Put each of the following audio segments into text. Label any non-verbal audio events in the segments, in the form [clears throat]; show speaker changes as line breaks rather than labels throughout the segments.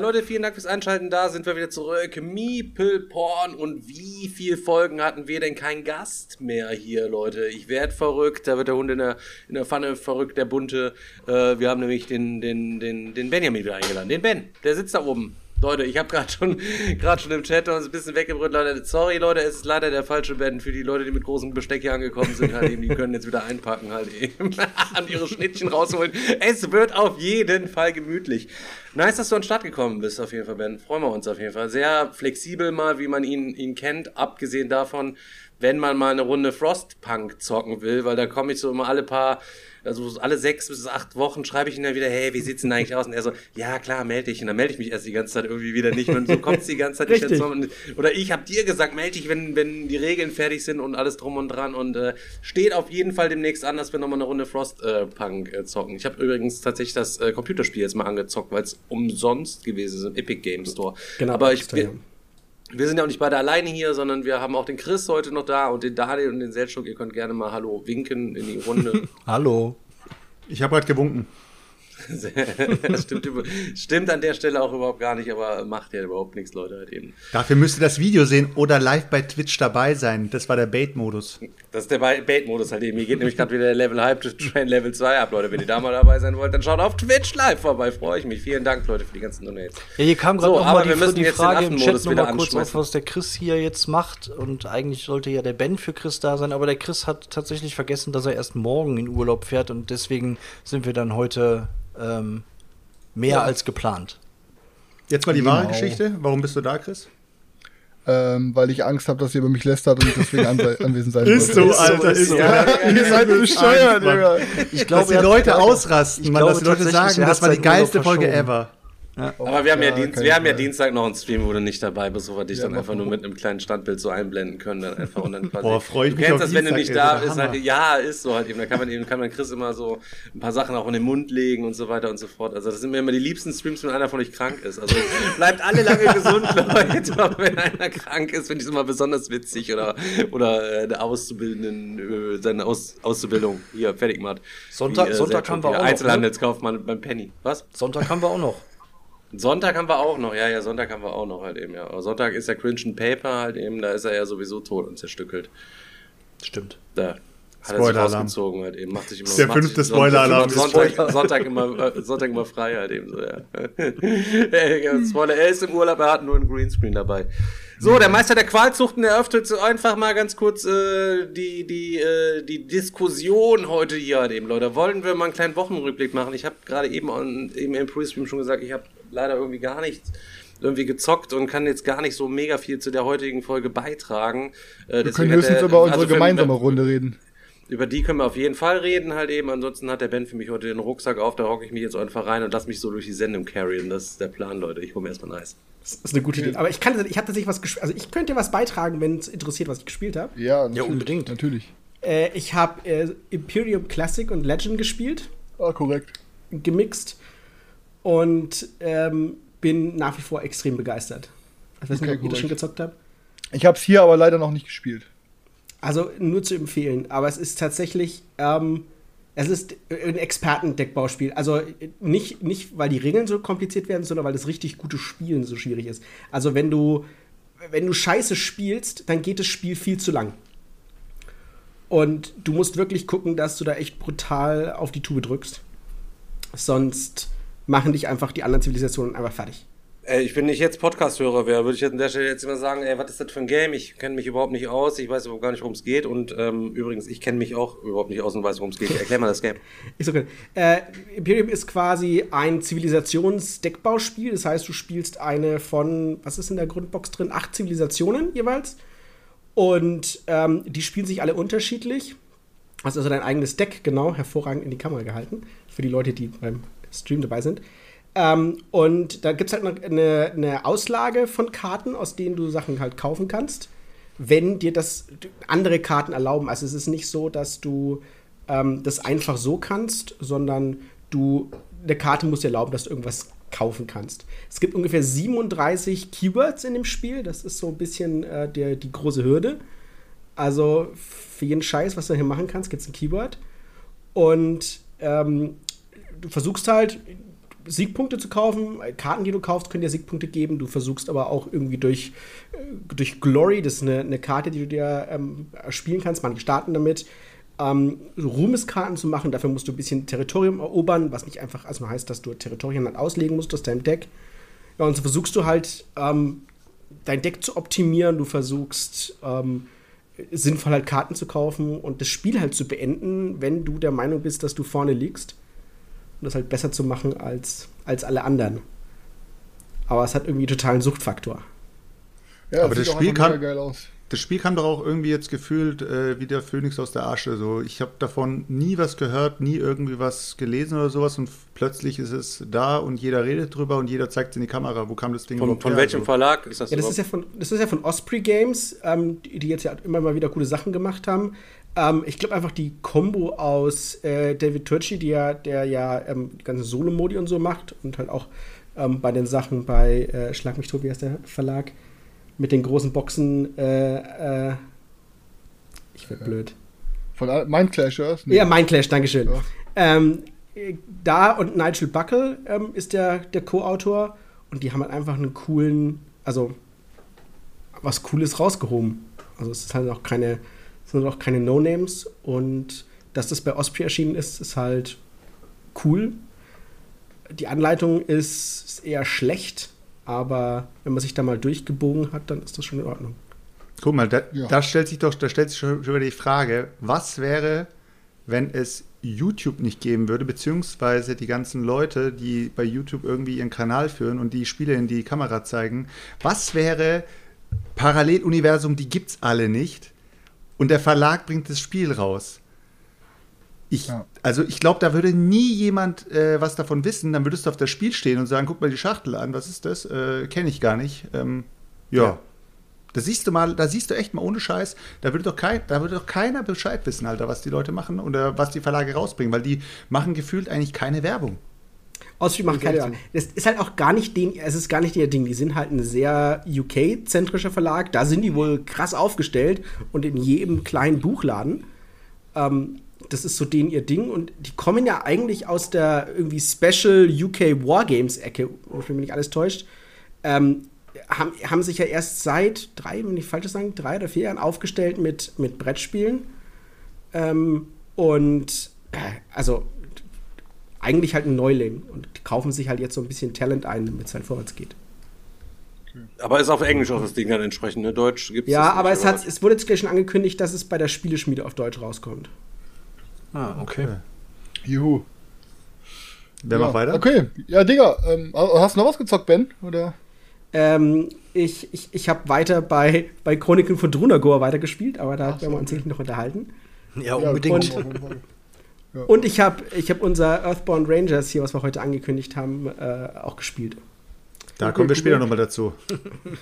Hi Leute, vielen Dank fürs Einschalten. Da sind wir wieder zurück. Meeple Porn. Und wie viele Folgen hatten wir denn kein Gast mehr hier, Leute? Ich werd verrückt. Da wird der Hund in der, in der Pfanne verrückt, der bunte. Äh, wir haben nämlich den, den, den, den Benjamin wieder eingeladen. Den Ben. Der sitzt da oben. Leute, ich habe gerade schon, [laughs] gerade schon im Chat uns ein bisschen weggebrüllt. Leute, sorry, Leute, es ist leider der falsche Ben für die Leute, die mit großem Besteck hier angekommen sind. Halt eben, die können jetzt wieder einpacken, halt eben, [laughs] und ihre Schnittchen rausholen. Es wird auf jeden Fall gemütlich. Nice, dass du an den Start gekommen bist, auf jeden Fall, Ben. Freuen wir uns auf jeden Fall. Sehr flexibel mal, wie man ihn, ihn kennt, abgesehen davon, wenn man mal eine Runde Frostpunk zocken will, weil da komme ich so immer alle paar, also alle sechs bis acht Wochen schreibe ich ihn dann wieder, hey, wie sieht's denn eigentlich aus? Und er so, ja klar, melde dich. Und dann melde ich mich erst die ganze Zeit irgendwie wieder nicht. Und so kommt's die ganze Zeit nicht dazu. Oder ich habe dir gesagt, melde dich, wenn, wenn die Regeln fertig sind und alles drum und dran. Und äh, steht auf jeden Fall demnächst an, dass wir nochmal eine Runde Frostpunk äh, zocken. Ich habe übrigens tatsächlich das äh, Computerspiel jetzt mal angezockt, weil es umsonst gewesen ist im Epic Game Store.
Genau,
Aber ich, wir. Wir sind ja auch nicht beide alleine hier, sondern wir haben auch den Chris heute noch da und den Daniel und den Seltschuk. Ihr könnt gerne mal Hallo winken in die Runde. [laughs]
Hallo.
Ich habe gerade gewunken. [laughs]
stimmt, stimmt an der Stelle auch überhaupt gar nicht, aber macht ja überhaupt nichts, Leute, halt eben.
Dafür müsst ihr das Video sehen oder live bei Twitch dabei sein. Das war der Bait-Modus.
Das ist der Ba- Bait-Modus halt eben. Hier geht nämlich gerade wieder der Level Hype Train Level 2 ab, Leute. Wenn ihr da mal dabei sein wollt, dann schaut auf Twitch live vorbei. Freue ich mich. Vielen Dank, Leute, für die ganzen Donates.
Ja, hier kam gerade
So,
noch
aber
mal
wir
die, die Frage im Chat
Affenmodus
noch
wieder
mal kurz auf, was der Chris hier jetzt macht. Und eigentlich sollte ja der Ben für Chris da sein, aber der Chris hat tatsächlich vergessen, dass er erst morgen in Urlaub fährt und deswegen sind wir dann heute ähm, mehr als geplant.
Jetzt mal die wahre
Genau.
Geschichte. Warum bist du da, Chris?
Ähm, weil ich Angst habe, dass ihr über mich lästert und deswegen anwe [laughs] anwesend sein
Ist so, Alter, ist so. [laughs]
Ihr seid bescheuert, Digga.
Ich
Dass die Leute ausrasten,
ich
Mann, dass die
glaube
Leute sagen, das war die geilste Folge
verschoben.
Aber wir haben, ja,
Ja,
Dienst, wir haben ja. Dienstag noch einen Stream, wo du nicht dabei bist, wo wir dich
Ja,
dann einfach nur mit einem kleinen Standbild so einblenden können. Dann einfach und dann quasi,
Boah, freu ich
du
mich
kennst
auf
das, wenn du
Dienstag,
nicht da bist, halt, ja, ist so halt eben. Da kann man eben, kann man Chris immer so ein paar Sachen auch in den Mund legen und so weiter und so fort. Also das sind mir immer die liebsten Streams, wenn einer von euch krank ist. Also [laughs] bleibt alle lange gesund, [laughs] Leute. Aber wenn einer krank ist, finde ich es immer besonders witzig oder, oder äh, der Auszubildenden, äh, seine Aus, Auszubildung hier fertig macht.
Sonntag-
Wie,
Sonntag
Sergio
haben wir auch noch, ne?
Einzelhandelskaufmann beim Penny. Was?
Sonntag haben wir auch noch.
Sonntag haben wir auch noch, ja, ja, Sonntag haben wir auch noch halt eben, ja. Aber Sonntag ist der Cringe and Paper halt eben, da ist er ja sowieso tot und zerstückelt.
Stimmt.
Da hat er sich rausgezogen halt eben, macht sich immer
Der fünfte Spoiler-Alarm.
Sonntag, Sonntag, immer, äh, Sonntag immer frei halt eben so, [laughs] ja. Spoiler, er ist im Urlaub, er hat nur einen Greenscreen dabei. So, der Meister der Qualzuchten eröffnet so einfach mal ganz kurz äh, die, die, äh, die Diskussion heute hier halt eben, Leute. Wollen wir mal einen kleinen Wochenrückblick machen? Ich habe gerade eben, on- eben im Pre-Stream schon gesagt, ich habe leider irgendwie gar nichts irgendwie gezockt und kann jetzt gar nicht so mega viel zu der heutigen Folge beitragen. Äh,
Wir können höchstens über unsere
für-
gemeinsame Runde reden.
über die können wir auf jeden Fall reden, halt eben. Ansonsten hat der Ben für mich heute den Rucksack auf, da hocke ich mich jetzt einfach rein und lass mich so durch die Sendung carryen. Das ist der Plan, Leute. Ich hole mir erstmal ein Eis.
Das ist eine gute Idee. Aber ich kann, ich habe tatsächlich was gespielt. Also ich könnte was beitragen, wenn es interessiert, was ich gespielt habe.
Ja, natürlich,
unbedingt.
Natürlich.
Äh, ich habe äh, Imperium Classic und Legend gespielt,
Ah, korrekt.
gemixt und ähm, bin nach wie vor extrem begeistert. Ich weiß nicht, ob ihr das schon gezockt habt.
Ich habe es hier aber leider noch nicht gespielt.
Also nur zu empfehlen, aber es ist tatsächlich, ähm, es ist ein Experten-Deckbauspiel. Also nicht, nicht, weil die Regeln so kompliziert werden, sondern weil das richtig gute Spielen so schwierig ist. Also wenn du, wenn du Scheiße spielst, dann geht das Spiel viel zu lang. Und du musst wirklich gucken, dass du da echt brutal auf die Tube drückst. Sonst machen dich einfach die anderen Zivilisationen einfach fertig.
Ey, ich bin nicht jetzt Podcast-Hörer wäre, würde ich jetzt an der Stelle jetzt immer sagen, ey, was ist das für ein Game? Ich kenne mich überhaupt nicht aus, ich weiß überhaupt gar nicht, worum es geht. Und ähm, übrigens, ich kenne mich auch überhaupt nicht aus und weiß, worum es geht. Erklär mal das Game. [laughs]
Ist okay. Äh, Imperium ist quasi ein Zivilisationsdeckbauspiel. Das heißt, du spielst eine von, was ist in der Grundbox drin? Acht Zivilisationen jeweils. Und ähm, die spielen sich alle unterschiedlich. Hast also dein eigenes Deck, genau, hervorragend in die Kamera gehalten. Für die Leute, die beim Stream dabei sind. Ähm, und da gibt es halt noch eine, eine Auslage von Karten, aus denen du Sachen halt kaufen kannst, wenn dir das andere Karten erlauben. Also es ist nicht so, dass du ähm, das einfach so kannst, sondern du, eine Karte muss dir erlauben, dass du irgendwas kaufen kannst. Es gibt ungefähr 37 Keywords in dem Spiel. Das ist so ein bisschen äh, der, die große Hürde. Also für jeden Scheiß, was du hier machen kannst, gibt es ein Keyword. Und ähm, du versuchst halt, Siegpunkte zu kaufen. Karten, die du kaufst, können dir Siegpunkte geben. Du versuchst aber auch irgendwie durch, äh, durch Glory, das ist eine, eine Karte, die du dir ähm, spielen kannst. Manche starten damit. Ähm, Ruhmeskarten zu machen. Dafür musst du ein bisschen Territorium erobern, was nicht einfach erstmal heißt, dass du Territorien halt auslegen musst aus deinem Deck. Ja, und so versuchst du halt ähm, dein Deck zu optimieren. Du versuchst ähm, sinnvoll halt Karten zu kaufen und das Spiel halt zu beenden, wenn du der Meinung bist, dass du vorne liegst. Und das halt besser zu machen als, als alle anderen. Aber es hat irgendwie totalen Suchtfaktor.
Ja,
Aber
sieht
das
auch
Spiel
aus.
Das Spiel kam doch auch irgendwie jetzt gefühlt äh, wie der Phönix aus der Asche. So, ich habe davon nie was gehört, nie irgendwie was gelesen oder sowas und plötzlich ist es da und jeder redet drüber und jeder zeigt es in die Kamera. Wo kam das Ding
Von, von
her?
welchem. Verlag ist das
Ja, das ist ja von, das ist ja von Osprey Games, ähm, die, die jetzt ja immer mal wieder coole Sachen gemacht haben. Ähm, ich glaube einfach die Combo aus äh, David Turchi, die ja, der ja ähm, die ganzen Solo-Modi und so macht und halt auch ähm, bei den Sachen bei äh, Schlag mich tot, wie heißt der Verlag? Mit den großen Boxen, äh, äh, ich werd blöd.
Von Mindclash, oder?
Ja, Mindclash, Dankeschön.
Ja.
Ähm, äh, da und Nigel Buckle ähm, ist der, der Co-Autor und die haben halt einfach einen coolen, also was Cooles rausgehoben. Also es ist halt auch keine, sind auch keine No-Names und dass das bei Osprey erschienen ist, ist halt cool. Die Anleitung ist, ist eher schlecht, aber wenn man sich da mal durchgebogen hat, dann ist das schon in Ordnung.
Guck mal, da,
Ja.
da stellt sich doch, da stellt sich schon schon wieder die Frage, was wäre, wenn es YouTube nicht geben würde, beziehungsweise die ganzen Leute, die bei YouTube irgendwie ihren Kanal führen und die Spiele in die Kamera zeigen, was wäre Paralleluniversum, die gibt's alle nicht und der Verlag bringt das Spiel raus. Ich,
Ja.
Also ich glaube, da würde nie jemand äh, was davon wissen. Dann würdest du auf das Spiel stehen und sagen, guck mal die Schachtel an, was ist das? Äh, Kenne ich gar nicht. Ähm, ja.
Ja.
Da siehst du mal, da siehst du echt mal ohne Scheiß, da würde doch kein, da würde doch keiner Bescheid wissen, Alter, was die Leute machen oder was die Verlage rausbringen, weil die machen gefühlt eigentlich keine Werbung.
Osprey macht keine. Werbung. Das ist halt auch gar nicht den, es ist gar nicht ihr Ding. Die sind halt ein sehr UK-zentrischer Verlag. Da sind die wohl krass aufgestellt und in jedem kleinen Buchladen. Ähm, das ist so denen ihr Ding und die kommen ja eigentlich aus der irgendwie Special UK Wargames-Ecke, wenn mich nicht alles täuscht. Ähm, haben, haben sich ja erst seit drei, wenn ich falsch sagen, drei oder vier Jahren aufgestellt mit, mit Brettspielen. Ähm, und äh, also eigentlich halt ein Neuling und die kaufen sich halt jetzt so ein bisschen Talent ein, damit es halt vorwärts geht.
Aber ist auf Englisch auch das Ding dann entsprechend, ne? Deutsch gibt es
Ja, aber es, hat, es wurde jetzt gleich schon angekündigt, dass es bei der Spieleschmiede auf Deutsch rauskommt.
Ah, okay.
Juhu.
Wer
ja.
macht weiter?
Okay, ja, Digga, ähm, hast du noch was gezockt, Ben? Oder?
Ähm, ich ich, ich habe weiter bei, bei Chroniken von Drunagor weitergespielt, aber da
Ach
werden wir uns sicherlich noch unterhalten.
Ja, unbedingt.
Ja.
Und ich habe ich hab unser Earthbound Rangers hier, was wir heute angekündigt haben, äh, auch gespielt.
Da kommen wir später nochmal dazu.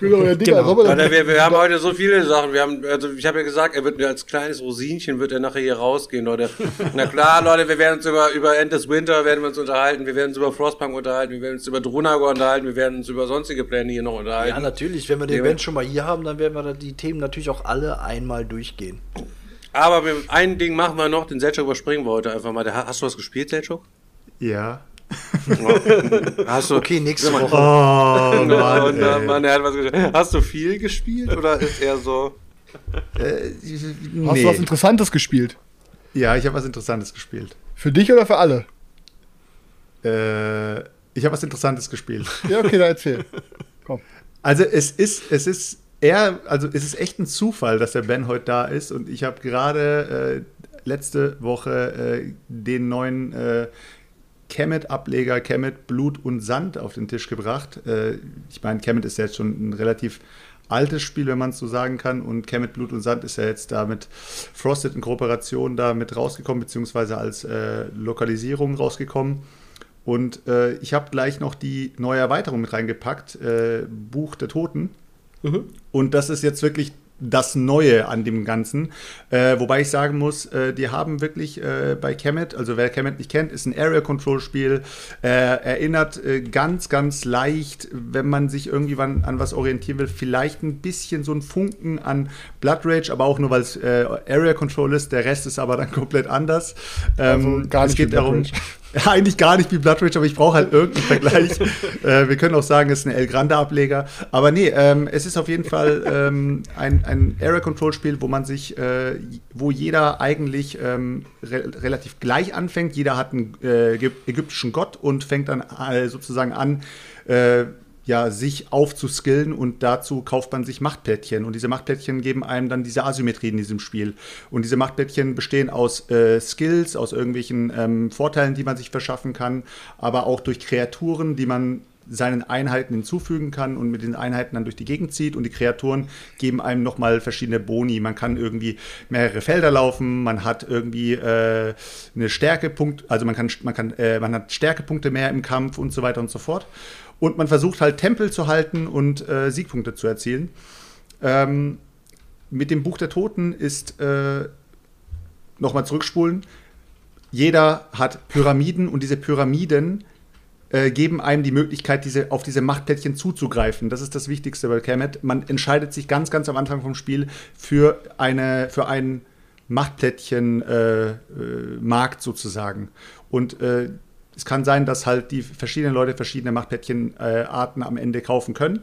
Genau, ja, Digga,
Genau.
Alter, wir, wir haben heute so viele Sachen. Wir haben, also ich habe ja gesagt, er wird mir als kleines Rosinchen wird er nachher hier rausgehen, Leute. [laughs] Na klar, Leute, wir werden uns über, über End des Winter werden wir uns unterhalten, wir werden uns über Frostpunk unterhalten, wir werden uns über Drunagor unterhalten, wir werden uns über sonstige Pläne hier noch unterhalten.
Ja, natürlich. Wenn wir den
Ja,
Event schon mal hier haben, dann werden wir da die Themen natürlich auch alle einmal durchgehen.
Aber wir, ein Ding machen wir noch, den Selchuk überspringen wir heute einfach mal. Hast du was gespielt, Selchuk?
Ja. [laughs]
Hast du,
Okay, nächste Woche.
Oh, [laughs]
Und, äh, Mann, er hat was gespielt. Hast du viel gespielt oder ist er so?
Äh,
Hast
nee.
du was Interessantes gespielt?
Ja, ich habe was Interessantes gespielt.
Für dich oder für alle?
Äh, ich habe was Interessantes gespielt.
Ja, okay, dann erzähl. [laughs] Komm.
Also es ist, es ist eher, also es ist echt ein Zufall, dass der Ben heute da ist und ich habe gerade äh, letzte Woche äh, den neuen äh, Kemet-Ableger Kemet Blut und Sand auf den Tisch gebracht. Äh, ich meine, Kemet ist ja jetzt schon ein relativ altes Spiel, wenn man es so sagen kann. Und Kemet Blut und Sand ist ja jetzt da mit Frosted in Kooperation da mit rausgekommen, beziehungsweise als äh, Lokalisierung rausgekommen. Und äh, ich habe gleich noch die neue Erweiterung mit reingepackt, äh, Buch der Toten. Und das ist jetzt wirklich das Neue an dem Ganzen. Äh, wobei ich sagen muss, äh, die haben wirklich äh, bei Kemet, also wer Kemet nicht kennt, ist ein Area Control Spiel, äh, erinnert äh, ganz, ganz leicht, wenn man sich irgendwie wann, an was orientieren will, vielleicht ein bisschen so ein Funken an Blood Rage, aber auch nur weil es äh, Area Control ist, der Rest ist aber dann komplett anders. Ähm,
Also gar nicht
es geht darum. Ja, [laughs] eigentlich gar nicht wie Blood Rage, aber ich brauche halt irgendeinen Vergleich. [laughs] äh, wir können auch sagen, es ist ein El Grande-Ableger. Aber nee, ähm, es ist auf jeden Fall ähm, ein, ein Area-Control-Spiel, wo man sich, äh, wo jeder eigentlich ähm, re relativ gleich anfängt. Jeder hat einen äh, ägyp- ägyptischen Gott und fängt dann äh, sozusagen an, äh, ja, sich aufzuskillen und dazu kauft man sich Machtplättchen. Und diese Machtplättchen geben einem dann diese Asymmetrie in diesem Spiel. Und diese Machtplättchen bestehen aus äh, Skills, aus irgendwelchen ähm, Vorteilen, die man sich verschaffen kann, aber auch durch Kreaturen, die man seinen Einheiten hinzufügen kann und mit den Einheiten dann durch die Gegend zieht und die Kreaturen geben einem nochmal verschiedene Boni. Man kann irgendwie mehrere Felder laufen, man hat irgendwie äh, eine Stärkepunkt, also man kann, man kann, äh, man hat Stärkepunkte mehr im Kampf und so weiter und so fort. Und man versucht halt Tempel zu halten und äh, Siegpunkte zu erzielen. Ähm, mit dem Buch der Toten ist äh, nochmal zurückspulen. Jeder hat Pyramiden und diese Pyramiden äh, geben einem die Möglichkeit, diese, auf diese Machtplättchen zuzugreifen. Das ist das Wichtigste bei Kemet. Man entscheidet sich ganz, ganz am Anfang vom Spiel für, eine, für einen Machtplättchen-Markt sozusagen. Und äh, es kann sein, dass halt die verschiedenen Leute verschiedene Machtplättchen-Arten am Ende kaufen können.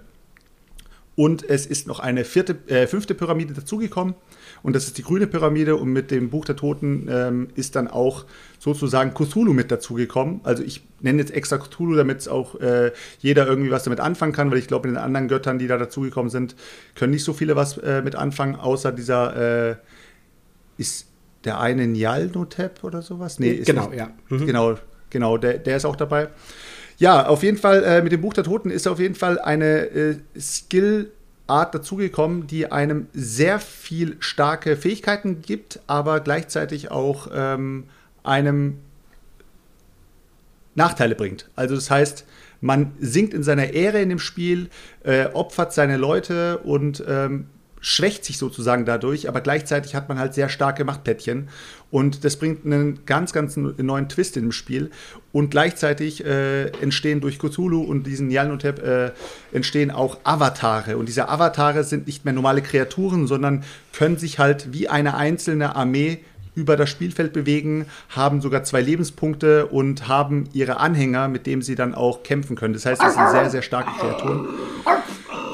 Und es ist noch eine vierte, äh, fünfte Pyramide dazugekommen. Und das ist die grüne Pyramide. Und mit dem Buch der Toten ähm, ist dann auch sozusagen Cthulhu mit dazugekommen. Also ich nenne jetzt extra Cthulhu, damit auch äh, jeder irgendwie was damit anfangen kann, weil ich glaube, mit den anderen Göttern, die da dazugekommen sind, können nicht so viele was äh, mit anfangen, außer dieser äh, ist der eine Nyalnotep oder sowas? Nee, ist
Genau,
nicht-
ja. Mhm.
Genau, genau, der, der ist auch dabei. Ja, auf jeden Fall, äh, mit dem Buch der Toten ist auf jeden Fall eine äh, Skill-Art dazugekommen, die einem sehr viel starke Fähigkeiten gibt, aber gleichzeitig auch ähm, einem Nachteile bringt. Also das heißt, man sinkt in seiner Ehre in dem Spiel, äh, opfert seine Leute und ähm, schwächt sich sozusagen dadurch, aber gleichzeitig hat man halt sehr starke Machtplättchen. Und das bringt einen ganz, ganz neuen Twist in dem Spiel. Und gleichzeitig äh, entstehen durch Cthulhu und diesen Nyarlathotep äh, entstehen auch Avatare. Und diese Avatare sind nicht mehr normale Kreaturen, sondern können sich halt wie eine einzelne Armee über das Spielfeld bewegen, haben sogar zwei Lebenspunkte und haben ihre Anhänger, mit denen sie dann auch kämpfen können. Das heißt, das sind sehr, sehr starke Kreaturen.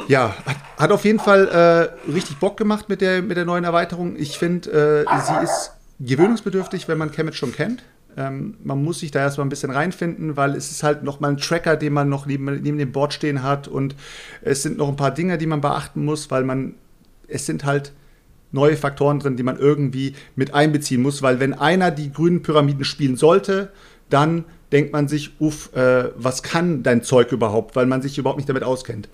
Ja, hat, hat auf jeden Fall äh, richtig Bock gemacht mit der, mit der neuen Erweiterung. Ich finde, äh, sie ist gewöhnungsbedürftig, wenn man Kemet schon kennt. Ähm, man muss sich da erstmal ein bisschen reinfinden, weil es ist halt noch mal ein Tracker, den man noch neben, neben dem Board stehen hat und es sind noch ein paar Dinge, die man beachten muss, weil man, es sind halt neue Faktoren drin, die man irgendwie mit einbeziehen muss, weil wenn einer die grünen Pyramiden spielen sollte, dann denkt man sich, uff, äh, was kann dein Zeug überhaupt, weil man sich überhaupt nicht damit auskennt.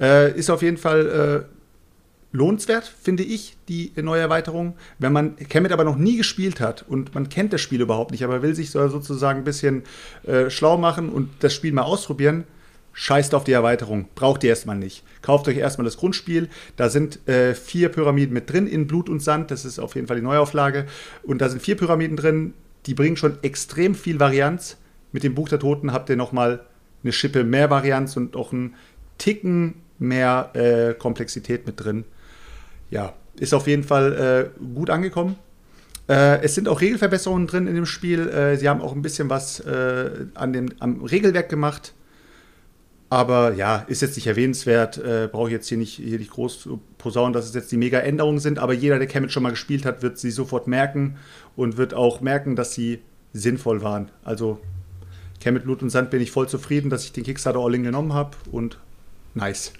Äh, ist auf jeden Fall äh, lohnenswert, finde ich, die neue Erweiterung. Wenn man Kemet aber noch nie gespielt hat und man kennt das Spiel überhaupt nicht, aber will sich so, sozusagen ein bisschen äh, schlau machen und das Spiel mal ausprobieren, scheißt auf die Erweiterung. Braucht ihr erstmal nicht. Kauft euch erstmal das Grundspiel. Da sind äh, vier Pyramiden mit drin in Blut und Sand. Das ist auf jeden Fall die Neuauflage. Und da sind vier Pyramiden drin. Die bringen schon extrem viel Varianz. Mit dem Buch der Toten habt ihr nochmal eine Schippe mehr Varianz und auch einen Ticken mehr äh, Komplexität mit drin. Ja, ist auf jeden Fall äh, gut angekommen. Äh, es sind auch Regelverbesserungen drin in dem Spiel. Äh, sie haben auch ein bisschen was äh, an dem, am Regelwerk gemacht. Aber ja, ist jetzt nicht erwähnenswert. Äh, Brauche ich jetzt hier nicht, hier nicht groß posaunen, dass es jetzt die Mega-Änderungen sind. Aber jeder, der Kemet schon mal gespielt hat, wird sie sofort merken und wird auch merken, dass sie sinnvoll waren. Also Kemet Blut und Sand bin ich voll zufrieden, dass ich den Kickstarter All-In genommen habe und nice.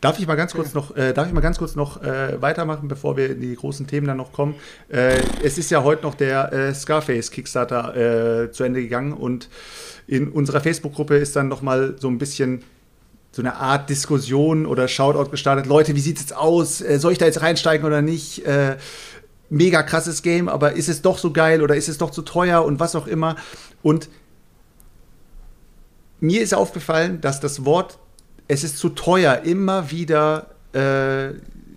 Darf ich mal ganz kurz noch, äh, darf ich mal ganz kurz noch äh, weitermachen, bevor wir in die großen Themen dann noch kommen? Äh, es ist ja heute noch der äh, Scarface Kickstarter äh, zu Ende gegangen und in unserer Facebook-Gruppe ist dann noch mal so ein bisschen so eine Art Diskussion oder Shoutout gestartet. Leute, wie sieht's jetzt aus? Äh, soll ich da jetzt reinsteigen oder nicht? Mega krasses Game, aber ist es doch so geil oder ist es doch zu teuer und was auch immer? Und mir ist aufgefallen, dass das Wort es ist zu teuer immer wieder äh,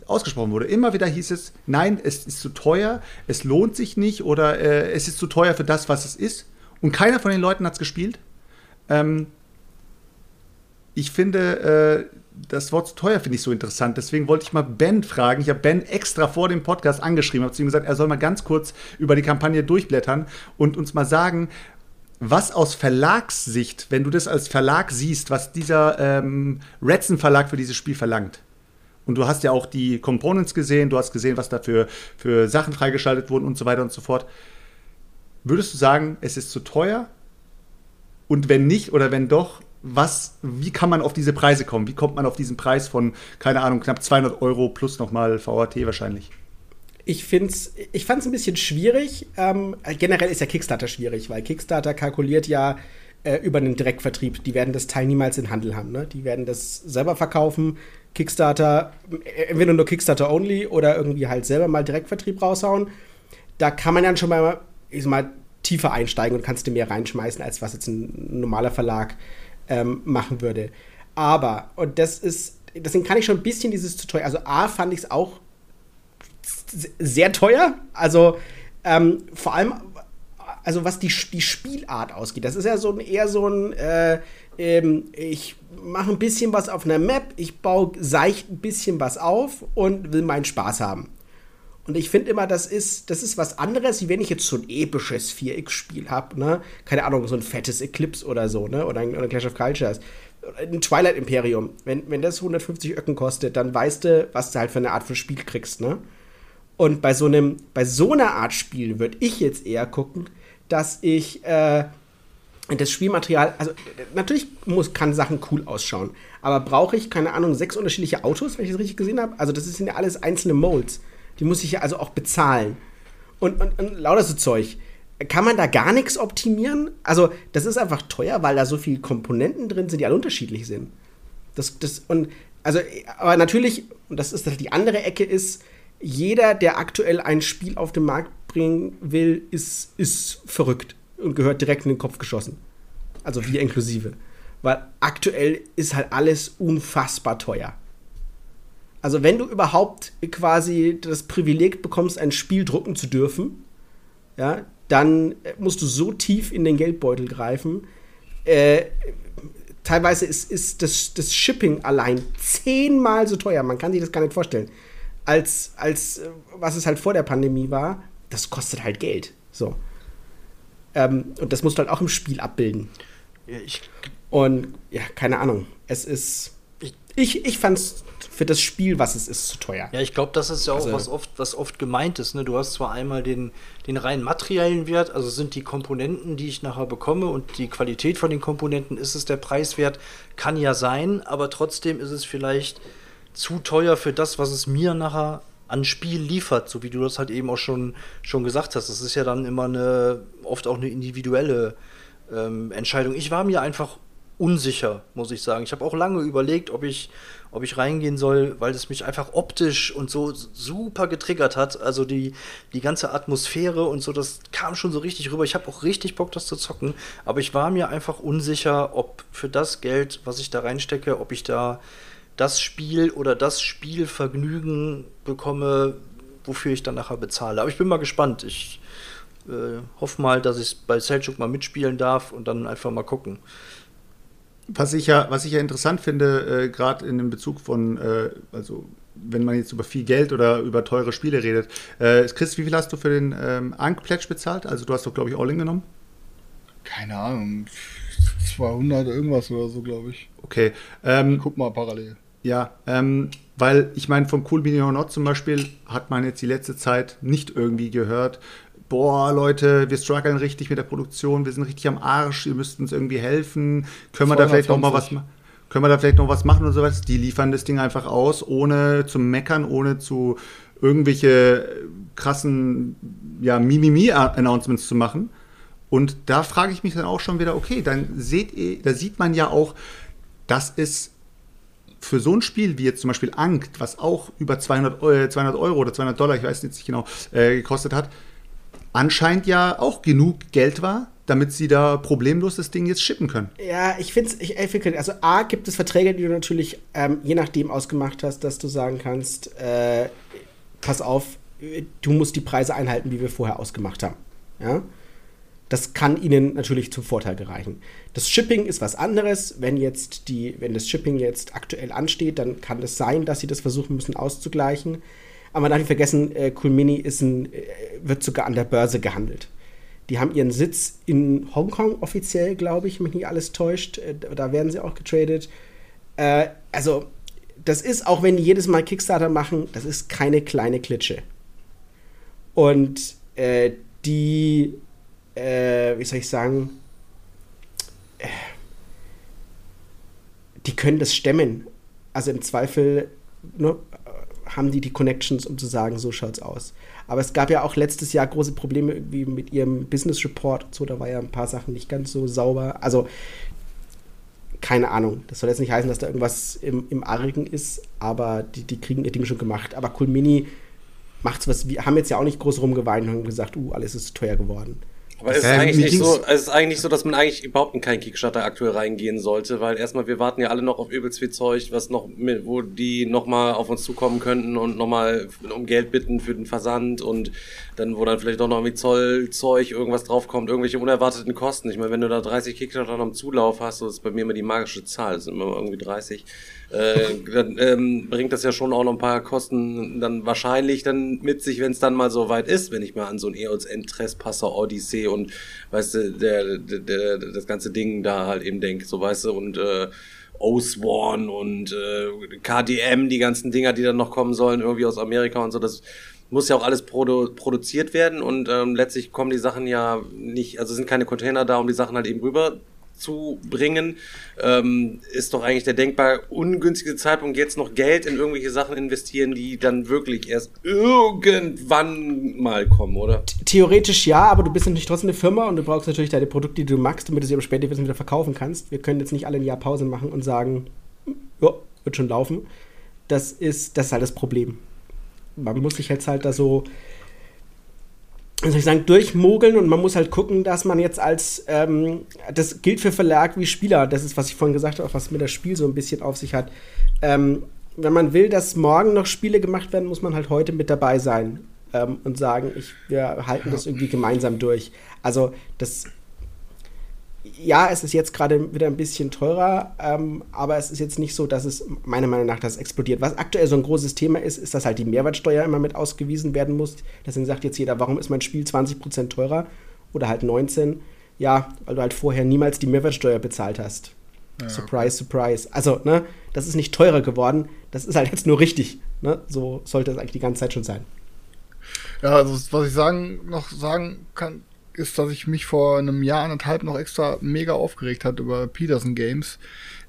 ausgesprochen wurde. Immer wieder hieß es, nein, es ist zu teuer, es lohnt sich nicht oder äh, es ist zu teuer für das, was es ist. Und keiner von den Leuten hat es gespielt. Ähm, ich finde, äh, das Wort zu teuer finde ich so interessant. Deswegen wollte ich mal Ben fragen. Ich habe Ben extra vor dem Podcast angeschrieben, habe zu ihm gesagt, er soll mal ganz kurz über die Kampagne durchblättern und uns mal sagen, was aus Verlagssicht, wenn du das als Verlag siehst, was dieser ähm, Redson Verlag für dieses Spiel verlangt. Und du hast ja auch die Components gesehen, du hast gesehen, was da für, für Sachen freigeschaltet wurden und so weiter und so fort. Würdest du sagen, es ist zu teuer? Und wenn nicht oder wenn doch, was, wie kann man auf diese Preise kommen? Wie kommt man auf diesen Preis von, keine Ahnung, knapp 200 Euro plus nochmal VAT wahrscheinlich?
Ich, find's, ich fand es ein bisschen schwierig. Ähm, generell ist ja Kickstarter schwierig, weil Kickstarter kalkuliert ja äh, über einen Direktvertrieb. Die werden das Teil niemals in Handel haben. Ne? Die werden das selber verkaufen. Kickstarter, äh, entweder nur Kickstarter only oder irgendwie halt selber mal Direktvertrieb raushauen. Da kann man dann schon mal, ich sag mal tiefer einsteigen und kannst du mehr reinschmeißen, als was jetzt ein normaler Verlag ähm, machen würde. Aber, und das ist, deswegen kann ich schon ein bisschen dieses teuer. Also A fand ich es auch sehr teuer. Also ähm, vor allem, also was die, die Spielart ausgeht. Das ist ja so ein, eher so ein, äh, ähm, ich mache ein bisschen was auf einer Map, ich baue seicht ein bisschen was auf und will meinen Spaß haben. Und ich finde immer, das ist, das ist was anderes, wie wenn ich jetzt so ein episches 4X-Spiel habe, ne? Keine Ahnung, so ein fettes Eclipse oder so, ne? Oder ein, oder ein Clash of Cultures. Ein Twilight Imperium. Wenn, wenn das 150 Öcken kostet, dann weißt du, was du halt für eine Art von Spiel kriegst, ne? Und bei so einem, bei so einer Art Spiel würde ich jetzt eher gucken, dass ich äh, das Spielmaterial, also natürlich muss, kann Sachen cool ausschauen, aber brauche ich, keine Ahnung, sechs unterschiedliche Autos, wenn ich das richtig gesehen habe? Also das sind ja alles einzelne Molds. Die muss ich ja also auch bezahlen. Und, und, und lauter so Zeug. Kann man da gar nichts optimieren? Also, das ist einfach teuer, weil da so viele Komponenten drin sind, die alle unterschiedlich sind. Das, das, und, also, aber natürlich, und das ist die andere Ecke, ist, jeder, der aktuell ein Spiel auf den Markt bringen will, ist, ist verrückt und gehört direkt in den Kopf geschossen. Also wir inklusive. Weil aktuell ist halt alles unfassbar teuer. Also wenn du überhaupt quasi das Privileg bekommst, ein Spiel drucken zu dürfen, ja, dann musst du so tief in den Geldbeutel greifen. Äh, teilweise ist, ist das, das Shipping allein zehnmal so teuer. Man kann sich das gar nicht vorstellen. Als, als äh, was es halt vor der Pandemie war, das kostet halt Geld. So. Ähm, und das musst du halt auch im Spiel abbilden. Ja, und ja, keine Ahnung. Es ist. Ich, ich fand es für das Spiel, was es ist, zu teuer.
Ja, ich glaube, das ist ja auch also, was oft, was oft gemeint ist. Ne? Du hast zwar einmal den, den rein materiellen Wert, also sind die Komponenten, die ich nachher bekomme und die Qualität von den Komponenten, ist es der Preiswert? Kann ja sein, aber trotzdem ist es vielleicht zu teuer für das, was es mir nachher an Spiel liefert, so wie du das halt eben auch schon, schon gesagt hast. Das ist ja dann immer eine, oft auch eine individuelle ähm, Entscheidung. Ich war mir einfach unsicher, muss ich sagen. Ich habe auch lange überlegt, ob ich, ob ich reingehen soll, weil es mich einfach optisch und so super getriggert hat. Also die, die ganze Atmosphäre und so, das kam schon so richtig rüber. Ich habe auch richtig Bock, das zu zocken. Aber ich war mir einfach unsicher, ob für das Geld, was ich da reinstecke, ob ich da das Spiel oder das Spielvergnügen bekomme, wofür ich dann nachher bezahle. Aber ich bin mal gespannt. Ich äh, hoffe mal, dass ich bei Selchuk mal mitspielen darf und dann einfach mal gucken.
Was ich ja, was ich ja interessant finde, äh, gerade in dem Bezug von, äh, also wenn man jetzt über viel Geld oder über teure Spiele redet. Äh, Chris, wie viel hast du für den ähm, Ankh Pledge bezahlt? Also du hast doch, glaube ich, All-In genommen?
Keine Ahnung. 200 irgendwas oder so, glaube ich.
Okay. Ähm,
Guck mal parallel.
Ja, ähm, weil ich meine, vom Cool Mini or Not zum Beispiel hat man jetzt die letzte Zeit nicht irgendwie gehört, boah, Leute, wir strugglen richtig mit der Produktion, wir sind richtig am Arsch, ihr müsst uns irgendwie helfen, können wir da vielleicht noch mal was können wir da vielleicht noch was machen oder sowas? Die liefern das Ding einfach aus, ohne zu meckern, ohne zu irgendwelche krassen ja, Mimimi-Announcements zu machen. Und da frage ich mich dann auch schon wieder, okay, dann seht ihr, da sieht man ja auch, dass es für so ein Spiel wie jetzt zum Beispiel Ankt, was auch über 200, äh, 200 Euro oder 200 Dollar, ich weiß jetzt nicht genau, äh, gekostet hat, anscheinend ja auch genug Geld war, damit sie da problemlos das Ding jetzt shippen können.
Ja, ich finde es, also A, gibt es Verträge, die du natürlich ähm, je nachdem ausgemacht hast, dass du sagen kannst, äh, pass auf, du musst die Preise einhalten, wie wir vorher ausgemacht haben. Ja? Das kann ihnen natürlich zum Vorteil gereichen. Das Shipping ist was anderes. Wenn jetzt die, wenn das Shipping jetzt aktuell ansteht, dann kann es sein, dass sie das versuchen müssen auszugleichen. Aber man darf nicht vergessen, äh, Cool Mini ist ein, äh, wird sogar an der Börse gehandelt. Die haben ihren Sitz in Hongkong offiziell, glaube ich, mich nicht alles täuscht. Äh, da werden sie auch getradet. Äh, also, das ist, auch wenn die jedes Mal Kickstarter machen, das ist keine kleine Klitsche. Und äh, die, äh, wie soll ich sagen, die können das stemmen. Also im Zweifel ne, haben die die Connections, um zu sagen, so schaut's aus. Aber es gab ja auch letztes Jahr große Probleme irgendwie mit ihrem Business Report und so, da war ja ein paar Sachen nicht ganz so sauber. Also keine Ahnung. Das soll jetzt nicht heißen, dass da irgendwas im, im Argen ist, aber die, die kriegen ihr Ding schon gemacht. Aber Cool Mini macht's was. Wir haben jetzt ja auch nicht groß rumgeweint und gesagt, uh, alles ist teuer geworden.
Aber es ist, eigentlich nicht so, es ist eigentlich so, dass man eigentlich überhaupt in keinen Kickstarter aktuell reingehen sollte, weil erstmal wir warten ja alle noch auf übelst viel Zeug, was noch mit, wo die nochmal auf uns zukommen könnten und nochmal um Geld bitten für den Versand und dann, wo dann vielleicht doch noch irgendwie Zollzeug irgendwas draufkommt, irgendwelche unerwarteten Kosten. Ich meine, wenn du da 30 Kickstarter am Zulauf hast, das ist bei mir immer die magische Zahl, das sind immer irgendwie 30 äh, dann ähm, bringt das ja schon auch noch ein paar Kosten dann wahrscheinlich dann mit sich, wenn es dann mal so weit ist, wenn ich mal an so ein EOS Passer Odyssey und weißt du, der, der, der, das ganze Ding da halt eben denke, so weißt du, und äh, O-Sworn und äh, KDM, die ganzen Dinger, die dann noch kommen sollen, irgendwie aus Amerika und so, das muss ja auch alles produ produziert werden und ähm, letztlich kommen die Sachen ja nicht, also sind keine Container da, um die Sachen halt eben rüber zu bringen, ähm, ist doch eigentlich der denkbar ungünstige Zeitpunkt, jetzt noch Geld in irgendwelche Sachen investieren, die dann wirklich erst irgendwann mal kommen, oder?
Theoretisch ja, aber du bist natürlich trotzdem eine Firma und du brauchst natürlich deine Produkte, die du magst, damit du sie aber später wieder verkaufen kannst. Wir können jetzt nicht alle ein Jahr Pause machen und sagen, ja, wird schon laufen. Das ist, das ist halt das Problem. Man muss sich jetzt halt da so soll ich sagen, durchmogeln und man muss halt gucken, dass man jetzt als, ähm, das gilt für Verlag wie Spieler, das ist, was ich vorhin gesagt habe, was mit das Spiel so ein bisschen auf sich hat. Ähm, wenn man will, dass morgen noch Spiele gemacht werden, muss man halt heute mit dabei sein ähm, und sagen, ich, wir halten das irgendwie gemeinsam durch. Also das ja, es ist jetzt gerade wieder ein bisschen teurer, ähm, aber es ist jetzt nicht so, dass es meiner Meinung nach das explodiert. Was aktuell so ein großes Thema ist, ist, dass halt die Mehrwertsteuer immer mit ausgewiesen werden muss. Deswegen sagt jetzt jeder, warum ist mein Spiel 20% teurer oder halt 19? Ja, weil du halt vorher niemals die Mehrwertsteuer bezahlt hast. Ja, surprise, surprise. Also, ne, das ist nicht teurer geworden, das ist halt jetzt nur richtig. Ne? So sollte es eigentlich die ganze Zeit schon sein.
Ja, also was ich sagen, noch sagen kann, ist, dass ich mich vor einem Jahr, anderthalb noch extra mega aufgeregt hat über Peterson Games,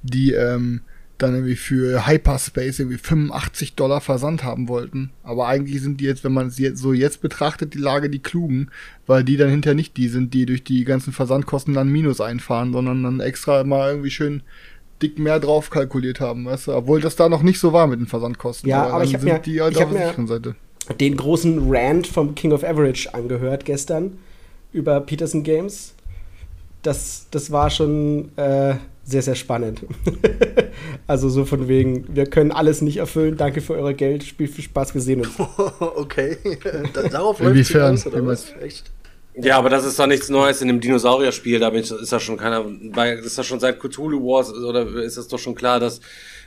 die ähm, dann irgendwie für Hyperspace irgendwie 85 Dollar Versand haben wollten. Aber eigentlich sind die jetzt, wenn man sie jetzt so jetzt betrachtet, die Lage die klugen, weil die dann hinterher nicht die sind, die durch die ganzen Versandkosten dann Minus einfahren, sondern dann extra mal irgendwie schön dick mehr drauf kalkuliert haben, weißt du? Obwohl das da noch nicht so war mit den Versandkosten.
Ja, aber, aber ich habe mir, halt ich hab mir den großen Rant vom King of Average angehört gestern über Peterson Games. Das, das war schon äh, sehr, sehr spannend. [laughs] also so von wegen, wir können alles nicht erfüllen, danke für euer Geld, Spiel viel Spaß, wir sehen uns. [laughs]
okay, darauf läuft
Inwiefern? Aus, oder
was? Echt? Ja, aber das ist doch nichts Neues in dem Dinosaurier-Spiel. Da ist das schon keiner, ist das schon seit Cthulhu Wars oder ist das doch schon klar, dass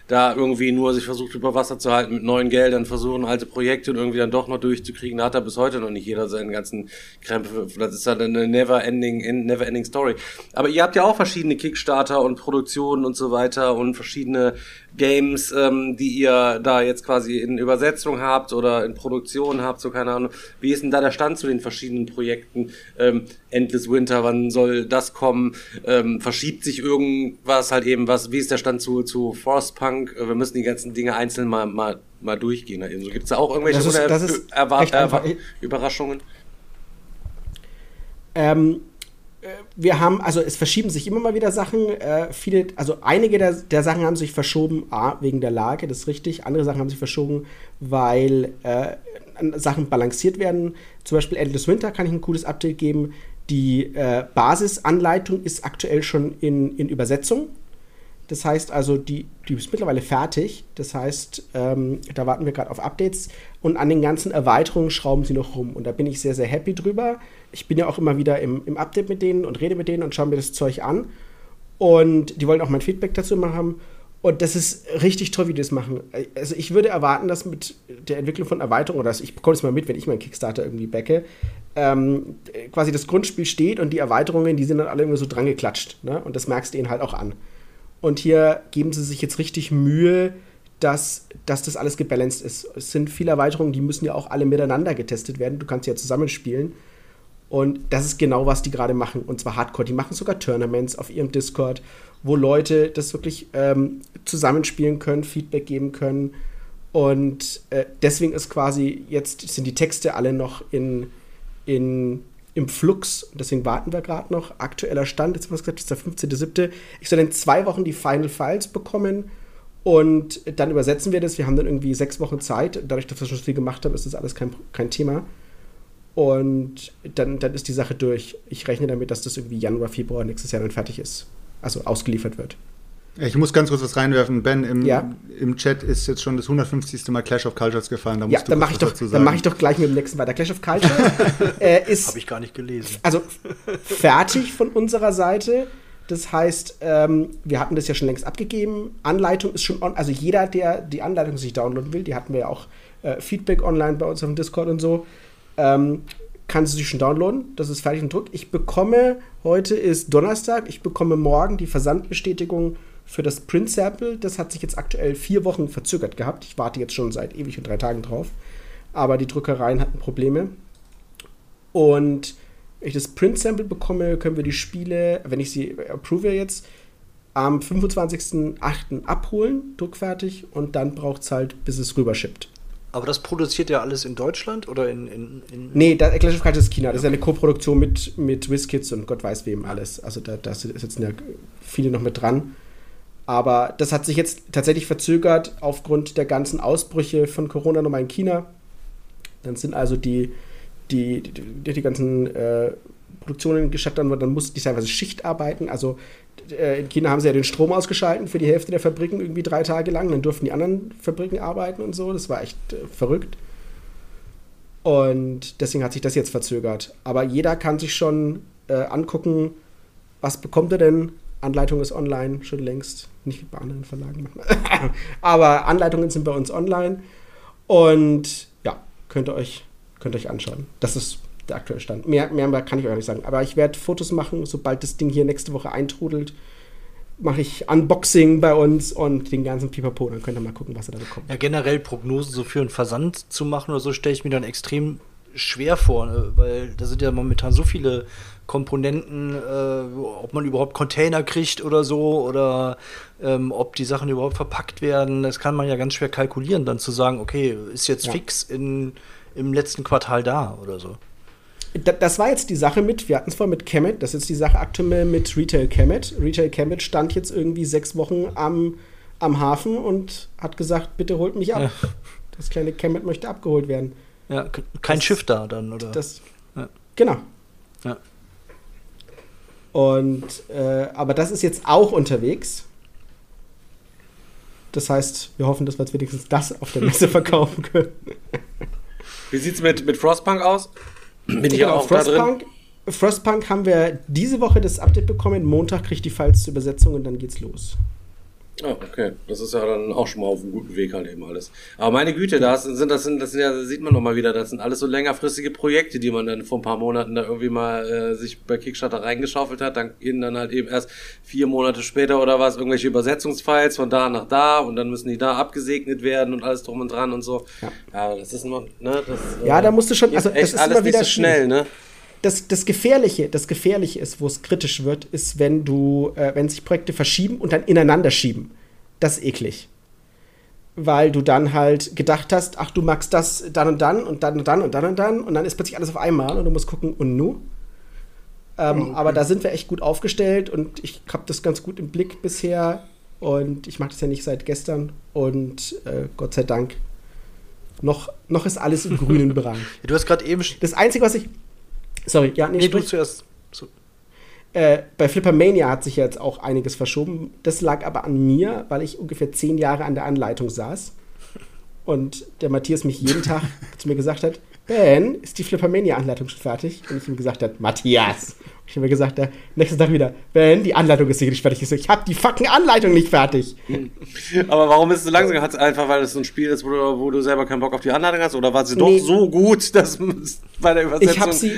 da irgendwie nur sich versucht über Wasser zu halten mit neuen Geldern, versuchen alte Projekte und irgendwie dann doch noch durchzukriegen. Da hat er bis heute noch nicht jeder seinen ganzen Krämpfe. Das ist halt eine never ending, never ending story. Aber ihr habt ja auch verschiedene Kickstarter und Produktionen und so weiter und verschiedene Games, ähm, die ihr da jetzt quasi in Übersetzung habt oder in Produktion habt, so keine Ahnung. Wie ist denn da der Stand zu den verschiedenen Projekten? Ähm, Endless Winter, wann soll das kommen? Ähm, verschiebt sich irgendwas halt eben was? Wie ist der Stand zu, zu Frostpunk? Äh, wir müssen die ganzen Dinge einzeln mal, mal, mal durchgehen. Halt so gibt es da auch irgendwelche
das ist, das ist Erwar
Überraschungen?
Ähm, äh, wir haben, also es verschieben sich immer mal wieder Sachen. Äh, viele, also einige der, der, Sachen haben sich verschoben, A, wegen der Lage, das ist richtig. Andere Sachen haben sich verschoben, weil äh, Sachen balanciert werden. Zum Beispiel Endless Winter kann ich ein cooles Update geben. Die äh, Basisanleitung ist aktuell schon in, in Übersetzung. Das heißt also, die, die ist mittlerweile fertig. Das heißt, ähm, da warten wir gerade auf Updates. Und an den ganzen Erweiterungen schrauben sie noch rum. Und da bin ich sehr, sehr happy drüber. Ich bin ja auch immer wieder im, im Update mit denen und rede mit denen und schaue mir das Zeug an. Und die wollen auch mein Feedback dazu immer haben. Und das ist richtig toll, wie die das machen. Also ich würde erwarten, dass mit der Entwicklung von Erweiterungen, oder ich bekomme es mal mit, wenn ich meinen Kickstarter irgendwie backe, ähm, quasi das Grundspiel steht und die Erweiterungen, die sind dann alle irgendwie so dran geklatscht. Ne? Und das merkst du ihnen halt auch an. Und hier geben sie sich jetzt richtig Mühe, dass, dass das alles gebalanced ist. Es sind viele Erweiterungen, die müssen ja auch alle miteinander getestet werden. Du kannst ja zusammenspielen. Und das ist genau, was die gerade machen. Und zwar Hardcore. Die machen sogar Tournaments auf ihrem Discord, wo Leute das wirklich ähm, zusammenspielen können, Feedback geben können. Und äh, deswegen ist quasi, jetzt sind die Texte alle noch in, in, im Flux. Deswegen warten wir gerade noch. Aktueller Stand, jetzt haben wir gesagt, ist der 15.07. Ich soll in zwei Wochen die Final Files bekommen. Und dann übersetzen wir das. Wir haben dann irgendwie sechs Wochen Zeit. Dadurch, dass wir schon viel gemacht haben, ist das alles kein, kein Thema. Und dann, dann ist die Sache durch. Ich rechne damit, dass das irgendwie Januar, Februar nächstes Jahr dann fertig ist. Also ausgeliefert wird.
Ich muss ganz kurz was reinwerfen. Ben, im,
Ja.
im Chat ist jetzt schon das 150. Mal Clash of Cultures gefallen. Da
Ja,
musst du
dann mache ich, doch- dann mach ich doch gleich mit dem nächsten weiter. Clash of Culture äh, [laughs] ist
Habe ich gar nicht gelesen.
also [laughs] fertig von unserer Seite. Das heißt, ähm, wir hatten das ja schon längst abgegeben. Anleitung ist schon on. Also jeder, der die Anleitung sich downloaden will, die hatten wir ja auch äh, Feedback online bei uns auf dem Discord und so, ähm, kann sie sich schon downloaden. Das ist fertig und Druck. Ich bekomme, heute ist Donnerstag, ich bekomme morgen die Versandbestätigung für das Print Sample. Das hat sich jetzt aktuell vier Wochen verzögert gehabt. Ich warte jetzt schon seit ewig und drei Tagen drauf. Aber die Druckereien hatten Probleme. Und wenn ich das Print-Sample bekomme, können wir die Spiele, wenn ich sie approve jetzt, am 25.08. abholen, druckfertig, und dann braucht es halt, bis es rüberschippt.
Aber das produziert ja alles in Deutschland oder in. in, in
Nee, da, Clash of Cultures ist China. Das ist ja eine Co-Produktion mit, mit WizKids und Gott weiß wem alles. Also da, da sitzen ja viele noch mit dran. Aber das hat sich jetzt tatsächlich verzögert aufgrund der ganzen Ausbrüche von Corona nochmal in China. Dann sind also die, die, die, die ganzen äh, Produktionen gestattet worden. Dann mussten die teilweise Schicht arbeiten. Also äh, in China haben sie ja den Strom ausgeschalten für die Hälfte der Fabriken irgendwie drei Tage lang. Dann durften die anderen Fabriken arbeiten und so. Das war echt äh, verrückt. Und deswegen hat sich das jetzt verzögert. Aber jeder kann sich schon äh, angucken, was bekommt er denn? Anleitung ist online schon längst. Nicht wie bei anderen Verlagen. [laughs] Aber Anleitungen sind bei uns online. Und ja, könnt ihr euch, könnt ihr euch anschauen. Das ist der aktuelle Stand. Mehr, mehr kann ich euch nicht sagen. Aber ich werde Fotos machen, sobald das Ding hier nächste Woche eintrudelt. Mache ich Unboxing bei uns und den ganzen Pipapo. Dann könnt ihr mal gucken, was ihr da bekommt.
Ja, generell Prognosen so für einen Versand zu machen oder so, stelle ich mir dann extrem schwer vor, ne? weil da sind ja momentan so viele Komponenten, äh, ob man überhaupt Container kriegt oder so oder ähm, ob die Sachen überhaupt verpackt werden. Das kann man ja ganz schwer kalkulieren, dann zu sagen, okay, ist jetzt
Ja.
fix in, im letzten Quartal da oder so.
Da- Das war jetzt die Sache mit, wir hatten es vorhin mit Kemet, das ist jetzt die Sache aktuell mit Retail Kemet. Retail Kemet stand jetzt irgendwie sechs Wochen am, am Hafen und hat gesagt, bitte holt mich ab.
Ja.
Das kleine Kemet möchte abgeholt werden.
Ja, kein
Das-
Schiff da dann, oder?
Das,
Ja.
Genau.
Ja.
Und, äh, aber das ist jetzt auch unterwegs. Das heißt, wir hoffen, dass wir jetzt wenigstens das auf der Messe [laughs] verkaufen können.
Wie sieht's mit, mit Frostpunk aus? Bin ich
Genau,
auch da drin?
Frostpunk, Frostpunk haben wir diese Woche das Update bekommen. Montag kriege ich die Files zur Übersetzung und dann geht's los.
Oh, okay. Das ist ja dann auch schon mal auf einem guten Weg halt eben alles. Aber meine Güte, das sind, das sind, das sind ja, das sieht man noch mal wieder, das sind alles so längerfristige Projekte, die man dann vor ein paar Monaten da irgendwie mal äh, sich bei Kickstarter reingeschaufelt hat. Dann gehen dann halt eben erst vier Monate später oder was irgendwelche Übersetzungsfiles von da nach da und dann müssen die da abgesegnet werden und alles drum und dran und so.
Ja.
Ja, das ist noch, ne, das,
Ja,
äh,
da musst du schon- also das
echt
ist
alles
immer wieder
schnell, ne?
Das, das Gefährliche, das Gefährliche ist, wo es kritisch wird, ist, wenn du, äh, wenn sich Projekte verschieben und dann ineinander schieben. Das ist eklig. Weil du dann halt gedacht hast, ach, du magst das dann und dann und dann und dann und dann und dann und dann ist plötzlich alles auf einmal und du musst gucken, und nu? Ähm, Aber da sind wir echt gut aufgestellt und ich habe das ganz gut im Blick bisher und ich mache das ja nicht seit gestern und äh, Gott sei Dank noch, noch ist alles im grünen [laughs] Bereich.
Du hast gerade eben.
Das Einzige, was ich. Sorry, ja, nee,
Nee, du
sprich.
zuerst.
Äh, bei Flippermania hat sich jetzt auch einiges verschoben. Das lag aber an mir, weil ich ungefähr zehn Jahre an der Anleitung saß. Und der Matthias mich jeden Tag [laughs] zu mir gesagt hat, Ben, ist die Flippermania-Anleitung schon fertig? Und ich ihm gesagt habe, Matthias. Und ich habe mir gesagt, der nächste Tag wieder, Ben, die Anleitung ist nicht fertig. Ich so, ich habe die fucking Anleitung nicht fertig. [laughs]
Aber warum ist es so langsam? Hat es einfach, weil es so ein Spiel ist, wo du, wo du selber keinen Bock auf die Anleitung hast? Oder war sie
Nee.
doch so gut, dass [laughs] bei der Übersetzung...
Ich habe sie.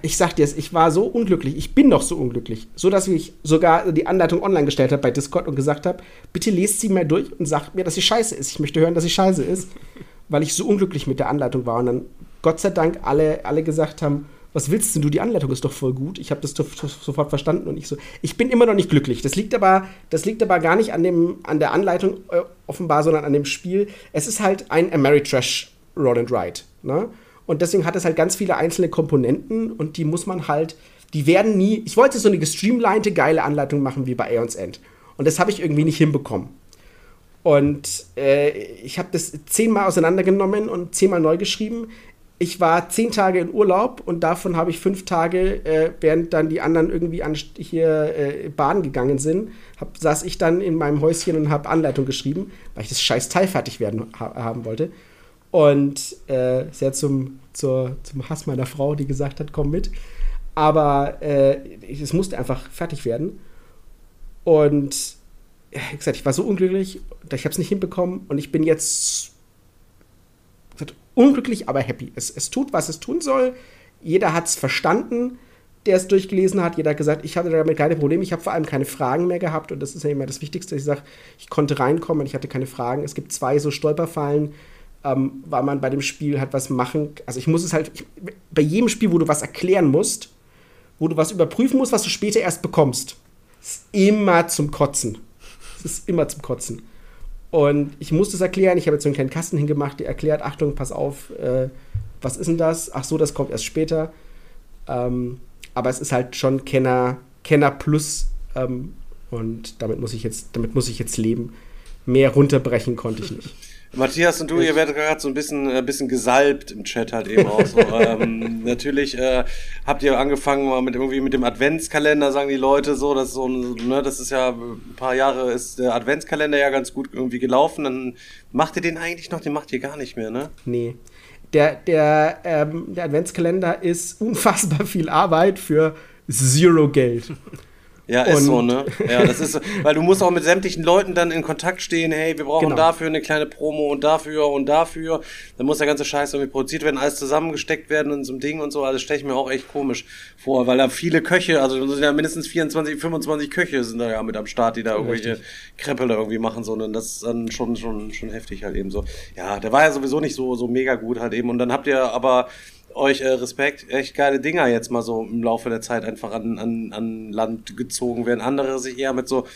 Ich sag dir es, ich war so unglücklich, ich bin noch so unglücklich, so dass ich sogar die Anleitung online gestellt habe bei Discord und gesagt habe, bitte lest sie mal durch und sagt mir, dass sie scheiße ist. Ich möchte hören, dass sie scheiße ist, [laughs] weil ich so unglücklich mit der Anleitung war und dann Gott sei Dank alle, alle gesagt haben, was willst denn du? Die Anleitung ist doch voll gut. Ich habe das so- so- sofort verstanden und ich so, ich bin immer noch nicht glücklich. Das liegt aber, das liegt aber gar nicht an dem, an der Anleitung äh, offenbar, sondern an dem Spiel. Es ist halt ein Ameritrash Roll and Ride, ne? Und deswegen hat es halt ganz viele einzelne Komponenten und die muss man halt, die werden nie. Ich wollte so eine gestreamlinete, geile Anleitung machen wie bei Aeons End. Und das habe ich irgendwie nicht hinbekommen. Und äh, ich habe das zehnmal auseinandergenommen und zehnmal neu geschrieben. Ich war zehn Tage in Urlaub und davon habe ich fünf Tage, äh, während dann die anderen irgendwie an, hier äh, baden gegangen sind, hab, saß ich dann in meinem Häuschen und habe Anleitung geschrieben, weil ich das scheiß Teil fertig werden ha haben wollte. Und äh, sehr zum, zur, zum Hass meiner Frau, die gesagt hat, komm mit. Aber äh, es musste einfach fertig werden. Und wie gesagt, ich war so unglücklich, ich habe es nicht hinbekommen und ich bin jetzt gesagt, unglücklich, aber happy. Es, es tut, was es tun soll. Jeder hat es verstanden, der es durchgelesen hat. Jeder hat gesagt, ich hatte damit keine Probleme. Ich habe vor allem keine Fragen mehr gehabt und das ist ja immer das Wichtigste. Ich sage, ich konnte reinkommen und ich hatte keine Fragen. Es gibt zwei so Stolperfallen, ähm, weil man bei dem Spiel halt was machen. Also ich muss es halt, ich, bei jedem Spiel, wo du was erklären musst, wo du was überprüfen musst, was du später erst bekommst, ist immer zum Kotzen. Es ist immer zum Kotzen. Und ich musste es erklären. Ich habe jetzt so einen kleinen Kasten hingemacht, der erklärt: Achtung, pass auf, äh, was ist denn das? Ach so, das kommt erst später. Ähm, aber es ist halt schon Kenner, Kenner Plus. Ähm, und damit muss ich jetzt, damit muss ich jetzt leben. Mehr runterbrechen konnte ich nicht.
Matthias und du, ihr werdet gerade so ein bisschen, äh, bisschen gesalbt im Chat halt eben auch so. [laughs] ähm, natürlich äh, habt ihr angefangen mal mit irgendwie mit dem Adventskalender, sagen die Leute so, dass so ein, ne, das ist ja ein paar Jahre ist der Adventskalender ja ganz gut irgendwie gelaufen. Dann macht ihr den eigentlich noch, den macht ihr gar nicht mehr, ne?
Nee. Der, der, ähm, der Adventskalender ist [laughs] unfassbar viel Arbeit für zero Geld.
Ja, ist
Und-
so, ne? Ja, das ist so, weil du musst auch mit sämtlichen Leuten dann in Kontakt stehen, hey, wir brauchen
Genau.
dafür eine kleine Promo und dafür und dafür. Dann muss der ganze Scheiß irgendwie produziert werden, alles zusammengesteckt werden in so einem Ding und so. Also das stelle ich mir auch echt komisch vor, weil da viele Köche, also da sind ja mindestens 24, 25 Köche sind da ja mit am Start, die da irgendwelche Krempel irgendwie machen, so. Und das ist dann schon, schon, schon heftig halt eben so. Ja, der war ja sowieso nicht so, so mega gut halt eben. Und dann habt ihr aber euch äh, Respekt, echt geile Dinger jetzt mal so im Laufe der Zeit einfach an, an, an Land gezogen werden. Andere sich eher mit so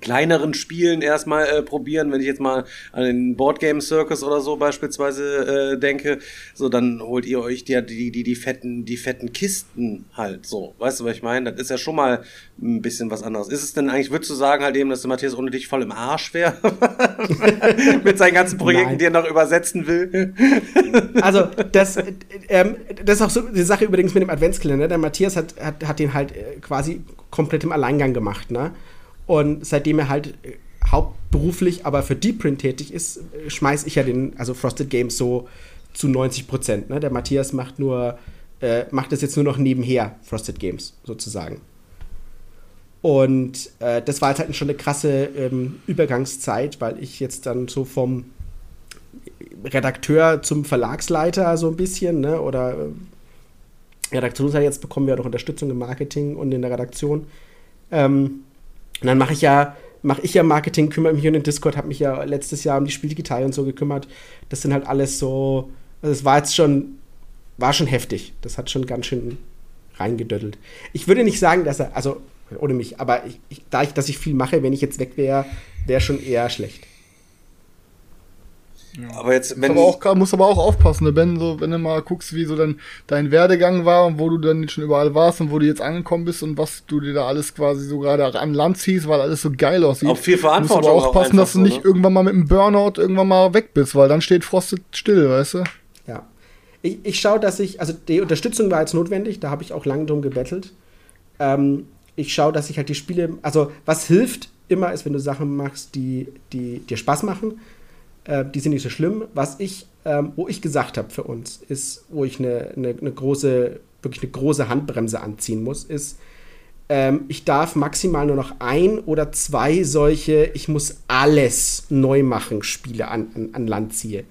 kleineren Spielen erstmal äh, probieren, wenn ich jetzt mal an den Boardgame Circus oder so beispielsweise äh, denke, so dann holt ihr euch die, die, die, die fetten, die fetten Kisten halt so. Weißt du, was ich meine? Das ist ja schon mal ein bisschen was anderes. Ist es denn eigentlich, würdest du sagen halt eben, dass der Matthias ohne dich voll im Arsch wäre? [laughs] mit seinen ganzen Projekten,
Nein.
die er noch übersetzen will?
Also, das, äh, ähm, das ist auch so die Sache übrigens mit dem Adventskalender. Der Matthias hat, hat, hat den halt äh, quasi komplett im Alleingang gemacht, ne? Und seitdem er halt äh, hauptberuflich aber für Deep Print tätig ist, äh, schmeiß ich ja den, also Frosted Games so zu 90 Prozent, ne? Der Matthias macht nur, äh, macht das jetzt nur noch nebenher, Frosted Games, sozusagen. Und äh, das war jetzt halt schon eine krasse ähm, Übergangszeit, weil ich jetzt dann so vom Redakteur zum Verlagsleiter so ein bisschen, ne? Oder äh, Redaktionsleiter, jetzt bekommen wir auch noch Unterstützung im Marketing und in der Redaktion. Ähm, und dann mache ich ja, mache ich ja Marketing, kümmere mich um den Discord, habe mich ja letztes Jahr um die Spieldigital und so gekümmert. Das sind halt alles so, also es war jetzt schon, war schon heftig. Das hat schon ganz schön reingedöttelt. Ich würde nicht sagen, dass er, also ohne mich, aber ich, ich, da ich, dass ich viel mache, wenn ich jetzt weg wäre, wäre schon eher schlecht.
Aber jetzt,
Muss
wenn
aber, auch, muss aber auch aufpassen, ne, Ben, so, wenn du mal guckst, wie so dein, dein Werdegang war und wo du dann schon überall warst und wo du jetzt angekommen bist und was du dir da alles quasi so gerade an Land ziehst, weil alles so geil aussieht.
Auch viel
Du musst
Verantwortung
aber
auch
aufpassen,
einfach
dass du
so,
nicht
ne?
irgendwann mal mit einem Burnout irgendwann mal weg bist, weil dann steht Frosted still, weißt du?
Ja. Ich, ich schaue, dass ich, also die Unterstützung war jetzt notwendig, da habe ich auch lange drum gebettelt. Ähm, ich schaue, dass ich halt die Spiele, also was hilft immer ist, wenn du Sachen machst, die, die dir Spaß machen. Äh, die sind nicht so schlimm. Was ich, ähm, wo ich gesagt habe für uns, ist, wo ich eine, eine, eine große, wirklich eine große Handbremse anziehen muss, ist, ähm, ich darf maximal nur noch ein oder zwei solche, ich muss alles neu machen, Spiele an, an, an Land ziehe.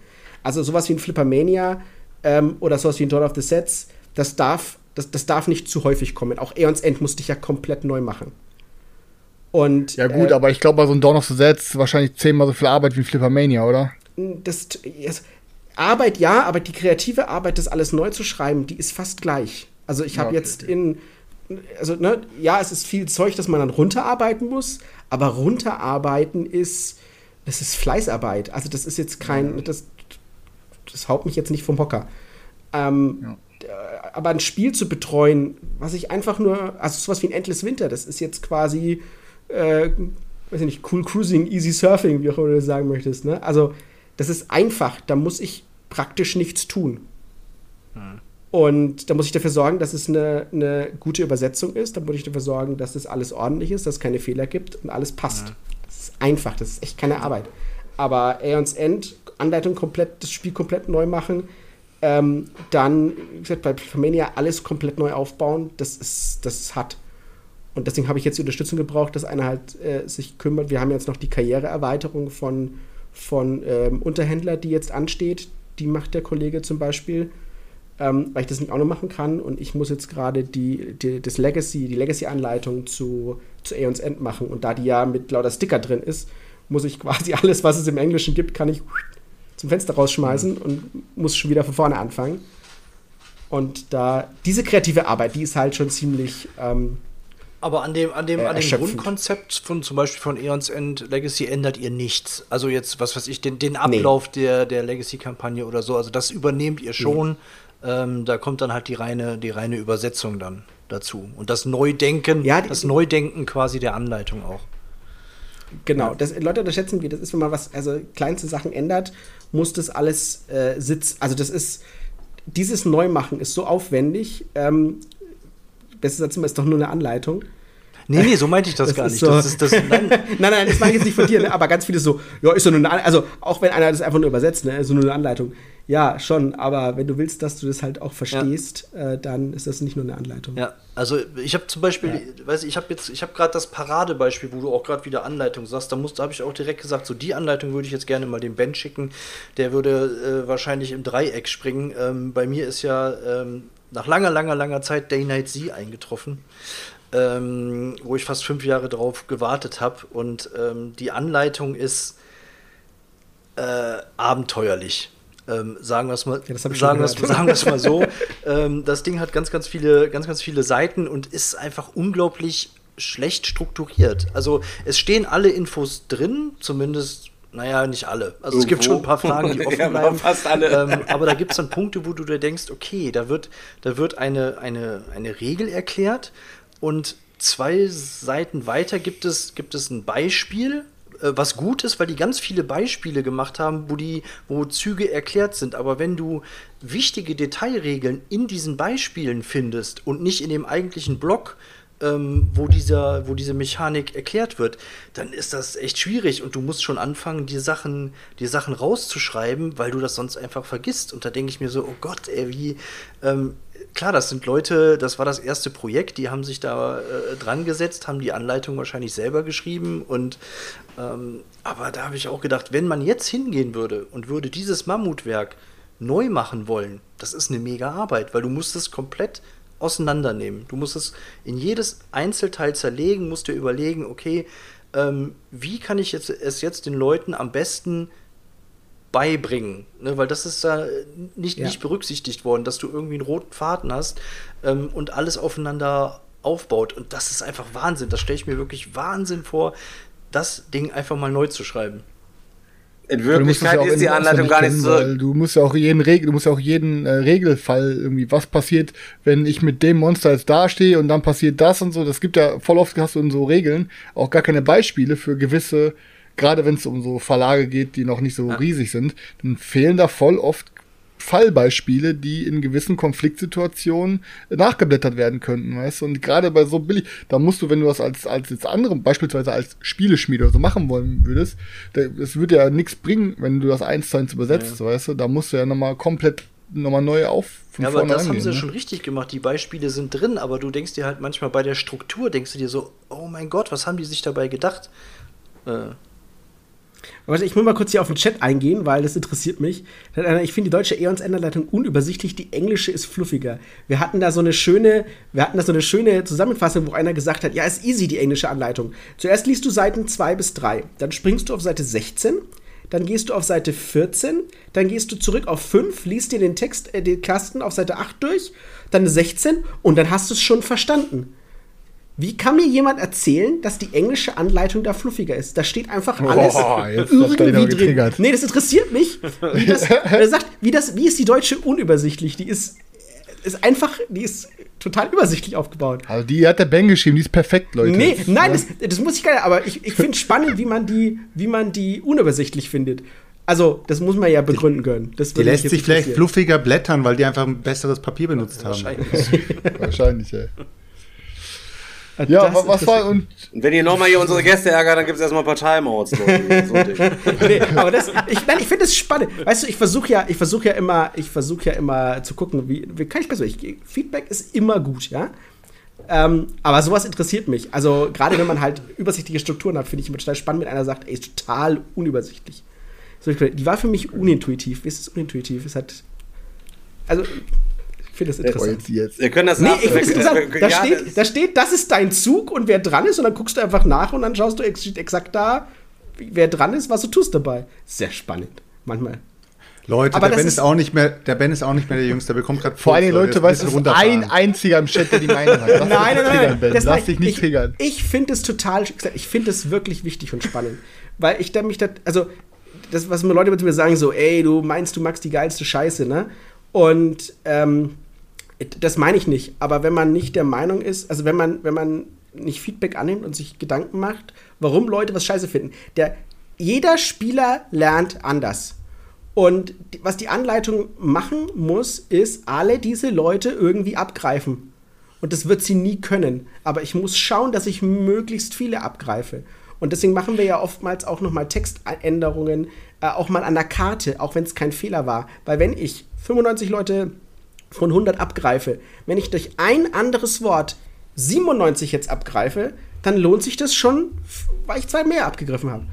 Also sowas wie ein Flippermania ähm, oder sowas wie ein Dawn of the Sets, das darf, das, das darf nicht zu häufig kommen. Auch Aeons End musste ich ja komplett neu machen. Und,
ja gut,
äh,
aber ich glaube, bei so einem Dawn of the Sets wahrscheinlich zehnmal so viel Arbeit wie ein Flippermania, oder?
Das, das, Arbeit ja, aber die kreative Arbeit, das alles neu zu schreiben, die ist fast gleich. Also ich habe
okay,
jetzt in also ne, ja, es ist viel Zeug, das man dann runterarbeiten muss, aber runterarbeiten ist, das ist Fleißarbeit. Also das ist jetzt kein, das, das haut mich jetzt nicht vom Hocker. Ähm, ja. Aber ein Spiel zu betreuen, was ich einfach nur, also sowas wie ein Endless Winter, das ist jetzt quasi, äh, weiß ich nicht, cool Cruising, easy Surfing, wie auch immer du das sagen möchtest. Ne? Also das ist einfach, da muss ich praktisch nichts tun. Hm. Und da muss ich dafür sorgen, dass es eine, eine gute Übersetzung ist. Da muss ich dafür sorgen, dass das alles ordentlich ist, dass es keine Fehler gibt und alles passt. Ja. Das ist einfach, das ist echt keine Arbeit. Aber Aeons End, Anleitung komplett, das Spiel komplett neu machen, ähm, dann, wie gesagt, bei Pyromania alles komplett neu aufbauen, das ist, das ist hart. Und deswegen habe ich jetzt die Unterstützung gebraucht, dass einer halt äh, sich kümmert. Wir haben jetzt noch die Karriereerweiterung von, von ähm, Unterhändler, die jetzt ansteht. Die macht der Kollege zum Beispiel ähm, weil ich das nicht auch noch machen kann. Und ich muss jetzt gerade die, die, das Legacy, die Legacy-Anleitung zu, zu Aeons End machen. Und da die ja mit lauter Sticker drin ist, muss ich [laughs] quasi alles, was es im Englischen gibt, kann ich zum Fenster rausschmeißen und muss schon wieder von vorne anfangen. Und da diese kreative Arbeit, die ist halt schon ziemlich. Ähm,
aber an dem, an dem, äh, an dem Grundkonzept von zum Beispiel von Eons End Legacy ändert ihr nichts. Also jetzt, was weiß ich, den, den Ablauf nee. der, der Legacy-Kampagne oder so. Also das übernehmt ihr schon. Nee. Ähm, da kommt dann halt die reine, die reine Übersetzung dann dazu. Und das Neudenken, ja, das Neudenken quasi der Anleitung auch.
Genau, das, Leute unterschätzen wir, das ist, wenn man was, also kleinste Sachen ändert, muss das alles äh, sitzen. Also das ist, dieses Neumachen ist so aufwendig. Ähm, Bestes Satz ist doch nur eine Anleitung.
Nee, nee, so meinte ich das, das gar nicht. So. Das ist das, [laughs]
nein. nein, nein, das ich jetzt nicht von dir, ne? aber ganz viele so, ja, ist so nur eine Anleitung. Also, auch wenn einer das einfach nur übersetzt, ne, ist so nur eine Anleitung. Ja, schon, aber wenn du willst, dass du das halt auch verstehst, ja. äh, dann ist das nicht nur eine Anleitung.
Ja, also ich habe zum Beispiel, ja. weiß ich, ich habe jetzt, ich habe gerade das Paradebeispiel, wo du auch gerade wieder Anleitung sagst, da musste, habe ich auch direkt gesagt, so die Anleitung würde ich jetzt gerne mal dem Ben schicken. Der würde äh, wahrscheinlich im Dreieck springen. Ähm, bei mir ist ja ähm, nach langer, langer, langer Zeit Day Night Z eingetroffen ähm, wo ich fast fünf Jahre drauf gewartet habe. Und ähm, die Anleitung ist äh, abenteuerlich. Ähm, sagen wir es mal, ja, sagen wir's, mal so. [laughs] ähm, das Ding hat ganz, ganz viele, ganz, ganz viele Seiten und ist einfach unglaublich schlecht strukturiert. Also es stehen alle Infos drin, zumindest naja, nicht alle. Also Irgendwo. es gibt schon ein paar Fragen, die [laughs] offen ja, bleiben. Fast alle. Ähm, aber da gibt es dann Punkte, wo du dir denkst, okay, da wird, da wird eine, eine, eine Regel erklärt und zwei Seiten weiter gibt es, gibt es ein Beispiel, äh, was gut ist, weil die ganz viele Beispiele gemacht haben, wo die, wo Züge erklärt sind. Aber wenn du wichtige Detailregeln in diesen Beispielen findest und nicht in dem eigentlichen Block, ähm, wo, dieser, wo diese Mechanik erklärt wird, dann ist das echt schwierig und du musst schon anfangen, die Sachen, die Sachen rauszuschreiben, weil du das sonst einfach vergisst. Und da denke ich mir so, oh Gott, ey, wie, ähm, klar, das sind Leute, das war das erste Projekt, die haben sich da äh, dran gesetzt, haben die Anleitung wahrscheinlich selber geschrieben und ähm, aber da habe ich auch gedacht, wenn man jetzt hingehen würde und würde dieses Mammutwerk neu machen wollen, das ist eine mega Arbeit, weil du musst es komplett auseinandernehmen. Du musst es in jedes Einzelteil zerlegen, musst dir überlegen, okay, ähm, wie kann ich jetzt, es jetzt den Leuten am besten beibringen, ne? weil das ist da nicht, ja. nicht berücksichtigt worden, dass du irgendwie einen roten Faden hast ähm, und alles aufeinander aufbaut. Und das ist einfach Wahnsinn. Das stelle ich mir wirklich Wahnsinn vor, das Ding einfach mal neu zu schreiben.
In Wirklichkeit ist die Anleitung gar nicht so.
Du musst ja auch jeden Regel, du musst ja auch jeden äh, Regelfall irgendwie, was passiert, wenn ich mit dem Monster jetzt dastehe und dann passiert das und so. Das gibt ja voll oft hast du in so Regeln auch gar keine Beispiele für gewisse gerade wenn es um so Verlage geht, die noch nicht so ja. riesig sind, dann fehlen da voll oft Fallbeispiele, die in gewissen Konfliktsituationen nachgeblättert werden könnten, weißt du? Und gerade bei so billig, da musst du, wenn du das als, als jetzt andere, beispielsweise als Spieleschmiede oder so machen wollen würdest, es würde ja nichts bringen, wenn du das eins zu eins übersetzt, ja. weißt du? Da musst du ja nochmal komplett nochmal neu auf.
Von ja, aber das haben sie ne? schon richtig gemacht. Die Beispiele sind drin, aber du denkst dir halt manchmal bei der Struktur, denkst du dir so, oh mein Gott, was haben die sich dabei gedacht? Äh.
Warte, ich muss mal kurz hier auf den Chat eingehen, weil das interessiert mich. Ich finde die deutsche Eons-Enderleitung unübersichtlich, die englische ist fluffiger. Wir hatten da so eine schöne, wir hatten da so eine schöne Zusammenfassung, wo einer gesagt hat, ja, ist easy, die englische Anleitung. Zuerst liest du Seiten 2 bis 3, dann springst du auf Seite 16, dann gehst du auf Seite 14, dann gehst du zurück auf 5, liest dir den Text, äh, den Kasten auf Seite 8 durch, dann 16 und dann hast du es schon verstanden. Wie kann mir jemand erzählen, dass die englische Anleitung da fluffiger ist? Da steht einfach alles oh, jetzt irgendwie drin. Nee, das interessiert mich. Wie das, [laughs] er sagt, wie, das, wie ist die deutsche unübersichtlich? Die ist, ist einfach, die ist total übersichtlich aufgebaut.
Also die hat der Ben geschrieben, die ist perfekt, Leute.
Nee, nein, das, das muss ich gar nicht, aber ich, ich finde spannend, wie man, die, wie man die unübersichtlich findet. Also, das muss man ja begründen können. Das
die lässt sich vielleicht fluffiger blättern, weil die einfach ein besseres Papier benutzt haben.
Wahrscheinlich, [laughs] Wahrscheinlich ey. Ja, das was war und.
Und wenn ihr nochmal hier unsere Gäste ärgert, dann gibt es erstmal ein paar Timeouts. [laughs]
nee, aber das, ich, ich finde das spannend. Weißt du, ich versuche ja, ich versuche ja immer, ich versuche ja immer zu gucken, wie, wie kann ich besser. Ich, Feedback ist immer gut, ja. Ähm, aber sowas interessiert mich. Also, gerade wenn man halt übersichtliche Strukturen hat, finde ich immer total spannend, wenn einer sagt, ey, ist total unübersichtlich. So, die war für mich unintuitiv. Wie ist es unintuitiv? Es hat. Also, finde das interessant.
Jetzt. Wir können das
nee, ich finde interessant. Da, ja, steht, das da steht, das ist dein Zug und wer dran ist und dann guckst du einfach nach und dann schaust du exakt da, wer dran ist, was du tust dabei. Sehr spannend. Manchmal.
Leute, aber der Ben ist, ist, auch nicht mehr, der Ben ist auch nicht mehr der Jüngste. Der bekommt gerade
Vor allem Leute, weißt du, ein einziger im Chat, der die Meinung hat.
Lass [laughs] nein, nein, nein,
ben. Das Lass dich nicht triggern.
Ich, ich finde es total, ich finde es wirklich wichtig und spannend, weil ich da mich da, also das, was mir Leute zu mir sagen, so, ey, du meinst, du magst die geilste Scheiße, ne? Und ähm, das meine ich nicht, aber wenn man nicht der Meinung ist, also wenn man, wenn man nicht Feedback annimmt und sich Gedanken macht, warum Leute was scheiße finden. Der, jeder Spieler lernt anders. Und was die Anleitung machen muss, ist alle diese Leute irgendwie abgreifen. Und das wird sie nie können. Aber ich muss schauen, dass ich möglichst viele abgreife. Und deswegen machen wir ja oftmals auch nochmal Textänderungen, äh, auch mal an der Karte, auch wenn es kein Fehler war. Weil wenn ich 95 Leute von 100 abgreife, wenn ich durch ein anderes Wort 97 jetzt abgreife, dann lohnt sich das schon, weil ich zwei mehr abgegriffen habe.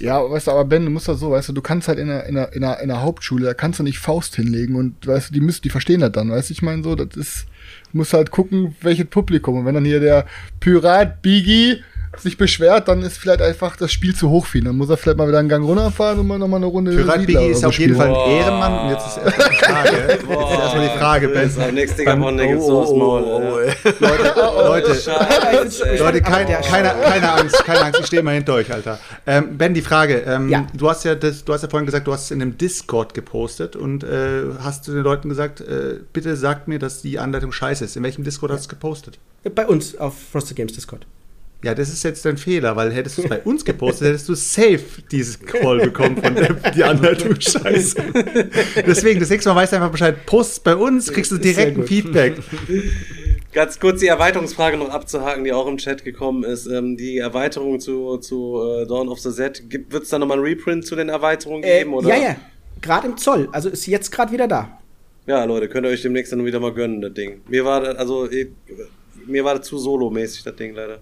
Ja, weißt du, aber Ben, du musst das so, weißt du, du kannst halt in der, in der, in der, in der Hauptschule, da kannst du nicht Faust hinlegen und weißt du, die müssen, die verstehen das dann, weißt du, ich meine so, das ist, muss halt gucken, welches Publikum. Und wenn dann hier der Pirat Biggie sich beschwert, dann ist vielleicht einfach das Spiel zu hoch für ihn. Dann muss er vielleicht mal wieder einen Gang runterfahren und mal nochmal eine Runde
Für Biggie ist auf jeden Fall ein Ehrenmann. Und jetzt ist erstmal die Frage. [laughs] jetzt ist erstmal die Frage, Ben.
Nächste Runde geht's so aufs Maul.
Leute, [laughs] Leute, Leute, keine, keine, keine Angst, keine Angst, ich stehe mal hinter euch, Alter. Ähm, ben, die Frage. Ähm, ja. Du hast ja das, du hast ja vorhin gesagt, du hast es in einem Discord gepostet und äh, hast zu den Leuten gesagt, äh, bitte sagt mir, dass die Anleitung scheiße ist. In welchem Discord hast du es gepostet?
Bei uns auf Frosted Games Discord.
Ja, das ist jetzt dein Fehler, weil hättest du es bei [laughs] uns gepostet, hättest du safe dieses Call bekommen von der, die Anleitung Scheiße. Deswegen, das nächste Mal weißt du einfach Bescheid, post bei uns, kriegst du direkt ein Feedback. [laughs]
Ganz kurz die Erweiterungsfrage noch abzuhaken, die auch im Chat gekommen ist. Ähm, die Erweiterung zu, zu äh, Dawn of the Z, wird es da nochmal ein Reprint zu den Erweiterungen äh, geben? Oder?
Ja, ja, gerade im Zoll. Also ist jetzt gerade wieder da.
Ja, Leute, könnt ihr euch demnächst dann wieder mal gönnen, das Ding. Mir war das, also, ich, mir war das zu solo-mäßig, das Ding leider.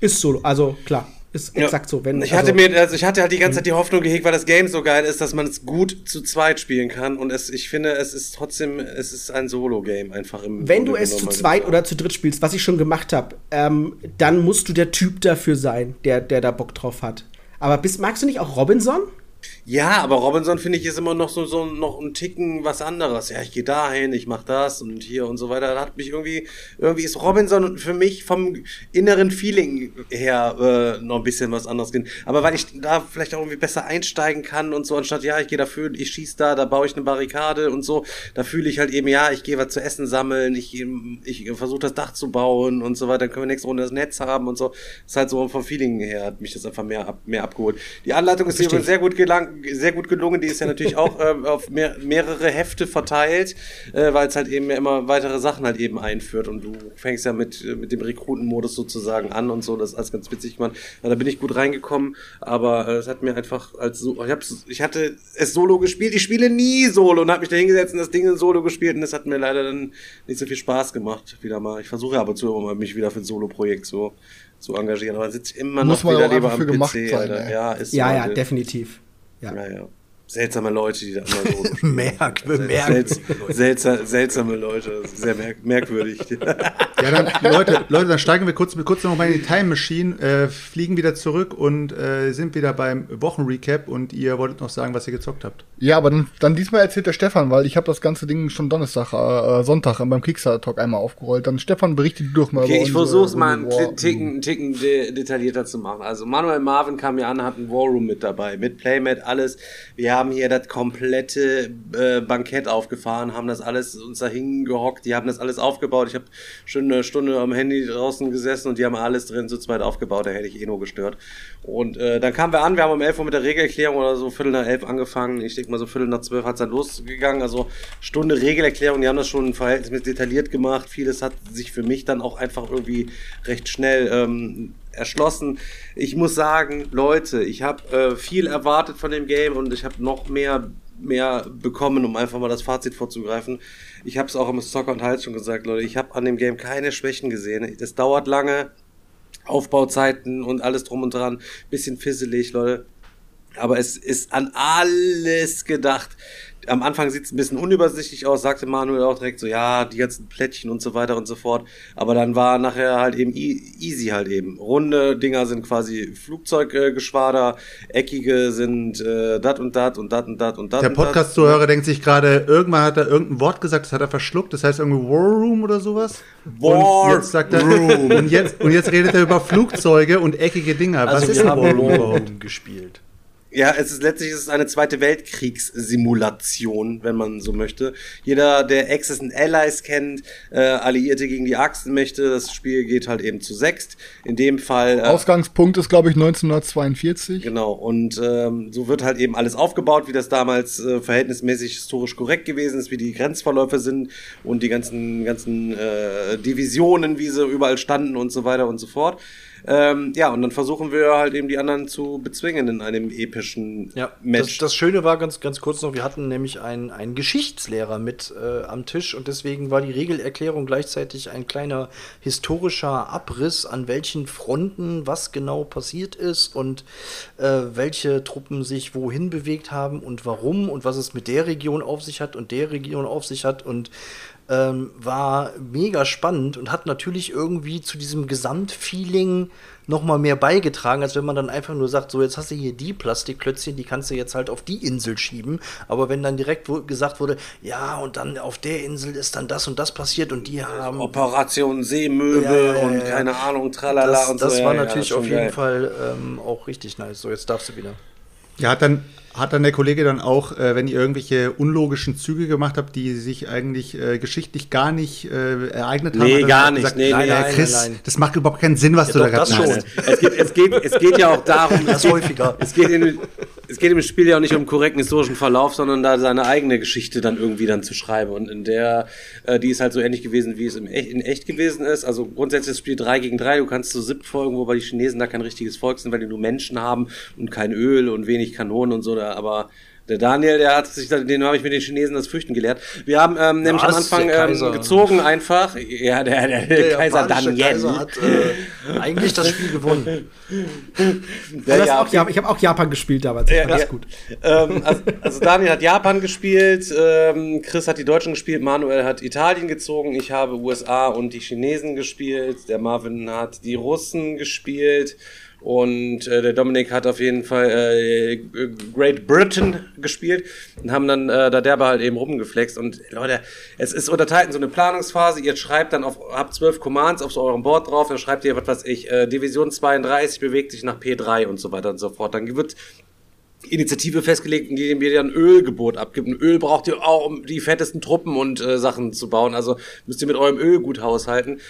Ist so, also klar. Ist ja. exakt so. Wenn,
ich hatte also, mir, also ich hatte halt die ganze Zeit die Hoffnung gehegt, weil das Game so geil ist, dass man es gut zu zweit spielen kann. Und es, ich finde, es ist trotzdem, es ist ein Solo-Game einfach im.
Wenn du es zu zweit oder zu dritt spielst, was ich schon gemacht habe, ähm, dann musst du der Typ dafür sein, der, der da Bock drauf hat. Aber bist, magst du nicht auch Robinson?
Ja, aber Robinson finde ich ist immer noch so, so noch ein Ticken was anderes. Ja, ich gehe dahin, ich mache das und hier und so weiter. Da hat mich irgendwie, irgendwie ist Robinson für mich vom inneren Feeling her äh, noch ein bisschen was anderes. Aber weil ich da vielleicht auch irgendwie besser einsteigen kann und so, anstatt, ja, ich gehe dafür, ich schieß da, da baue ich eine Barrikade und so, da fühle ich halt eben, ja, ich gehe was zu essen sammeln, ich, ich versuche das Dach zu bauen und so weiter, dann können wir nächste Runde das Netz haben und so. Das ist halt so vom Feeling her, hat mich das einfach mehr, ab, mehr abgeholt. Die Anleitung ist hier sehr gut geleitet gelang, sehr gut gelungen. Die ist ja natürlich auch äh, auf mehr, mehrere Hefte verteilt, äh, weil es halt eben ja immer weitere Sachen halt eben einführt. Und du fängst ja mit, äh, mit dem Rekrutenmodus sozusagen an und so. Das ist alles ganz witzig, man. Ja, da bin ich gut reingekommen, aber äh, es hat mir einfach als so, ich, hab's, ich hatte es solo gespielt. Ich spiele nie solo und habe mich da hingesetzt und das Ding in solo gespielt und das hat mir leider dann nicht so viel Spaß gemacht. Wieder mal. Ich versuche aber zu immer mal mich wieder für ein Solo-Projekt so zu engagieren. Aber ich immer
Muss
noch
man
wieder
auch
lieber am
gemacht
PC.
sein.
Ja, ist
Ja,
so,
ja, definitiv. Ja.
Ja, ja. Seltsame Leute, die da immer so. [laughs]
Merk, bemerkt.
seltsam, seltsame Leute. Sehr merk merkwürdig. [laughs]
Ja, dann, Leute, Leute, dann steigen wir kurz, kurz noch mal in die Time Machine, äh, fliegen wieder zurück und äh, sind wieder beim Wochenrecap und ihr wolltet noch sagen, was ihr gezockt habt.
Ja, aber dann, dann diesmal erzählt der Stefan, weil ich habe das ganze Ding schon Donnerstag, äh, Sonntag beim Kickstarter-Talk einmal aufgerollt. Dann Stefan berichtet durch mal
Okay,
über
ich versuche es mal einen
War-
Ticken, einen Ticken de detaillierter zu machen. Also Manuel Marvin kam hier an, hat ein War Room mit dabei, mit Playmat, alles. Wir haben hier das komplette äh, Bankett aufgefahren, haben das alles uns da hingehockt, die haben das alles aufgebaut. Ich habe schon eine Stunde am Handy draußen gesessen und die haben alles drin zu zweit aufgebaut, da hätte ich eh nur gestört. Und äh, dann kamen wir an, wir haben um 11 Uhr mit der Regelerklärung oder so Viertel nach elf angefangen. Ich denke mal so Viertel nach zwölf hat es dann losgegangen. Also Stunde Regelerklärung, die haben das schon verhältnismäßig detailliert gemacht. Vieles hat sich für mich dann auch einfach irgendwie recht schnell ähm, erschlossen. Ich muss sagen, Leute, ich habe äh, viel erwartet von dem Game und ich habe noch mehr mehr bekommen, um einfach mal das Fazit vorzugreifen. Ich habe es auch im Soccer und Hals schon gesagt, Leute, ich habe an dem Game keine Schwächen gesehen. Das dauert lange, Aufbauzeiten und alles drum und dran, bisschen fisselig, Leute. Aber es ist an alles gedacht. Am Anfang sieht es ein bisschen unübersichtlich aus, sagte Manuel auch direkt so, ja, die ganzen Plättchen und so weiter und so fort. Aber dann war nachher halt eben easy halt eben. Runde Dinger sind quasi Flugzeuggeschwader, eckige sind äh, dat und dat und dat und dat und dat.
Der. Podcast-Zuhörer denkt sich gerade, irgendwann hat er irgendein Wort gesagt, das hat er verschluckt, das heißt irgendwie War Room oder sowas.
War
und jetzt sagt er, [laughs] und jetzt, und jetzt redet er über Flugzeuge und eckige Dinger. Was
Also
ist
wir
denn
haben
War Room überhaupt?
Room gespielt.
Ja, es ist letztlich ist es eine Zweite Weltkriegssimulation, wenn man so möchte. Jeder, der Axis and Allies kennt, äh, Alliierte gegen die Achsenmächte, das Spiel geht halt eben zu sechst. In dem Fall. Äh,
Ausgangspunkt ist, glaube ich, 1942.
Genau, und ähm, so wird halt eben alles aufgebaut, wie das damals äh, verhältnismäßig historisch korrekt gewesen ist, wie die Grenzverläufe sind und die ganzen, ganzen äh, Divisionen, wie sie überall standen und so weiter und so fort. Ähm, ja, und dann versuchen wir halt eben die anderen zu bezwingen in einem epischen
Ja,
Match.
Das, das Schöne war ganz, ganz kurz noch, wir hatten nämlich einen, einen Geschichtslehrer mit äh, am Tisch und deswegen war die Regelerklärung gleichzeitig ein kleiner historischer Abriss, an welchen Fronten was genau passiert ist und äh, welche Truppen sich wohin bewegt haben und warum und was es mit der Region auf sich hat und der Region auf sich hat und ähm, war mega spannend und hat natürlich irgendwie zu diesem Gesamtfeeling noch mal mehr beigetragen, als wenn man dann einfach nur sagt, so jetzt hast du hier die Plastikklötzchen, die kannst du jetzt halt auf die Insel schieben. Aber wenn dann direkt wo- gesagt wurde, ja und dann auf der Insel ist dann das und das passiert und die haben
Operation Seemöwe
Ja, ja, ja,
und keine Ahnung, tralala
das,
und
das
so.
war
Ja, ja,
natürlich
schon
auf jeden
geil.
Fall ähm, auch richtig nice. So jetzt darfst du wieder.
Ja, hat dann, hat dann der Kollege dann auch, äh, wenn ihr irgendwelche unlogischen Züge gemacht habt, die sich eigentlich äh, geschichtlich gar nicht äh, ereignet haben?
Nee,
hat er
gar nicht. Nee,
Nein,
nee,
äh,
nein,
Chris,
nein, nein.
das macht überhaupt keinen Sinn, was
Ja,
du da
doch, das
gerade
schon.
machst.
Es geht, es, geht, es geht ja auch darum,
Das häufiger.
Es geht, in, es geht im Spiel ja auch nicht um korrekten historischen Verlauf, sondern da seine eigene Geschichte dann irgendwie dann zu schreiben. Und in der, äh, die ist halt so ähnlich gewesen, wie es im echt, in echt gewesen ist. Also grundsätzlich das Spiel 3 gegen 3, du kannst zu siebt folgen, wobei die Chinesen da kein richtiges Volk sind, weil die nur Menschen haben und kein Öl und wenig Kanonen und so. Da, aber der Daniel, der hat sich, den habe ich mit den Chinesen das Fürchten gelehrt. Wir haben ähm, nämlich am
Was?
Anfang
Der
ähm,
Kaiser.
gezogen einfach. Ja, der, der, der, Kaiser
japanische
Daniel.
Kaiser hat äh, eigentlich das Spiel gewonnen.
Der ja-
auch Japan, ich habe auch Japan gespielt damals.
Ja,
das
ja.
gut.
ähm, [laughs] also, also Daniel hat Japan gespielt, ähm, Chris hat die Deutschen gespielt, Manuel hat Italien gezogen, ich habe USA und die Chinesen gespielt, der Marvin hat die Russen gespielt und äh, der Dominik hat auf jeden Fall äh, Great Britain gespielt und haben dann äh, da derbe halt eben rumgeflext. Und Leute, es ist unterteilt in so eine Planungsphase, ihr schreibt dann auf, habt zwölf Commands auf so eurem Board drauf, dann schreibt ihr, was weiß ich, äh, Division 32 bewegt sich nach P3 und so weiter und so fort. Dann wird Initiative festgelegt, in die mir dann Ölgebot abgibt. Und Öl braucht ihr auch, um die fettesten Truppen und äh, Sachen zu bauen. Also müsst ihr mit eurem Öl gut haushalten.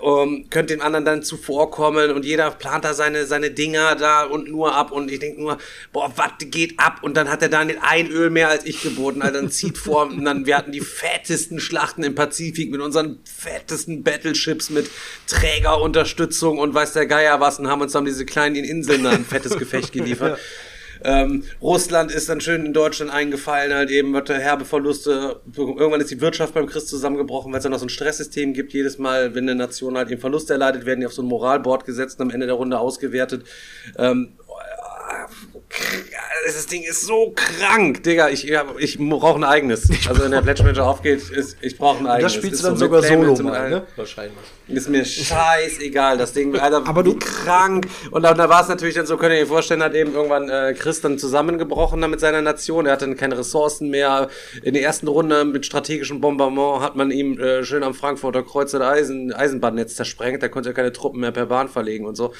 Um, könnt dem anderen dann zuvorkommen und jeder plant da seine, seine Dinger da und nur ab und ich denke nur, boah, was geht ab? Und dann hat er Daniel ein Öl mehr als ich geboten, also dann zieht vor und dann, wir hatten die fettesten Schlachten im Pazifik mit unseren fettesten Battleships mit Trägerunterstützung und weiß der Geier was und haben uns dann diese kleinen Inseln da ein fettes Gefecht geliefert. Ähm, Russland ist dann schön in Deutschland eingefallen, halt eben, hatte herbe Verluste. Irgendwann ist die Wirtschaft beim Christ zusammengebrochen, weil es dann noch so ein Stresssystem gibt. Jedes Mal, wenn eine Nation halt eben Verluste erleidet, werden die auf so ein Moralboard gesetzt und am Ende der Runde ausgewertet. Ähm, das Ding ist so krank, Digga. Ich, ja, ich brauche ein eigenes. Also wenn der Pledge Manager aufgeht, ist, ich brauche ein eigenes.
Das spielst du dann
so
sogar solo mal, ne? Wahrscheinlich.
Ist mir [laughs] scheißegal, das Ding, Alter,
Aber du-
krank. Und da, da war es natürlich dann so, könnt ihr euch vorstellen, hat eben irgendwann äh, Chris dann zusammengebrochen da mit seiner Nation. Er hatte dann keine Ressourcen mehr. In der ersten Runde mit strategischem Bombardement hat man ihm äh, schön am Frankfurter Kreuz das Eisen, Eisenbahnnetz zersprengt. Da konnte er keine Truppen mehr per Bahn verlegen und so.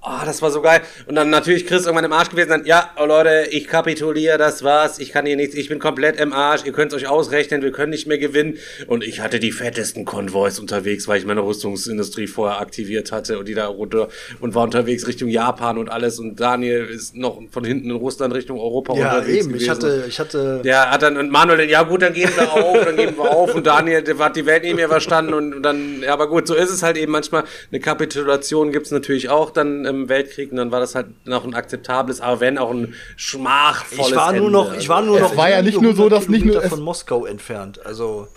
Ah, das war so geil. Und dann natürlich Chris irgendwann im Arsch gewesen. Dann, ja, oh Leute, ich kapituliere, das war's. Ich kann hier nichts. Ich bin komplett im Arsch. Ihr könnt's euch ausrechnen. Wir können nicht mehr gewinnen. Und ich hatte die fettesten Konvois unterwegs, weil ich meine Rüstungsindustrie vorher aktiviert hatte und die da runter und war unterwegs Richtung Japan und alles. Und Daniel ist noch von hinten in Russland Richtung Europa
Ja,
unterwegs
eben.
gewesen.
Ich hatte, ich hatte.
Der hat dann, und Manuel, ja gut, dann geben wir auf, dann geben wir auf. Und Daniel, der hat die Welt nicht mehr verstanden. Und, und dann, ja, aber gut, so ist es halt eben manchmal. Eine Kapitulation gibt's natürlich auch dann im Weltkrieg. Und dann war das halt noch ein akzeptables, aber wenn auch ein schmachvolles
Ich war nur
Ende.
noch, ich war nur
Es
noch
war ja nicht nur so, dass nicht nur- es-
von Moskau entfernt. Also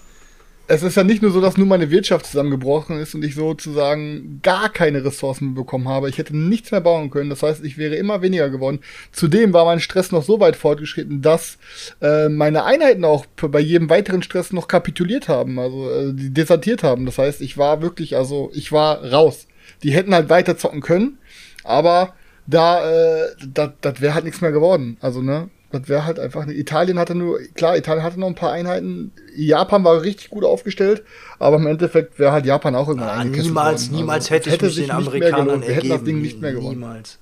Es ist ja nicht nur so, dass nur meine Wirtschaft zusammengebrochen ist und ich sozusagen gar keine Ressourcen mehr bekommen habe. Ich hätte nichts mehr bauen können. Das heißt, ich wäre immer weniger geworden. Zudem war mein Stress noch so weit fortgeschritten, dass äh, meine Einheiten auch bei jedem weiteren Stress noch kapituliert haben, also äh, die desertiert haben. Das heißt, ich war wirklich, also ich war raus. Die hätten halt weiter zocken können, aber da, äh, das wäre halt nichts mehr geworden. Also, ne? Das wäre halt einfach. Italien hatte nur, klar, Italien hatte noch ein paar Einheiten. Japan war richtig gut aufgestellt, aber im Endeffekt wäre halt Japan auch irgendwann
ah, niemals,
worden.
niemals
Also,
hätte
es
ich mich den
nicht mehr
Amerikanern
gelohnt. Wir hätten das
ergeben.
Ding nicht mehr gewonnen.
Niemals.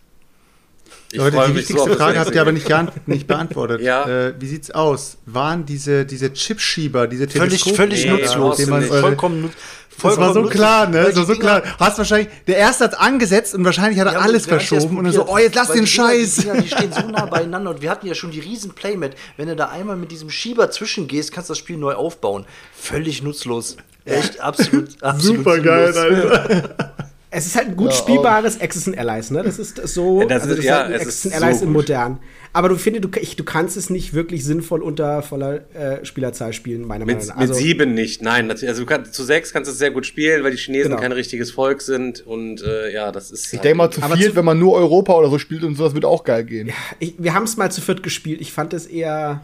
Ich
Leute, die
so
wichtigste
das
Frage habt ihr aber nicht, nicht [laughs] beantwortet.
Ja.
Äh, wie sieht's aus? Waren diese, diese Chipschieber, diese
Völlig,
Teleskop-
völlig
Nee,
nutzlos.
du nicht.
vollkommen nutz-
Das war so
nutzlos,
klar, ne? So, so
Dinger-
klar. Hast wahrscheinlich, der erste hat's angesetzt und wahrscheinlich hat er
Ja,
alles
hat
verschoben und dann so, oh, jetzt lass den
die Dinger,
Scheiß.
Die, Dinger, die stehen so nah beieinander und wir hatten ja schon die riesen Playmat. Wenn du da einmal mit diesem Schieber zwischengehst, kannst du das Spiel neu aufbauen. Völlig nutzlos. Echt absolut, absolut
Super geil. Alter. [laughs]
Es ist halt ein gut
Ja,
spielbares Axis and Allies, ne? Das ist so.
Ja, das ist- ja,
halt Axis
ist
and Allies
so
in modern. Aber du findest, du, ich, du kannst es nicht wirklich sinnvoll unter voller äh, Spielerzahl spielen, meiner Meinung
Mit,
nach.
mit
Also,
sieben nicht, nein. Also du kannst, zu sechs kannst du es sehr gut spielen, weil die Chinesen
Genau.
kein richtiges Volk sind und äh, ja, das ist.
Ich denke mal, zu viel,
zu-
wenn man nur Europa oder so spielt und so, das wird auch geil gehen.
ich, wir haben es mal zu viert gespielt. Ich fand es eher.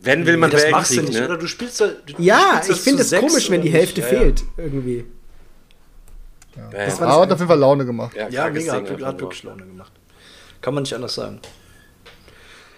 wenn will man
Das machst du nicht, oder?
ne?
Du spielst da, du
Ja,
spielst das
ich finde es komisch, wenn
oder
die
nicht?
Hälfte
Ja,
fehlt, irgendwie.
Ja,
Das war
Aber hat auf jeden Fall Laune gemacht.
ja,
Ja, mega, hat, hat wirklich Laune gemacht. Kann man nicht anders sagen.